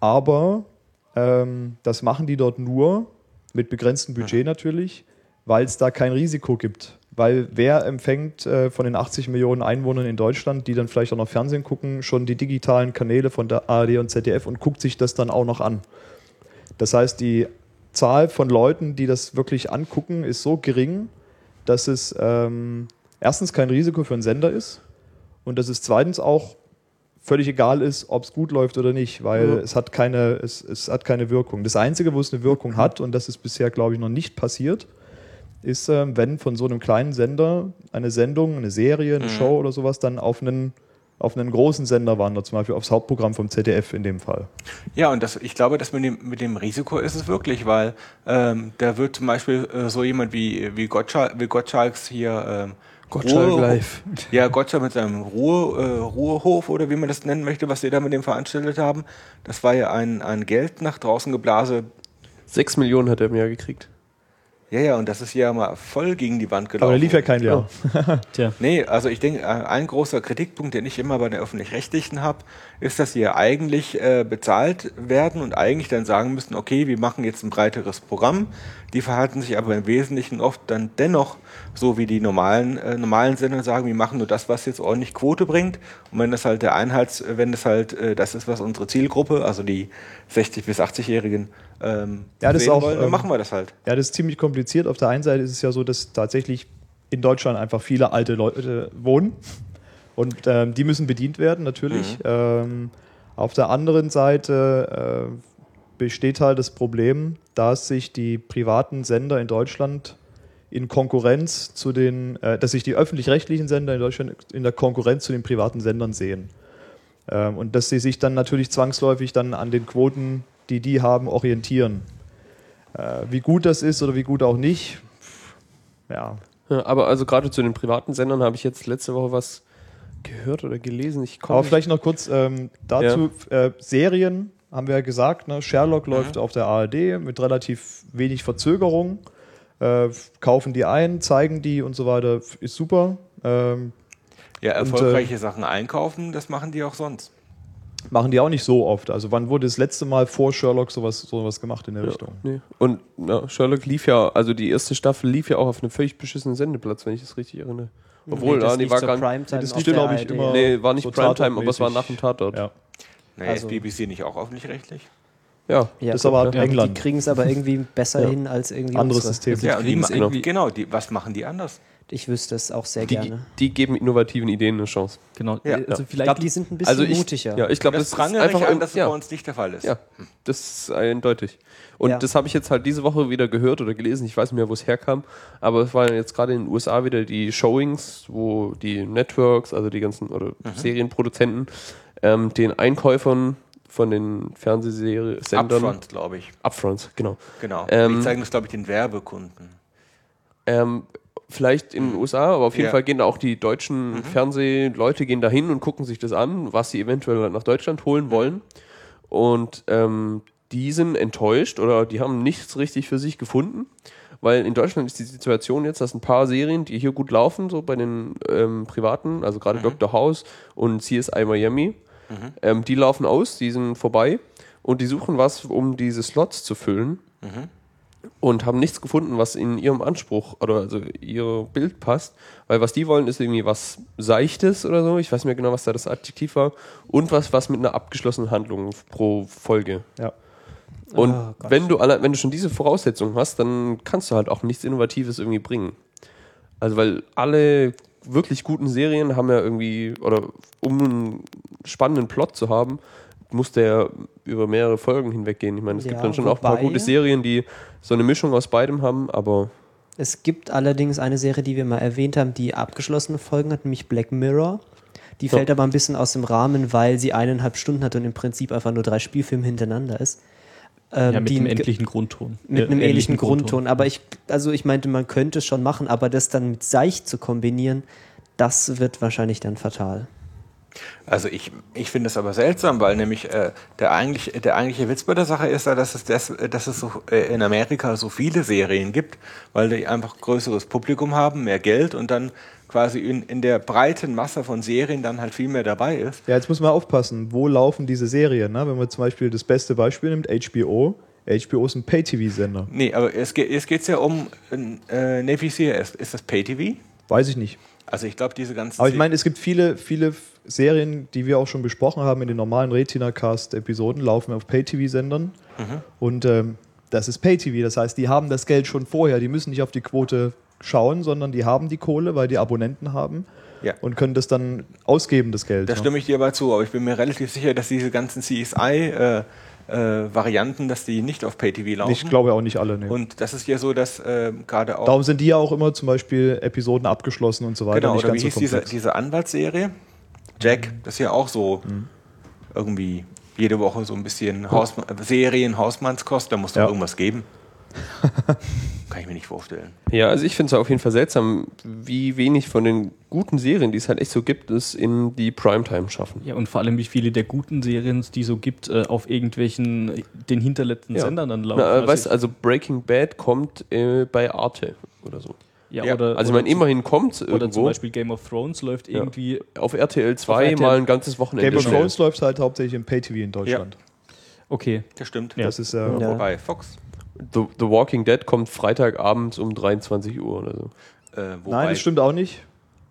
Aber ähm, das machen die dort nur mit begrenztem Budget natürlich, weil es da kein Risiko gibt. Weil wer empfängt äh, von den 80 Millionen Einwohnern in Deutschland, die dann vielleicht auch noch Fernsehen gucken, schon die digitalen Kanäle von der ARD und ZDF und guckt sich das dann auch noch an. Das heißt, die Zahl von Leuten, die das wirklich angucken, ist so gering, dass es ähm, erstens kein Risiko für einen Sender ist und dass es zweitens auch völlig egal ist, ob es gut läuft oder nicht, weil Ja. es, hat keine, es, es hat keine Wirkung. Das Einzige, wo es eine Wirkung hat, und das ist bisher, glaube ich, noch nicht passiert, ist, ähm, wenn von so einem kleinen Sender eine Sendung, eine Serie, eine Mhm. Show oder sowas dann auf einen, auf einen großen Sender wandert, zum Beispiel aufs Hauptprogramm vom ZDF in dem Fall. Ja, und das, ich glaube, das mit dem, mit dem Risiko ist es wirklich, weil ähm, da wird zum Beispiel äh, so jemand wie, wie, Gottschalk, wie Gottschalks hier ähm, Gottschalk Ruhe- live. Ja, Gottschalk mit seinem Ruhe, äh, Ruhehof oder wie man das nennen möchte, was sie da mit dem veranstaltet haben. Das war ja ein, ein Geld nach draußen geblase. Sechs Millionen hat er im Jahr gekriegt. Ja, ja, und das ist ja mal voll gegen die Wand gelaufen. Aber da lief ja kein Jahr. Tja. Nee, also ich denke, äh, ein großer Kritikpunkt, den ich immer bei den Öffentlich-Rechtlichen habe, ist, dass sie ja eigentlich äh, bezahlt werden und eigentlich dann sagen müssten, okay, wir machen jetzt ein breiteres Programm. Die verhalten sich aber im Wesentlichen oft dann dennoch so wie die normalen, äh, normalen Sender sagen, wir machen nur das, was jetzt ordentlich Quote bringt. Und wenn das halt der Einheits, wenn das halt äh, das ist, was unsere Zielgruppe, also die 60- bis 80-Jährigen, ähm, Ja, das auch, wollen, dann ähm, machen wir das halt. Ja, das ist ziemlich kompliziert. Auf der einen Seite ist es ja so, dass tatsächlich in Deutschland einfach viele alte Leute wohnen und ähm, die müssen bedient werden, natürlich. Ähm, auf der anderen Seite äh, besteht halt das Problem, dass sich die privaten Sender in Deutschland in Konkurrenz zu den, äh, dass sich die öffentlich-rechtlichen Sender in Deutschland in der Konkurrenz zu den privaten Sendern sehen. Ähm, und dass sie sich dann natürlich zwangsläufig dann an den Quoten, die die haben, orientieren. Äh, wie gut das ist oder wie gut auch nicht, ja. Ja, aber also gerade zu den privaten Sendern habe ich jetzt letzte Woche was gehört oder gelesen. Ich komme Aber vielleicht noch kurz ähm, dazu, äh, Serien haben wir ja gesagt, ne? Sherlock läuft auf der ARD mit relativ wenig Verzögerung. Äh, kaufen die ein, zeigen die und so weiter, ist super. Ähm, Ja, und, erfolgreiche Sachen einkaufen, das machen die auch sonst. Machen die auch nicht so oft. Also wann wurde das letzte Mal vor Sherlock sowas, sowas gemacht in der Richtung? Nee. Und ja, Sherlock lief ja, also die erste Staffel lief ja auch auf einem völlig beschissenen Sendeplatz, wenn ich das richtig erinnere. Obwohl, Nee, das ja, die lief war gar nicht. Das lief, der glaub ich, immer- Nee, war nicht So Primetime, aber es war nach dem Tatort. Ja. Nee, Also- ist BBC nicht auch öffentlich-rechtlich? Ja. Ja, Das ist aber ja, England. Die kriegen es aber irgendwie besser Ja. hin als irgendwie Anderes unsere. System. Ja, und die genau, die, was machen die anders? Ich wüsste es auch sehr Die, gerne. die geben innovativen Ideen eine Chance. Genau. Ja. also Ich vielleicht glaube, die sind ein bisschen Also ich, mutiger. ja, ich glaube, das das, ist einfach ich an, dass es ja, bei uns nicht der Fall ist. Ja, das ist eindeutig. Und Ja. das habe ich jetzt halt diese Woche wieder gehört oder gelesen. Ich weiß nicht mehr, wo es herkam. Aber es waren jetzt gerade in den USA wieder die Showings, wo die Networks, also die ganzen oder Serienproduzenten, ähm, den Einkäufern von den Fernsehsendern Upfront, glaube ich. Upfronts, genau. Genau. Ähm, die zeigen das, glaube ich, den Werbekunden. Ähm, vielleicht in den USA, aber auf jeden Ja. Fall gehen da auch die deutschen Fernsehleute gehen da hin und gucken sich das an, was sie eventuell nach Deutschland holen wollen. Und ähm, die sind enttäuscht oder die haben nichts richtig für sich gefunden, weil in Deutschland ist die Situation jetzt, dass ein paar Serien, die hier gut laufen, so bei den ähm, privaten, also gerade Dr. House und CSI Miami, ähm, die laufen aus, die sind vorbei und die suchen was, um diese Slots zu füllen und haben nichts gefunden, was in ihrem Anspruch oder also ihr Bild passt. Weil was die wollen, ist irgendwie was Seichtes oder so. Ich weiß nicht mehr genau, was da das Adjektiv war. Und was, was mit einer abgeschlossenen Handlung pro Folge. Ja. Und Gott. wenn du wenn du schon diese Voraussetzungen hast, dann kannst du halt auch nichts Innovatives irgendwie bringen. Also weil alle wirklich guten Serien haben ja irgendwie, oder um einen spannenden Plot zu haben, muss der über mehrere Folgen hinweggehen. Ich meine, es gibt Ja, dann schon auch ein paar gute Serien, die so eine Mischung aus beidem haben, aber Es gibt allerdings eine Serie, die wir mal erwähnt haben, die abgeschlossene Folgen hat, nämlich Black Mirror. Die fällt aber ein bisschen aus dem Rahmen, weil sie eineinhalb Stunden hat und im Prinzip einfach nur drei Spielfilme hintereinander ist. Ähm, ja, mit ge- endlichen Grundton. mit Ja, einem ähnlichen Grundton. Aber ich, also ich meinte, man könnte es schon machen, aber das dann mit Seicht zu kombinieren, das wird wahrscheinlich dann fatal. Also ich, ich finde es aber seltsam, weil nämlich äh, der, eigentlich, der eigentliche Witz bei der Sache ist ja, dass es, das, dass es so, äh, in Amerika so viele Serien gibt, weil die einfach größeres Publikum haben, mehr Geld und dann quasi in, in der breiten Masse von Serien dann halt viel mehr dabei ist. Ja, jetzt muss man aufpassen, wo laufen diese Serien? Ne? Wenn man zum Beispiel das beste Beispiel nimmt, HBO. HBO ist ein Pay-TV-Sender. Nee, aber es geht es geht's ja um äh, Navy CRS. Ist das Pay-TV? Weiß ich nicht. Also ich glaube, diese ganzen... Aber ich meine, es gibt viele, viele Serien, die wir auch schon besprochen haben in den normalen Retina-Cast-Episoden, laufen auf Pay-TV-Sendern. Und ähm, das ist Pay-TV. Das heißt, die haben das Geld schon vorher. Die müssen nicht auf die Quote schauen, sondern die haben die Kohle, weil die Abonnenten haben Ja. und können das dann ausgeben, das Geld. Da ne? stimme ich dir aber zu, aber ich bin mir relativ sicher, dass diese ganzen CSI-Varianten, dass die nicht auf Pay-TV laufen. Ich glaube auch nicht alle. Nee. Und das ist ja so, dass äh, gerade auch. Darum sind die ja auch immer zum Beispiel Episoden abgeschlossen und so weiter. genau, oder wie so hieß diese, diese Anwaltsserie? Jack, das ist ja auch so irgendwie jede Woche so ein bisschen Hausma Serien, Hausmannskost, da muss doch Ja. irgendwas geben. kann ich mir nicht vorstellen. Ja, also ich finde es auf jeden Fall seltsam, wie wenig von den guten Serien, die es halt echt so gibt, es in die Primetime schaffen. Ja, und vor allem, wie viele der guten Serien, die so gibt, äh, auf irgendwelchen, den hinterletzten Ja. Sendern dann laufen. Na, äh, weißt, also Breaking Bad kommt äh, bei Arte oder so. ja, ja, oder, Also ich meine, immerhin kommt es Oder zum irgendwo. Beispiel Game of Thrones läuft Ja. irgendwie. auf RTL 2 Auf RTL. mal ein ganzes Wochenende. Game of. Thrones läuft halt hauptsächlich im Pay-TV in Deutschland. Okay. Das stimmt. Ja. Das ist äh, Ja. Wobei, Fox. The, The Walking Dead kommt Freitagabends um 23 Uhr oder so. Äh, wobei, Nein, das stimmt auch nicht.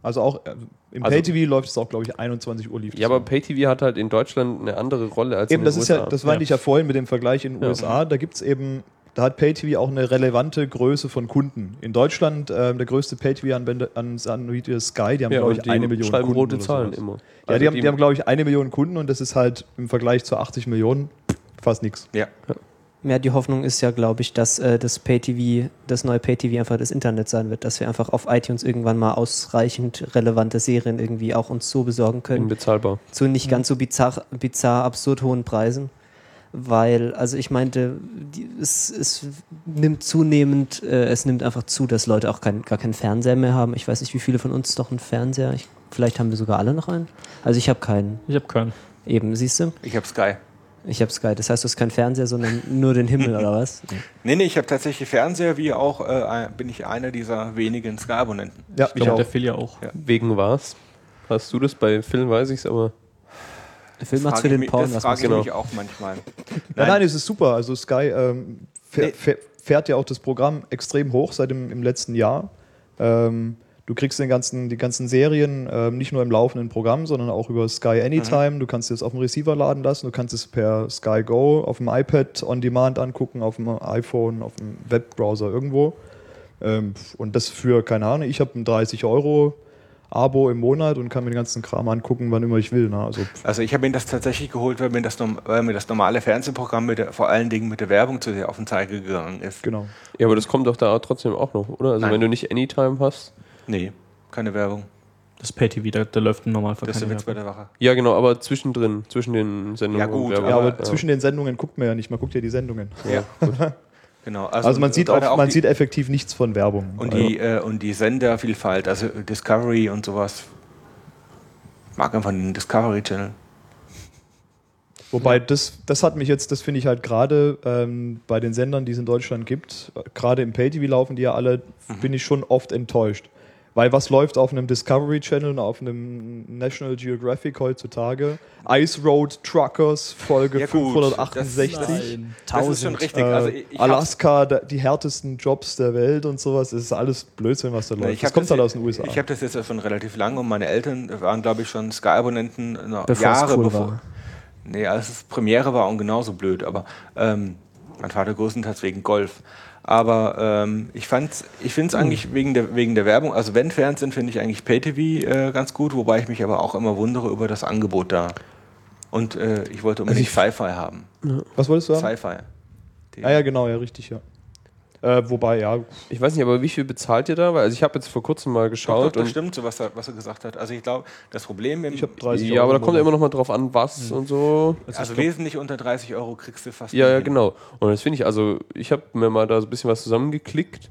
Also auch äh, im Also- Pay-TV läuft es auch, glaube ich, 21 Uhr lief das Ja, aber. Pay-TV hat halt in Deutschland eine andere Rolle als Eben, in das den ist USA. ja, das meinte Ja. ich ja vorhin mit dem Vergleich in den Ja. USA. Da gibt es eben, da hat Pay-TV auch eine relevante Größe von Kunden. In Deutschland, ähm, der größte Pay-TV-Anbieter Anbieter ist Sky, die haben, ja, glaube ich, die eine Million schreiben Kunden. rote Zahlen sowas. immer. Ja, Also die haben, die haben glaube ich, eine Million Kunden und das ist halt im Vergleich zu 80 Millionen fast nichts. Ja. Ja, die Hoffnung ist ja, glaube ich, dass äh, das Pay-TV, das neue Pay-TV einfach das Internet sein wird, dass wir einfach auf iTunes irgendwann mal ausreichend relevante Serien irgendwie auch uns so besorgen können. Unbezahlbar. zu nicht ganz so bizarr, bizarr absurd hohen Preisen. Weil, also ich meinte, die, es, es nimmt zunehmend, äh, es nimmt einfach zu, dass Leute auch kein, gar keinen Fernseher mehr haben. Ich weiß nicht, wie viele von uns doch einen Fernseher. Ich, vielleicht haben wir sogar alle noch einen. Also ich habe keinen. Ich habe keinen. Eben, siehst du? Ich habe Sky. Ich habe Sky. Das heißt, du hast keinen Fernseher, sondern nur den Himmel oder was? Nee, nee, ich habe tatsächlich Fernseher, wie auch äh, bin ich einer dieser wenigen Sky-Abonnenten. Ja, Ich glaube, der Phil ja auch. Ja. Wegen was? Hast du das bei Film, weiß ich's, aber Der Film Das macht's für ich den Porn. Das frage ich genau. mich auch manchmal. Nein, nein, es ist super. Also Sky ähm, fähr, Nee. fähr, fährt ja auch das Programm extrem hoch seit dem im letzten Jahr. Ähm, du kriegst den ganzen, die ganzen Serien ähm, nicht nur im laufenden Programm, sondern auch über Sky Anytime. Du kannst es auf dem Receiver laden lassen, du kannst es per Sky Go auf dem iPad on Demand angucken, auf dem iPhone, auf dem Webbrowser irgendwo. Ähm, und das für, keine Ahnung, ich habe ein 30 Euro Abo im Monat und kann mir den ganzen Kram angucken, wann immer ich will. Ne? Also Also ich habe mir das tatsächlich geholt, weil mir das, weil mir das normale Fernsehprogramm mit der, vor allen Dingen mit der Werbung zu sehr auf den Zeiger gegangen ist. genau. ja, aber das kommt doch da trotzdem auch noch, oder? Also Nein. wenn du nicht Anytime hast. Nee, keine Werbung. Das Pay-TV, da, da läuft ein Normalfall Das keine bei Werbung. der Wache. Ja, genau, aber zwischendrin, zwischen den Sendungen. Ja, gut, Werbung. Ja, aber Ja. zwischen den Sendungen guckt man ja nicht, man guckt ja die Sendungen. Ja, genau. Also, man sieht gerade auch, man sieht effektiv nichts von Werbung. und Also, die äh, und die Sendervielfalt, also Discovery und sowas. Mag einfach den Discovery Channel. wobei das, das hat mich jetzt, das finde ich halt gerade ähm, bei den Sendern, die es in Deutschland gibt, äh, gerade im Pay-TV laufen die ja alle, Mhm. bin ich schon oft enttäuscht. Weil was läuft auf einem Discovery Channel und auf einem National Geographic heutzutage? Ice Road Truckers, Folge Ja, gut, 568. Das, Nein. das ist schon richtig. Äh, Also ich, ich hab's- Alaska, die härtesten Jobs der Welt und sowas. Das ist alles Blödsinn, was da läuft. ich das kommt halt aus den USA. Ich habe das jetzt ja schon relativ lange und meine Eltern waren, glaube ich, schon Sky-Abonnenten es Jahre cool bevor. war. Nee, als es Premiere war und genauso blöd, aber ähm, mein Vater größtenteils wegen Golf. Aber ähm, ich fand's, ich finde es Hm. eigentlich wegen der, wegen der Werbung, also wenn Fernsehen, finde ich eigentlich Pay-TV äh, ganz gut, wobei ich mich aber auch immer wundere über das Angebot da. Und äh, ich wollte unbedingt Sci-Fi haben. was wolltest du haben? Sci-Fi. Ah ja, genau, ja, richtig, ja. Äh, wobei, ja, Ich weiß nicht, aber wie viel bezahlt ihr da? Weil, also ich habe jetzt vor kurzem mal Doch, doch, geschaut. das und stimmt, so was er, was er gesagt hat. Also ich glaube, das Problem im, ich habe 30 ja, aber da Euro kommt ja im immer noch mal drauf an, was und so. also wesentlich unter 30 Euro kriegst du fast Ja, ja, genau. Und das finde ich, also ich habe mir mal da so ein bisschen was zusammengeklickt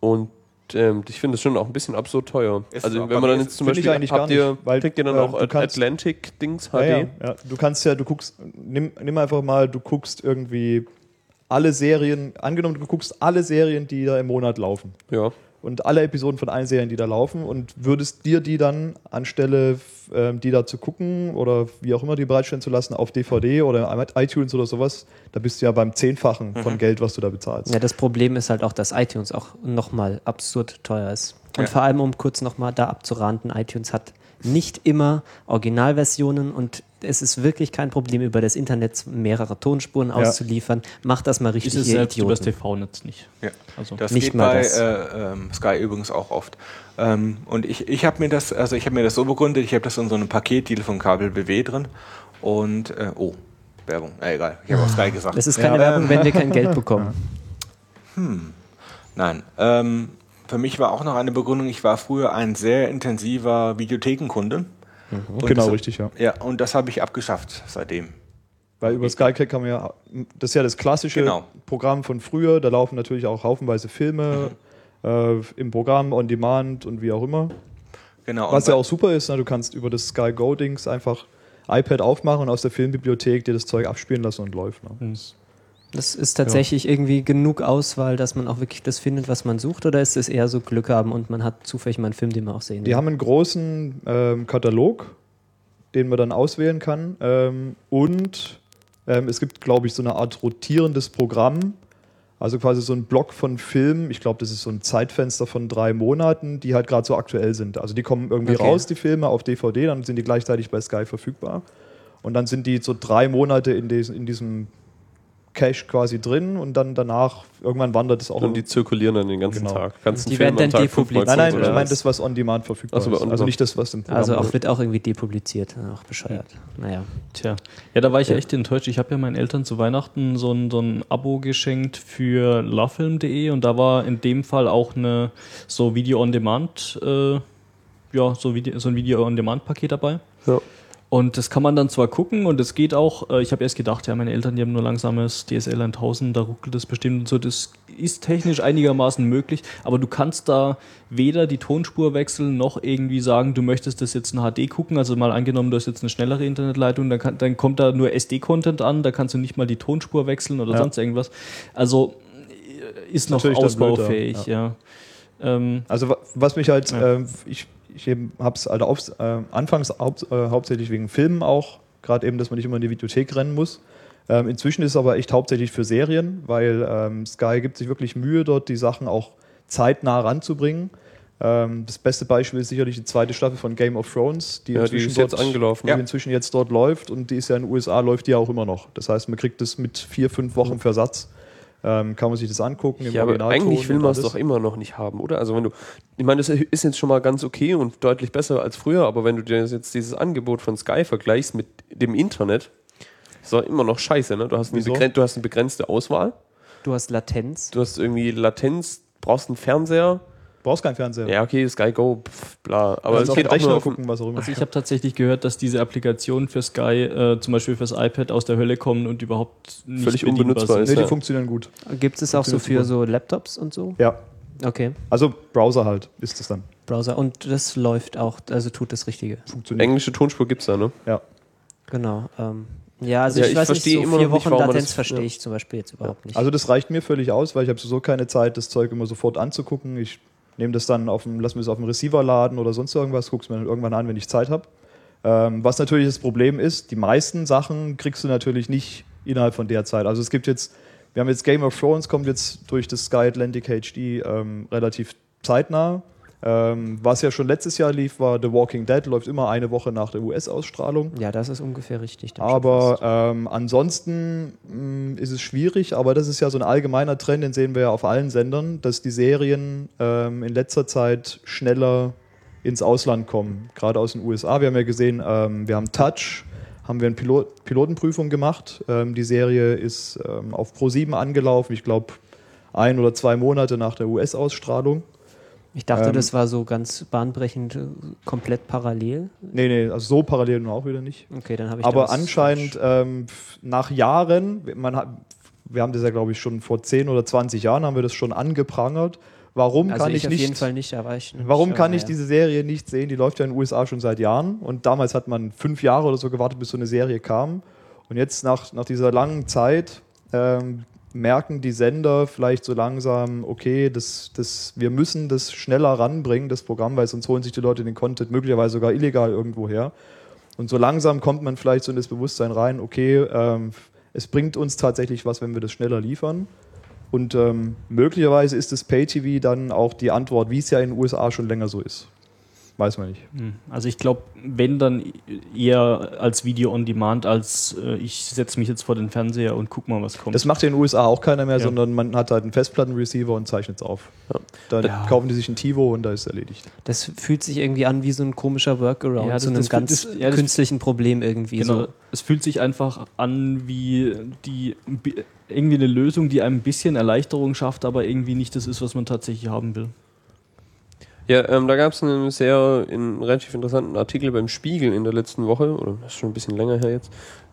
und ähm, ich finde es schon auch ein bisschen absurd teuer. Ist also wenn man dann jetzt zum Beispiel, eigentlich habt ihr, nicht, weil, kriegt ihr dann äh, auch Atlantic-Dings HD? Ja, ja, ja. Du kannst ja, du guckst, nimm, nimm einfach mal, du guckst irgendwie alle Serien, angenommen, du guckst alle Serien, die da im Monat laufen. Ja. Und alle Episoden von allen Serien, die da laufen, und würdest dir die dann anstelle, ähm, die da zu gucken oder wie auch immer die bereitstellen zu lassen, auf DVD oder iTunes oder sowas, da bist du ja beim Zehnfachen von Geld, was du da bezahlst. Ja, das Problem ist halt auch, dass iTunes auch nochmal absurd teuer ist. Und Ja. vor allem, um kurz nochmal da abzuraten, iTunes hat nicht immer Originalversionen und es ist wirklich kein Problem, über das Internet mehrere Tonspuren auszuliefern. Macht das mal Ist richtig, es ihr selbst über das. TV-Netz nicht. Ja. Also, Das Nicht geht mal bei das. Äh, ähm, Sky übrigens auch oft. Ähm, und ich, ich habe mir das, also ich habe mir das so begründet, ich habe das in so einem Paketdeal von Kabel BW drin und äh, oh, Werbung, äh, egal, ich habe auch Sky gesagt. Das ist keine Ja, Werbung, ähm, wenn wir kein Geld bekommen. Nein, ähm, für mich war auch noch eine Begründung, ich war früher ein sehr intensiver Videothekenkunde. Und Genau, das- richtig, ja. Ja, und das habe ich abgeschafft seitdem. Weil über Skyclick kann man ja, das ist ja das klassische Genau. Programm von früher, da laufen natürlich auch haufenweise Filme äh, im Programm, on demand und wie auch immer. Genau. Was ja auch super ist, ne? du kannst über das Sky Go Dings einfach iPad aufmachen und aus der Filmbibliothek dir das Zeug abspielen lassen und läuft. Ne? Mhm. Das ist tatsächlich irgendwie genug Auswahl, dass man auch wirklich das findet, was man sucht, oder ist es eher so Glück haben und man hat zufällig mal einen Film, den man auch sehen Die haben einen großen ähm, Katalog, den man dann auswählen kann. Ähm, und ähm, es gibt, glaube ich, so eine Art rotierendes Programm. Also quasi so ein Block von Filmen. Ich glaube, das ist so ein Zeitfenster von drei Monaten, die halt gerade so aktuell sind. Also die kommen irgendwie Okay. raus, die Filme, auf DVD, dann sind die gleichzeitig bei Sky verfügbar. Und dann sind die so drei Monate in, des, in diesem Cache quasi drin und dann danach, irgendwann wandert es auch Und die zirkulieren dann den ganzen Genau. Tag. Kannst Die Film werden dann depubliziert. Nein, nein, ich meine das, was on demand verfügbar Ach so, ist. on Also demand. nicht das, was im Programm Also auch, wird auch irgendwie depubliziert. Auch bescheuert. Naja. Tja, ja, da war ich ja echt enttäuscht. Ich habe ja meinen Eltern zu Weihnachten so ein, so ein Abo geschenkt für lovefilm.de und da war in dem Fall auch eine so Video-on-Demand, äh, ja, so, Video, so ein Video-on-Demand-Paket dabei. Ja. Und das kann man dann zwar gucken und es geht auch, äh, ich habe erst gedacht, ja, meine Eltern, die haben nur langsames DSL 1000, da ruckelt das bestimmt und so. Das ist technisch einigermaßen möglich, aber du kannst da weder die Tonspur wechseln noch irgendwie sagen, du möchtest das jetzt in HD gucken. Also mal angenommen, du hast jetzt eine schnellere Internetleitung, dann, kann, dann kommt da nur SD-Content an, da kannst du nicht mal die Tonspur wechseln oder Ja. sonst irgendwas. Also äh, ist noch Natürlich ausbaufähig, ja. Ähm, Also wa- was mich halt, Ja. ähm, ich, ich habe es halt aufs, äh, anfangs haupt, äh, hauptsächlich wegen Filmen auch, gerade eben, dass man nicht immer in die Videothek rennen muss. Ähm, inzwischen ist es aber echt hauptsächlich für Serien, weil ähm, Sky gibt sich wirklich Mühe, dort die Sachen auch zeitnah ranzubringen. Ähm, das beste Beispiel ist sicherlich die zweite Staffel von Game of Thrones, die, Ja, die inzwischen, ist jetzt dort, angelaufen. die Ja. inzwischen jetzt dort läuft und die ist ja in den USA, läuft die ja auch immer noch. Das heißt, man kriegt das mit vier, fünf Wochen Versatz. Ähm, kann man sich das angucken. im Ja, aber eigentlich will man es doch immer noch nicht haben, oder? Also wenn du, ich meine, das ist jetzt schon mal ganz okay und deutlich besser als früher, aber wenn du dir jetzt dieses Angebot von Sky vergleichst mit dem Internet, ist doch immer noch scheiße, ne? Du hast, eine Wieso? begren- du hast eine begrenzte Auswahl, Du hast Latenz. du hast irgendwie Latenz, brauchst einen Fernseher. Brauchst keinen Fernseher. Ja, okay, Sky Go, pff, bla. Aber es geht auch Rechner nur auf, gucken, was auch immer. Also ich habe tatsächlich gehört, dass diese Applikationen für Sky, äh, zum Beispiel fürs iPad, aus der Hölle kommen und überhaupt nicht Völlig unbenutzbar sind. ist. Nee, die ja. funktionieren gut. Gibt es auch so für so Laptops und so? Ja, Okay. also Browser halt ist es dann. Browser. Und das läuft auch, also tut das Richtige. Funktioniert. englische Tonspur gibt es da, ne? Ja. Genau. Ähm, ja, also Ja, ich, ich weiß nicht, verstehe so immer vier noch nicht, Wochen Latenz das- verstehe ja. ich zum Beispiel jetzt überhaupt nicht. Also das reicht mir völlig aus, weil ich habe sowieso keine Zeit, das Zeug immer sofort anzugucken. Ich nehme das dann auf dem, lass mir das auf dem Receiver laden oder sonst irgendwas, guck's mir dann irgendwann an, wenn ich Zeit habe. Ähm, was natürlich das Problem ist, die meisten Sachen kriegst du natürlich nicht innerhalb von der Zeit. Also es gibt jetzt, wir haben jetzt Game of Thrones, kommt jetzt durch das Sky Atlantic HD ähm, relativ zeitnah. Ähm, was ja schon letztes Jahr lief, war The Walking Dead, läuft immer eine Woche nach der US-Ausstrahlung. ja, das ist ungefähr richtig. Aber ähm, ansonsten mh, ist es schwierig, aber das ist ja so ein allgemeiner Trend, den sehen wir ja auf allen Sendern, dass die Serien ähm, in letzter Zeit schneller ins Ausland kommen, gerade aus den USA. Wir haben ja gesehen, ähm, wir haben Touch, haben wir eine Pilot Pilotenprüfung gemacht. Ähm, die Serie ist ähm, auf Pro7 angelaufen, ich glaube ein oder zwei Monate nach der US-Ausstrahlung. Ich dachte, ähm, das war so ganz bahnbrechend, äh, komplett parallel. Nee, nee, also so parallel nun auch wieder nicht. Okay, dann habe ich Aber anscheinend ähm, nach Jahren, man hat, wir haben das ja glaube ich schon vor 10 oder 20 Jahren haben wir das schon angeprangert. Warum Also kann ich, ich, auf nicht? jeden Fall nicht, ich. Warum kann ja, ich diese Serie nicht sehen? Die läuft ja in den USA schon seit Jahren und damals hat man fünf Jahre oder so gewartet, bis so eine Serie kam. Und jetzt nach, nach dieser langen Zeit ähm, merken die Sender vielleicht so langsam, okay, das, das, wir müssen das schneller ranbringen, das Programm, weil sonst holen sich die Leute den Content möglicherweise sogar illegal irgendwo her. Und so langsam kommt man vielleicht so in das Bewusstsein rein, okay, ähm, es bringt uns tatsächlich was, wenn wir das schneller liefern. Und ähm, möglicherweise ist das Pay-TV dann auch die Antwort, wie es ja in den USA schon länger so ist. Weiß man nicht. Hm. Also ich glaube, wenn dann eher als Video on Demand, als äh, ich setze mich jetzt vor den Fernseher und guck mal, was kommt. Das macht ja in den USA auch keiner mehr, Ja. sondern man hat halt einen Festplattenreceiver und zeichnet es auf. Dann Ja. kaufen die sich ein TiVo und da ist es erledigt. Das fühlt sich irgendwie an wie so ein komischer Workaround Ja, das- zu einem das- ganz das- ja, das- künstlichen Problem irgendwie. Genau. So. Es fühlt sich einfach an wie die irgendwie eine Lösung, die einem ein bisschen Erleichterung schafft, aber irgendwie nicht das ist, was man tatsächlich haben will. Ja, ähm, da gab es einen sehr in, relativ interessanten Artikel beim Spiegel in der letzten Woche, oder das ist schon ein bisschen länger her jetzt.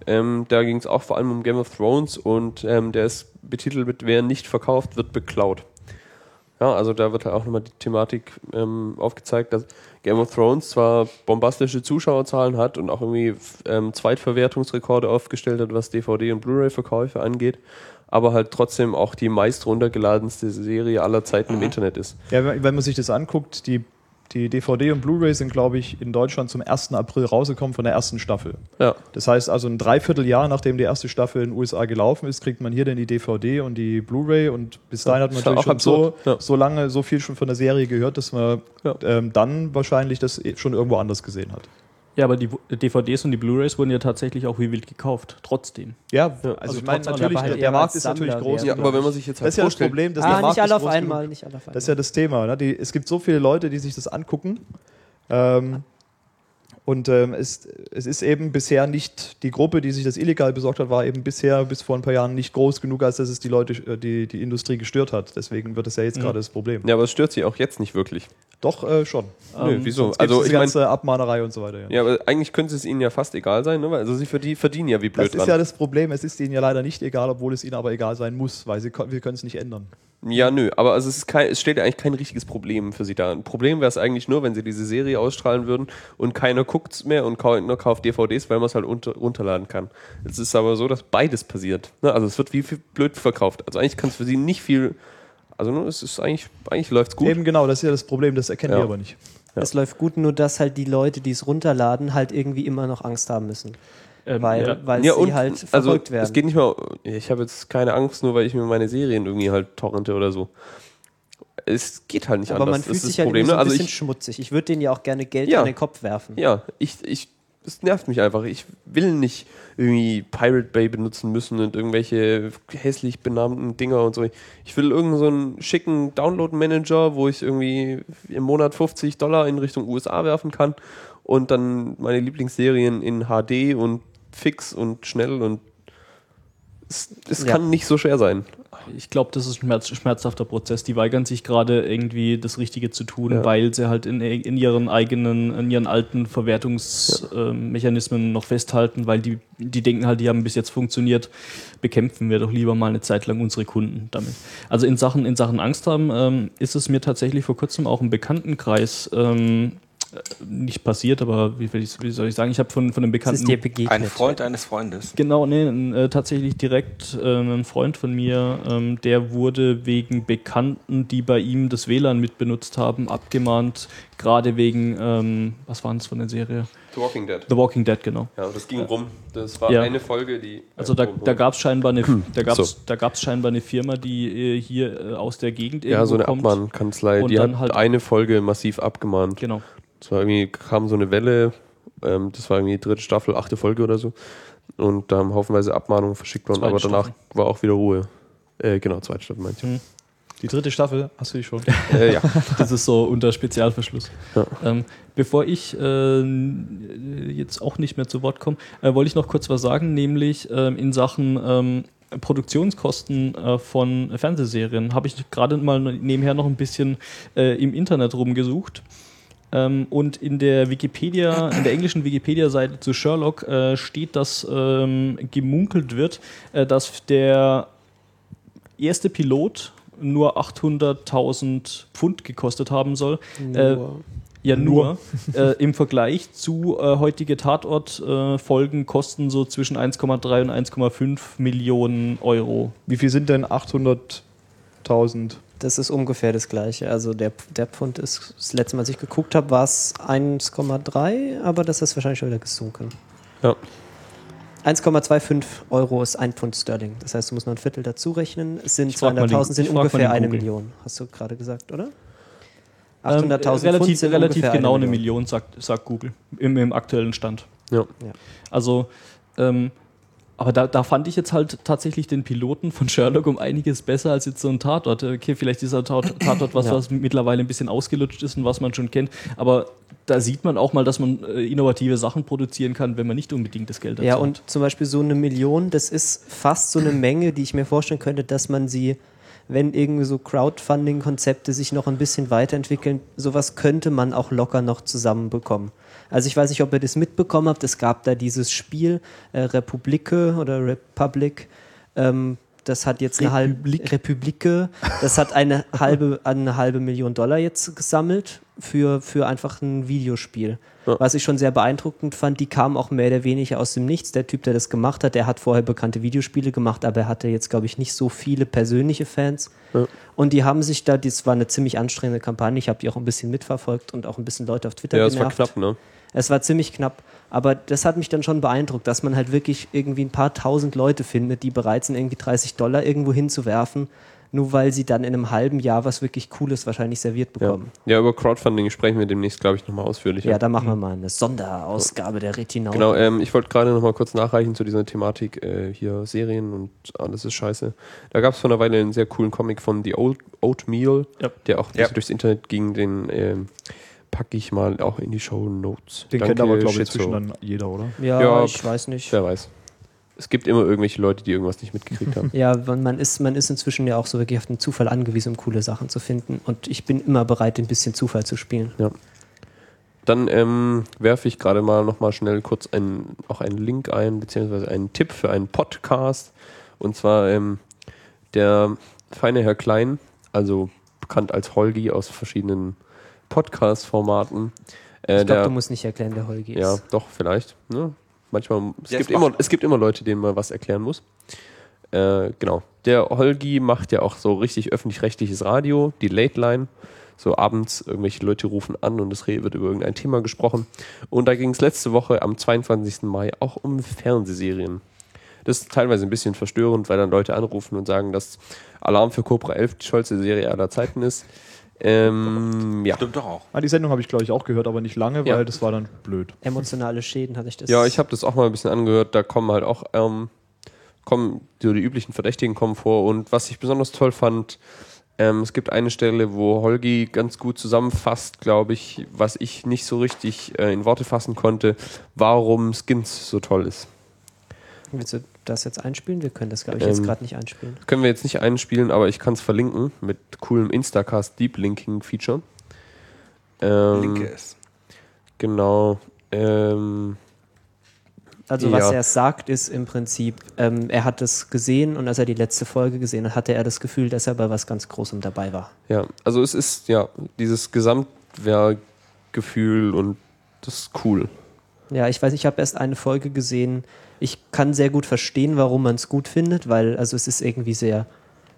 Ähm, da ging es auch vor allem um Game of Thrones und ähm, der ist betitelt mit Wer nicht verkauft, wird beklaut. Ja, also da wird halt auch nochmal die Thematik ähm, aufgezeigt, dass Game of Thrones zwar bombastische Zuschauerzahlen hat und auch irgendwie ähm, Zweitverwertungsrekorde aufgestellt hat, was DVD- und Blu-ray-Verkäufe angeht, aber halt trotzdem auch die meist runtergeladenste Serie aller Zeiten im Internet ist. Ja, wenn man sich das anguckt, die, die DVD und Blu-ray sind, glaube ich, in Deutschland zum 1. April rausgekommen von der ersten Staffel. Ja. Das heißt also ein Dreivierteljahr, nachdem die erste Staffel in den USA gelaufen ist, kriegt man hier dann die DVD und die Blu-ray und bis dahin hat man ja natürlich schon so. Ja. so lange, so viel schon von der Serie gehört, dass man Ja. ähm, dann wahrscheinlich das eh schon irgendwo anders gesehen hat. Ja, aber die W- DVDs und die Blu-rays wurden ja tatsächlich auch wie wild gekauft, trotzdem. Ja, also, Also ich meine, natürlich, halt der, Markt ist natürlich groß. Ja, aber wenn man sich jetzt das halt ist ja das Problem, dass Ah, der nicht Markt alle ist auf einmal, genug. nicht alle auf einmal. Das ist ja das Thema. Ne? Die, es gibt so viele Leute, die sich das angucken. Ähm, und ähm, es, es ist eben bisher nicht, die Gruppe, die sich das illegal besorgt hat, war eben bisher bis vor ein paar Jahren nicht groß genug, als dass es die Leute, äh, die, die Industrie gestört hat. Deswegen wird das ja jetzt Mhm. gerade das Problem. Ja, aber es stört sie auch jetzt nicht wirklich. Doch, äh, schon. Nö, Ähm, wieso? Also ich meine, ganze Abmahnerei und so weiter. Ja. ja, aber eigentlich könnte es ihnen ja fast egal sein, ne? Weil- Also sie verdien, verdienen ja wie blöd Das ist dran. ja das Problem. Es ist ihnen ja leider nicht egal, obwohl es ihnen aber egal sein muss, weil sie, wir können es nicht ändern. Ja, nö, aber also es, ist kein, es steht ja eigentlich kein richtiges Problem für sie da. Ein Problem wäre es eigentlich nur, wenn sie diese Serie ausstrahlen würden und keiner guckt mehr und keiner kauft DVDs, weil man es halt unter, runterladen kann. Es ist aber so, dass beides passiert. Ne? Also es wird wie viel blöd verkauft. Also eigentlich kann es für sie nicht viel. Also ne, es ist eigentlich, eigentlich läuft es gut. Eben genau, das ist ja das Problem, das erkennen Ja. wir aber nicht. Ja. Es läuft gut, nur dass halt die Leute, die es runterladen, halt irgendwie immer noch Angst haben müssen. Ähm, Weil, ja. weil ja, sie und halt also verfolgt werden. es geht nicht mal. Ich habe jetzt keine Angst, nur weil ich mir meine Serien irgendwie halt torrente oder so. Es geht halt nicht aber anders. man fühlt das sich das halt Problem. irgendwie so Ne? ein Also bisschen ich, schmutzig. Ich würde denen ja auch gerne Geld Ja. an den Kopf werfen. Ja, ich, ich, es nervt mich einfach. Ich will nicht irgendwie Pirate Bay benutzen müssen und irgendwelche hässlich benannten Dinger und so. Ich will irgendeinen so einen schicken Download-Manager, wo ich irgendwie im Monat 50 Dollar in Richtung USA werfen kann und dann meine Lieblingsserien in HD und fix und schnell und es, es Ja. kann nicht so schwer sein. Ich glaube, das ist ein schmerz schmerzhafter Prozess. Die weigern sich gerade irgendwie das Richtige zu tun, Ja. weil sie halt in, in ihren eigenen, in ihren alten Verwertungsmechanismen noch festhalten, weil die, die denken halt, die haben bis jetzt funktioniert. Bekämpfen wir doch lieber mal eine Zeit lang unsere Kunden damit. Also in Sachen, in Sachen Angst haben, ähm, ist es mir tatsächlich vor kurzem auch im Bekanntenkreis ähm, äh, nicht passiert, aber wie, will ich- wie soll ich sagen, ich habe von, von einem Das Bekannten ist dir begegnet. Ein Freund eines Freundes. Genau, nee, äh, tatsächlich direkt äh, ein Freund von mir, ähm, der wurde wegen Bekannten, die bei ihm das WLAN mitbenutzt haben, abgemahnt, gerade wegen, ähm, was war das von der Serie? The Walking Dead. The Walking Dead, genau. Ja, das ging rum. Das war Ja. eine Folge, die. Also da, da gab es scheinbar eine, da gab's, So. da gab's scheinbar eine Firma, die äh, hier äh, aus der Gegend ja, so eine kommt. Abmahnkanzlei. Und Die dann hat halt- eine Folge massiv abgemahnt. Genau. Es war irgendwie, kam so eine Welle, ähm, das war irgendwie dritte Staffel, achte Folge oder so. Und da haben haufenweise Abmahnungen verschickt worden, aber danach Staffel. war auch wieder Ruhe. Äh, genau, zweite Staffel meinte ich. Hm. Die dritte Staffel hast du die schon. äh, ja. Das ist so unter Spezialverschluss. Ja. Ähm, bevor ich äh, jetzt auch nicht mehr zu Wort komme, äh, wollte ich noch kurz was sagen, nämlich ähm, in Sachen ähm, Produktionskosten äh, von Fernsehserien habe ich gerade mal nebenher noch ein bisschen äh, im Internet rumgesucht. Ähm, und in der Wikipedia, in der englischen Wikipedia-Seite zu Sherlock äh, steht, dass ähm, gemunkelt wird, äh, dass der erste Pilot nur 800.000 Pfund gekostet haben soll. Äh, ja, nur. äh, Im Vergleich zu äh, heutige Tatort-Folgen kosten so zwischen 1,3 und 1,5 Millionen Euro. Wie viel sind denn 800.000? Das ist ungefähr das gleiche. Also der, der Pfund ist, das letzte Mal, als ich geguckt habe, war es 1,3, aber das ist wahrscheinlich schon wieder gesunken. Ja. 1,25 Euro ist ein Pfund Sterling. Das heißt, du musst noch ein Viertel dazu rechnen. Es sind Ich frag mal den- 200.000, sind ungefähr eine. Million. Hast du gerade gesagt, oder? Ähm, 800.000 Pfund relativ, sind relativ ungefähr genau eine eine Million. Million, sagt, sagt Google, im, im aktuellen Stand. Ja. Ja. Also, ähm, aber da, da fand ich jetzt halt tatsächlich den Piloten von Sherlock um einiges besser als jetzt so ein Tatort. Okay, vielleicht ist ein Tat- Tatort was, Ja. was mittlerweile ein bisschen ausgelutscht ist und was man schon kennt, aber da sieht man auch mal, dass man äh, innovative Sachen produzieren kann, wenn man nicht unbedingt das Geld dazu Ja, hat. und zum Beispiel so eine Million, das ist fast so eine Menge, die ich mir vorstellen könnte, dass man sie wenn irgendwie so Crowdfunding-Konzepte sich noch ein bisschen weiterentwickeln, sowas könnte man auch locker noch zusammenbekommen. Also ich weiß nicht, ob ihr das mitbekommen habt, es gab da dieses Spiel äh, Republike oder Republic, ähm, das hat jetzt eine halbe Republike, das hat eine halbe, eine halbe Million Dollar jetzt gesammelt für, für einfach ein Videospiel. Ja. Was ich schon sehr beeindruckend fand, die kamen auch mehr oder weniger aus dem Nichts. Der Typ, der das gemacht hat, der hat vorher bekannte Videospiele gemacht, aber er hatte jetzt, glaube ich, nicht so viele persönliche Fans. Ja. Und die haben sich da, das war eine ziemlich anstrengende Kampagne, ich habe die auch ein bisschen mitverfolgt und auch ein bisschen Leute auf Twitter Ja, es war genervt. knapp, ne? Es war ziemlich knapp, aber das hat mich dann schon beeindruckt, dass man halt wirklich irgendwie ein paar tausend Leute findet, die bereit sind, irgendwie 30 Dollar irgendwo hinzuwerfen, nur weil sie dann in einem halben Jahr was wirklich Cooles wahrscheinlich serviert Ja. bekommen. ja, über Crowdfunding sprechen wir demnächst, glaube ich, nochmal ausführlicher. Ja, da machen wir mal eine Sonderausgabe der Retinau. Genau, ähm, ich wollte gerade noch mal kurz nachreichen zu dieser Thematik äh, hier Serien und alles ist scheiße. Da gab es vor einer Weile einen sehr coolen Comic von The Old Oatmeal, Ja. der auch Ja. durchs Internet ging. Den ähm, packe ich mal auch in die Show Notes. Den kennt aber, glaube ich, inzwischen dann jeder, oder? ja, Ja, ich weiß nicht. Wer weiß. Es gibt immer irgendwelche Leute, die irgendwas nicht mitgekriegt haben. Ja, man ist, man ist inzwischen ja auch so wirklich auf den Zufall angewiesen, um coole Sachen zu finden. Und ich bin immer bereit, ein bisschen Zufall zu spielen. Dann ähm, werfe ich gerade mal noch mal schnell kurz einen, auch einen Link ein, beziehungsweise einen Tipp für einen Podcast. Und zwar ähm, der feine Herr Klein, also bekannt als Holgi aus verschiedenen Podcast-Formaten. Äh, ich glaube, du musst nicht erklären, wer Holgi ja, ist. doch, vielleicht. Ne? Manchmal, es, Ja, gibt es immer, es gibt immer Leute, denen man was erklären muss. Äh, genau. Der Holgi macht ja auch so richtig öffentlich-rechtliches Radio, die Late Line. So abends, irgendwelche Leute rufen an und es wird über irgendein Thema gesprochen. Und da ging es letzte Woche am 22. Mai auch um Fernsehserien. Das ist teilweise ein bisschen verstörend, weil dann Leute anrufen und sagen, dass Alarm für Cobra 11 die tollste Serie aller Zeiten ist. Ähm, ja. Stimmt doch auch. Ah, die Sendung habe ich, glaube ich, auch gehört, aber nicht lange, Ja. weil das war dann blöd. Emotionale Schäden hatte ich das. Ja, ich habe das auch mal ein bisschen angehört. Da kommen halt auch ähm, kommen so die üblichen Verdächtigen kommen vor. Und was ich besonders toll fand, ähm, es gibt eine Stelle, wo Holgi ganz gut zusammenfasst, glaube ich, was ich nicht so richtig äh, in Worte fassen konnte, warum Skins so toll ist. Willst du das jetzt einspielen? Wir können das, glaube ich, jetzt Ähm, gerade nicht einspielen. Können wir jetzt nicht einspielen, aber ich kann es verlinken mit coolem Instacast Deep Linking Feature. Ähm, Linke ist. Genau. Ähm, Also was ja. er sagt, ist im Prinzip, ähm, er hat es gesehen und als er die letzte Folge gesehen hat, hatte er das Gefühl, dass er bei was ganz Großem dabei war. Ja, also es ist ja dieses Gesamtwerkgefühl und das ist cool. Ja, ich weiß, ich habe erst eine Folge gesehen. Ich kann sehr gut verstehen, warum man es gut findet, weil also es ist irgendwie sehr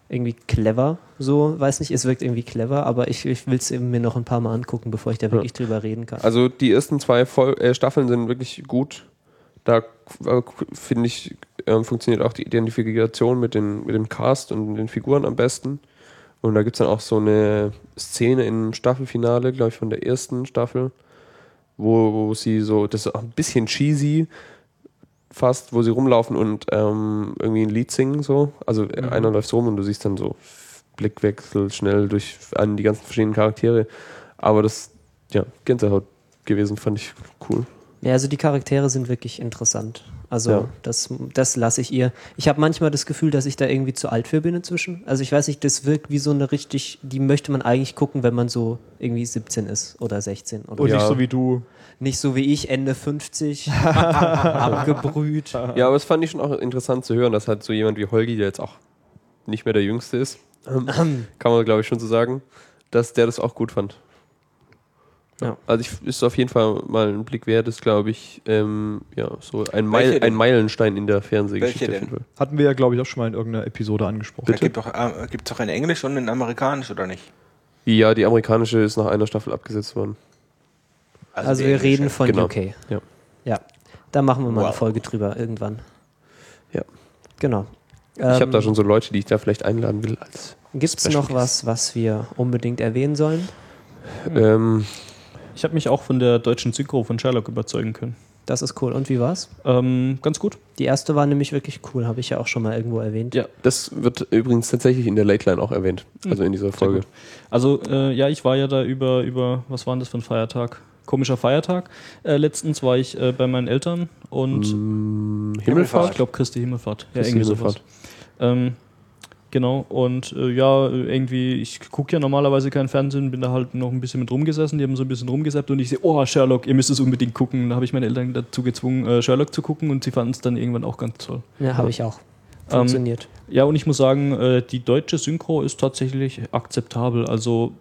irgendwie clever, so, weiß nicht, es wirkt irgendwie clever, aber ich, ich will es mir noch ein paar Mal angucken, bevor ich da wirklich drüber reden kann. Also die ersten zwei Vol äh, Staffeln sind wirklich gut. Da äh, finde ich, ähm, funktioniert auch die Identifikation mit, den, mit dem Cast und den Figuren am besten. Und da gibt es dann auch so eine Szene im Staffelfinale, glaube ich, von der ersten Staffel, wo, wo sie so, das ist auch ein bisschen cheesy fast, wo sie rumlaufen und ähm, irgendwie ein Lied singen so. Also äh, einer läuft so rum und du siehst dann so Blickwechsel schnell durch an die ganzen verschiedenen Charaktere. Aber das, ja, Gänsehaut gewesen, fand ich cool. Ja, also die Charaktere sind wirklich interessant. Also Ja. das, das lasse ich ihr. Ich habe manchmal das Gefühl, dass ich da irgendwie zu alt für bin inzwischen. Also ich weiß nicht, das wirkt wie so eine richtig, die möchte man eigentlich gucken, wenn man so irgendwie 17 ist oder 16 oder Und Ja. nicht so wie du. Nicht so wie ich, Ende 50, abgebrüht. Ja, aber es fand ich schon auch interessant zu hören, dass halt so jemand wie Holgi, der jetzt auch nicht mehr der Jüngste ist, ähm, kann man glaube ich schon so sagen, dass der das auch gut fand. Ja. Also ich, ist auf jeden Fall mal ein Blick wert, ist glaube ich ähm, ja, so ein, Meil, denn? ein Meilenstein in der Fernsehgeschichte. Hatten wir ja, glaube ich, auch schon mal in irgendeiner Episode angesprochen. Da gibt doch, äh, doch in Englisch und in Amerikanisch, oder nicht? Ja, die amerikanische ist nach einer Staffel abgesetzt worden. Also die wir reden von Genau. UK. Ja. Ja, da machen wir mal eine Wow. Folge drüber irgendwann. Ja. Genau. ich habe Ähm, da schon so Leute, die ich da vielleicht einladen will als Gibt es noch was, was wir unbedingt erwähnen sollen? ähm, Ich habe mich auch von der deutschen Synchro von Sherlock überzeugen können. Das ist cool. Und wie war's? Ähm, ganz gut. Die erste war nämlich wirklich cool, habe ich ja auch schon mal irgendwo erwähnt. Ja. das wird übrigens tatsächlich in der Late Line auch erwähnt, also in dieser Folge. Also, äh, ja, ich war ja da über, über, was war denn das für ein Feiertag? Komischer Feiertag. Äh, letztens war ich äh, bei meinen Eltern und ich Himmelfahrt? glaube Christi Himmelfahrt. Ja, Christi irgendwie sowas. Himmelfahrt. Ähm, Genau, und äh, ja, irgendwie, ich gucke ja normalerweise keinen Fernsehen, bin da halt noch ein bisschen mit rumgesessen, die haben so ein bisschen rumgesappt und ich sehe, oh, Sherlock, ihr müsst es unbedingt gucken. Da habe ich meine Eltern dazu gezwungen, äh, Sherlock zu gucken und sie fanden es dann irgendwann auch ganz toll. Ja, habe ich auch. Ähm, Funktioniert. Ja, und ich muss sagen, äh, die deutsche Synchro ist tatsächlich akzeptabel. Also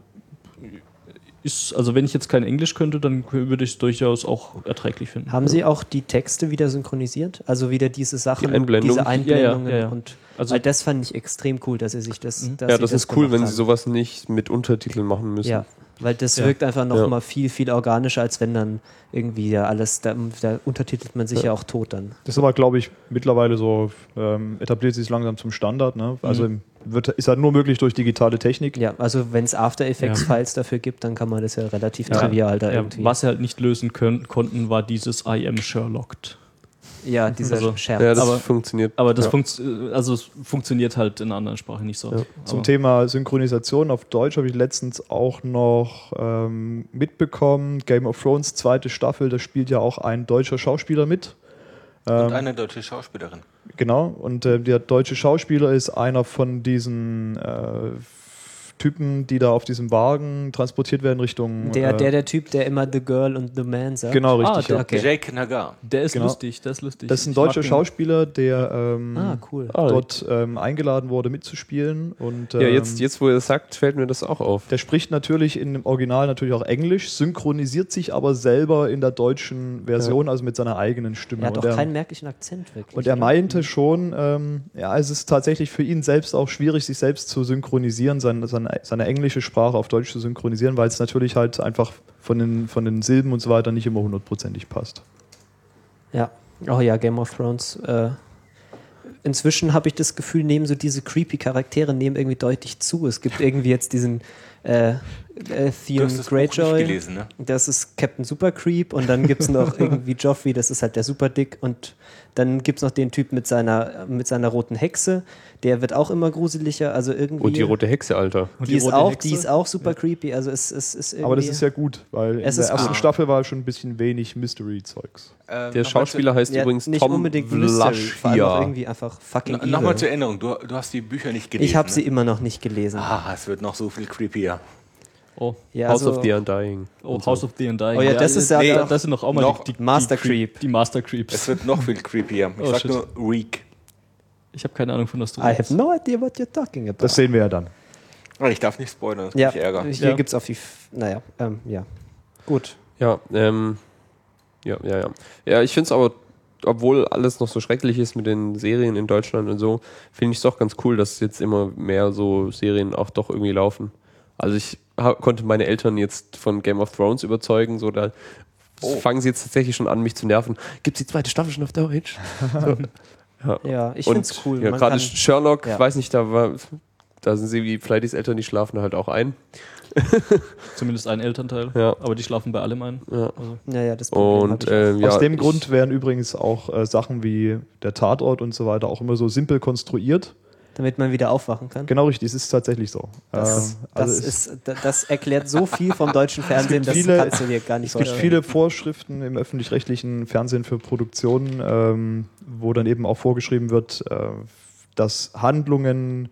ist, also wenn ich jetzt kein Englisch könnte, dann würde ich es durchaus auch erträglich finden. Haben Sie auch die Texte wieder synchronisiert? Also wieder diese Sachen, Die Einblendung? diese Einblendungen Ja, ja, ja. und Also- weil das fand ich extrem cool, dass Sie sich das. Mhm. dass Ja, Sie das ist cool, wenn haben. sie sowas nicht mit Untertiteln machen müssen. Ja, weil das Ja. wirkt einfach noch Ja. mal viel, viel organischer, als wenn dann irgendwie ja alles, da, da untertitelt man sich ja. auch tot dann. Das ist aber, glaube ich, mittlerweile so, ähm, etabliert sich langsam zum Standard. Ne? Also wird, ist halt nur möglich durch digitale Technik. Ja, also wenn es After Effects Ja. Files dafür gibt, dann kann man das ja relativ Ja. trivial da Ja, irgendwie. was sie halt nicht lösen können, konnten, war dieses I am Sherlocked. Ja, dieser Also, Scherz. Ja, das Aber- funktioniert. Aber das ja. funkt, also es funktioniert halt in anderen Sprachen nicht so. Ja. Zum Aber- Thema Synchronisation auf Deutsch habe ich letztens auch noch ähm, mitbekommen. Game of Thrones, zweite Staffel, da spielt ja auch ein deutscher Schauspieler mit. Und Ähm, eine deutsche Schauspielerin. Genau, und äh, der deutsche Schauspieler ist einer von diesen äh, Typen, die da auf diesem Wagen transportiert werden Richtung. der, äh, der, der Typ, der immer The Girl und The Man sagt. Genau, Ah, richtig. der- ja. Okay. Jake Nagar. Der ist Genau. lustig, der ist lustig. Das ist ein Ich deutscher. Schauspieler, der ähm, Ah, cool. Ah, dort ähm, eingeladen wurde mitzuspielen. Und, ja, ähm, jetzt, jetzt, wo ihr es sagt, fällt mir das auch auf. Der spricht natürlich in dem Original natürlich auch Englisch, synchronisiert sich aber selber in der deutschen Version, also mit seiner eigenen Stimme. Er hat und er, keinen merklichen Akzent wirklich. und er meinte schon, ähm, ja, es ist tatsächlich für ihn selbst auch schwierig, sich selbst zu synchronisieren, seine, seine, seine englische Sprache auf Deutsch zu synchronisieren, weil es natürlich halt einfach von den, von den Silben und so weiter nicht immer hundertprozentig passt. Ja. Oh ja, Game of Thrones. Äh, inzwischen habe ich das Gefühl, nehmen so diese creepy Charaktere nehmen irgendwie deutlich zu. Es gibt irgendwie jetzt diesen äh, äh, Du Theon hast das Buch nicht Greyjoy. gelesen, ne? Das ist Captain Super Creep und dann gibt es noch irgendwie Joffrey, das ist halt der Super Dick und dann gibt es noch den Typ mit seiner, mit seiner roten Hexe, der wird auch immer gruseliger, also irgendwie. Und die rote Hexe, Alter. Und die, ist rote auch, Hexe? die ist auch super creepy, also es, es ist irgendwie. Aber das ist ja gut, weil Es in der ersten gut. Staffel war schon ein bisschen wenig Mystery-Zeugs. Ähm, Der Schauspieler heißt ja, übrigens nicht Tom unbedingt Mystery, vor allem auch Vlaschia. irgendwie einfach fucking Nochmal zur Erinnerung, du, du hast die Bücher nicht gelesen. Ich habe ne? sie immer noch nicht gelesen. Ah, es wird noch so viel creepier. Oh, Ja, House also- of the Undying. oh Und so. House of the Undying. Oh ja, das ist ja nee, noch- das sind noch auch mal noch die, die, Master die, Creep. Die Master Creeps. Es wird noch viel creepier. Ich Oh, sag shit. nur Reek. Ich habe keine Ahnung von was du I have no idea what you're talking about. Das sehen wir ja dann. Ah, Ich darf nicht spoilern, das ja, mich ärgern. hier Ja. gibt's auf die. F naja, ähm, ja. Gut. Ja, ähm, ja, ja, ja. Ja, ich finde es aber, obwohl alles noch so schrecklich ist mit den Serien in Deutschland und so, finde ich es doch ganz cool, dass jetzt immer mehr so Serien auch doch irgendwie laufen. Also ich konnte meine Eltern jetzt von Game of Thrones überzeugen, so da fangen sie jetzt tatsächlich schon an, mich zu nerven. Gibt es die zweite Staffel schon auf Deutsch? so. ja. Ja, ich und find's cool. Ja, gerade Sherlock, ja. weiß nicht, da war, da sind sie wie Flighties Eltern, die schlafen halt auch ein. Zumindest ein Elternteil. Ja. Aber die schlafen bei allem ein. Ja. Also, Ja, ja, das Problem Und ähm, ja, Aus dem ich- Grund werden übrigens auch äh, Sachen wie der Tatort und so weiter auch immer so simpel konstruiert. Damit man wieder aufwachen kann. Genau richtig, es ist tatsächlich so. Das, Ähm, das, also es- ist, da- das erklärt so viel vom deutschen Fernsehen, das viele- kannst du dir gar nicht Es gibt viele Vorschriften im öffentlich-rechtlichen Fernsehen für Produktionen, ähm, wo dann eben auch vorgeschrieben wird, äh, dass Handlungen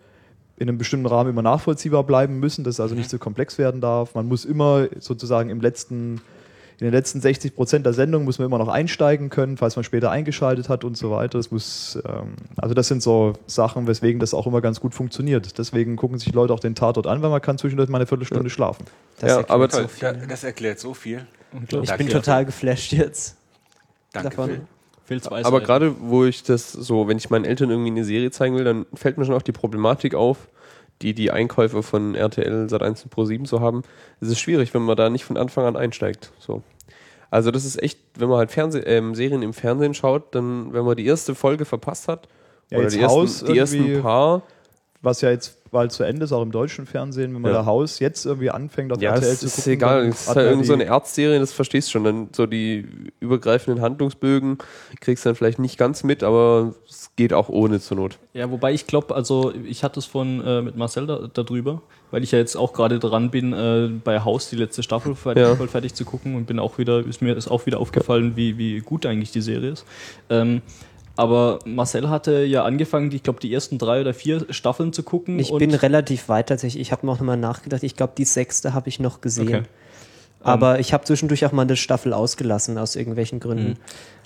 in einem bestimmten Rahmen immer nachvollziehbar bleiben müssen, dass es also nicht so komplex werden darf. Man muss immer sozusagen im letzten, in den letzten 60 Prozent der Sendung muss man immer noch einsteigen können, falls man später eingeschaltet hat und so weiter. Das muss, ähm, also das sind so Sachen, weswegen das auch immer ganz gut funktioniert. Deswegen gucken sich Leute auch den Tatort an, weil man kann zwischendurch mal eine Viertelstunde schlafen. Das Ja, erklärt aber so viel. da, das erklärt so viel. ich Danke. bin total geflasht jetzt. Danke, davon. Phil. Aber Seiten. gerade, wo ich das so, wenn ich meinen Eltern irgendwie eine Serie zeigen will, dann fällt mir schon auch die Problematik auf, die die Einkäufer von RTL Sat1 und Pro7 so haben. Es ist schwierig, wenn man da nicht von Anfang an einsteigt. So. Also das ist echt, wenn man halt Fernseh ähm, Serien im Fernsehen schaut, dann, wenn man die erste Folge verpasst hat, Ja, oder die, ersten, die ersten paar, was ja jetzt bald zu Ende ist, auch im deutschen Fernsehen, wenn man Ja. da Haus jetzt irgendwie anfängt auf ja, RTL es zu ist gucken. egal, dann es ist halt man irgend so eine Erzserie, das verstehst du schon. Dann so die übergreifenden Handlungsbögen kriegst du dann vielleicht nicht ganz mit, aber es geht auch ohne zur Not. Ja, wobei ich glaube, also ich hatte es von äh, mit Marcel da, darüber, weil ich ja jetzt auch gerade dran bin, äh, bei Haus die letzte Staffel fertig, Ja. voll fertig zu gucken und bin auch wieder, ist mir ist auch wieder aufgefallen, wie, wie gut eigentlich die Serie ist. Ähm, Aber Marcel hatte ja angefangen, ich glaube, die ersten drei oder vier Staffeln zu gucken. Ich bin relativ weit tatsächlich. Ich habe noch mal nachgedacht. Ich glaube, die sechste habe ich noch gesehen. Okay. Aber ich habe zwischendurch auch mal eine Staffel ausgelassen aus irgendwelchen Gründen.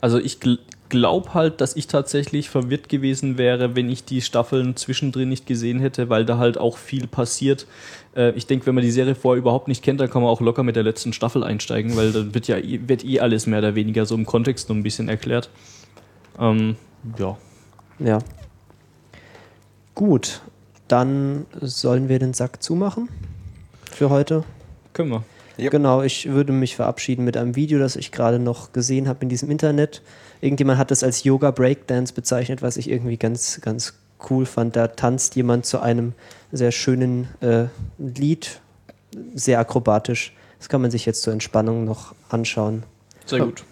Also ich gl glaube halt, dass ich tatsächlich verwirrt gewesen wäre, wenn ich die Staffeln zwischendrin nicht gesehen hätte, weil da halt auch viel passiert. Äh, ich denke, wenn man die Serie vorher überhaupt nicht kennt, dann kann man auch locker mit der letzten Staffel einsteigen, weil dann wird ja wird eh alles mehr oder weniger so im Kontext noch ein bisschen erklärt. Ähm, ja. Ja. Gut, dann sollen wir den Sack zumachen für heute. Können wir. Yep. Genau, ich würde mich verabschieden mit einem Video, das ich gerade noch gesehen habe in diesem Internet. Irgendjemand hat es als Yoga Breakdance bezeichnet, was ich irgendwie ganz, ganz cool fand. Da tanzt jemand zu einem sehr schönen äh, Lied, sehr akrobatisch. Das kann man sich jetzt zur Entspannung noch anschauen. Sehr gut.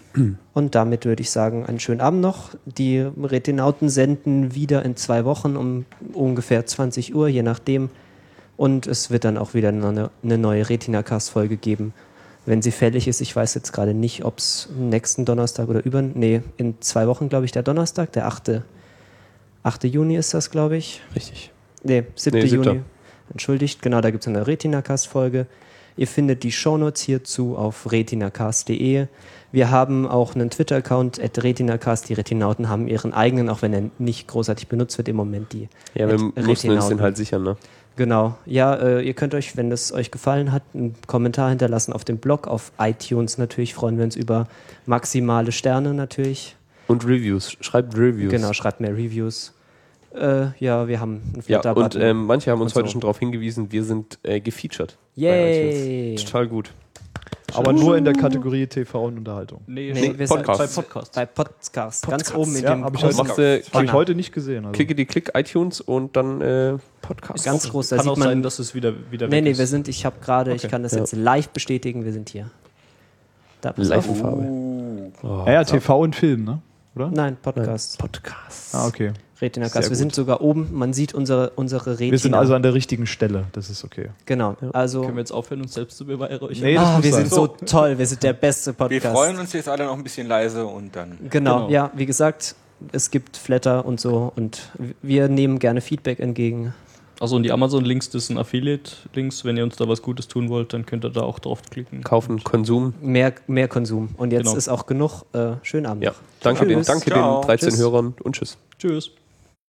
Und damit würde ich sagen, einen schönen Abend noch. Die Retinauten senden wieder in zwei Wochen um ungefähr 20 Uhr, je nachdem. Und es wird dann auch wieder eine, eine neue Retina-Cast-Folge geben, wenn sie fällig ist. Ich weiß jetzt gerade nicht, ob es nächsten Donnerstag oder über. Nee, in zwei Wochen, glaube ich, der Donnerstag, der 8. 8. Juni ist das, glaube ich. Richtig. Nee, 7. Nee. Juni. Entschuldigt, genau, da gibt es eine Retinacast-Folge. Ihr findet die Shownotes hierzu auf retinacast.de. Wir haben auch einen Twitter-Account, at retinacast. Die Retinauten haben ihren eigenen, auch wenn er nicht großartig benutzt wird im Moment. Die Ja, wir mussten uns Retinauten. den halt sichern, ne? Genau. Ja, äh, ihr könnt euch, wenn es euch gefallen hat, einen Kommentar hinterlassen auf dem Blog, auf iTunes natürlich. Freuen wir uns über maximale Sterne natürlich. Und Reviews. Schreibt Reviews. Genau, schreibt mehr Reviews. Äh, ja, wir haben einen Ja, und ähm, manche haben uns und heute so. schon darauf hingewiesen, wir sind äh, gefeatured. bei Yay! Total gut. Aber nur in der Kategorie TV und Unterhaltung. Nee, Nee, wir sind Podcast. Bei Podcasts. bei Podcast, ganz oben in Ja, dem hab ich heute. Habe ich heute nicht gesehen. Also. klickety klick iTunes und dann äh, Podcast. ganz groß, da Kann sieht auch sein, man. dass es wieder, wieder Nee, weg nee, ist. wir sind, ich habe gerade, ich Okay. kann das Ja. jetzt live bestätigen, wir sind hier. Da, Live auf. Farbe. Uh, Ja, ja, TV und Film, ne? Oder? Nein, Podcast. Podcast. Ah, okay. Retina Cast. Wir sind sogar oben, man sieht unsere, unsere Retina. Wir sind also an der richtigen Stelle, das ist okay. Genau, also. Können wir jetzt aufhören, uns selbst zu beweihräuchern? Nee, Ah, wir sein. sind so toll, wir sind der beste wir Podcast. freuen uns jetzt alle noch ein bisschen leise und dann. Genau, Genau. ja, wie gesagt, es gibt Flatter und so und wir nehmen gerne Feedback entgegen. Also und die Amazon-Links, das sind Affiliate-Links. Wenn ihr uns da was Gutes tun wollt, dann könnt ihr da auch draufklicken. Kaufen, Konsum. Mehr, mehr Konsum. Und jetzt Genau. ist auch genug. Äh, schönen Abend. Ja. noch. Danke, den, danke Ciao. den 13 Tschüss. Hörern und tschüss. Tschüss.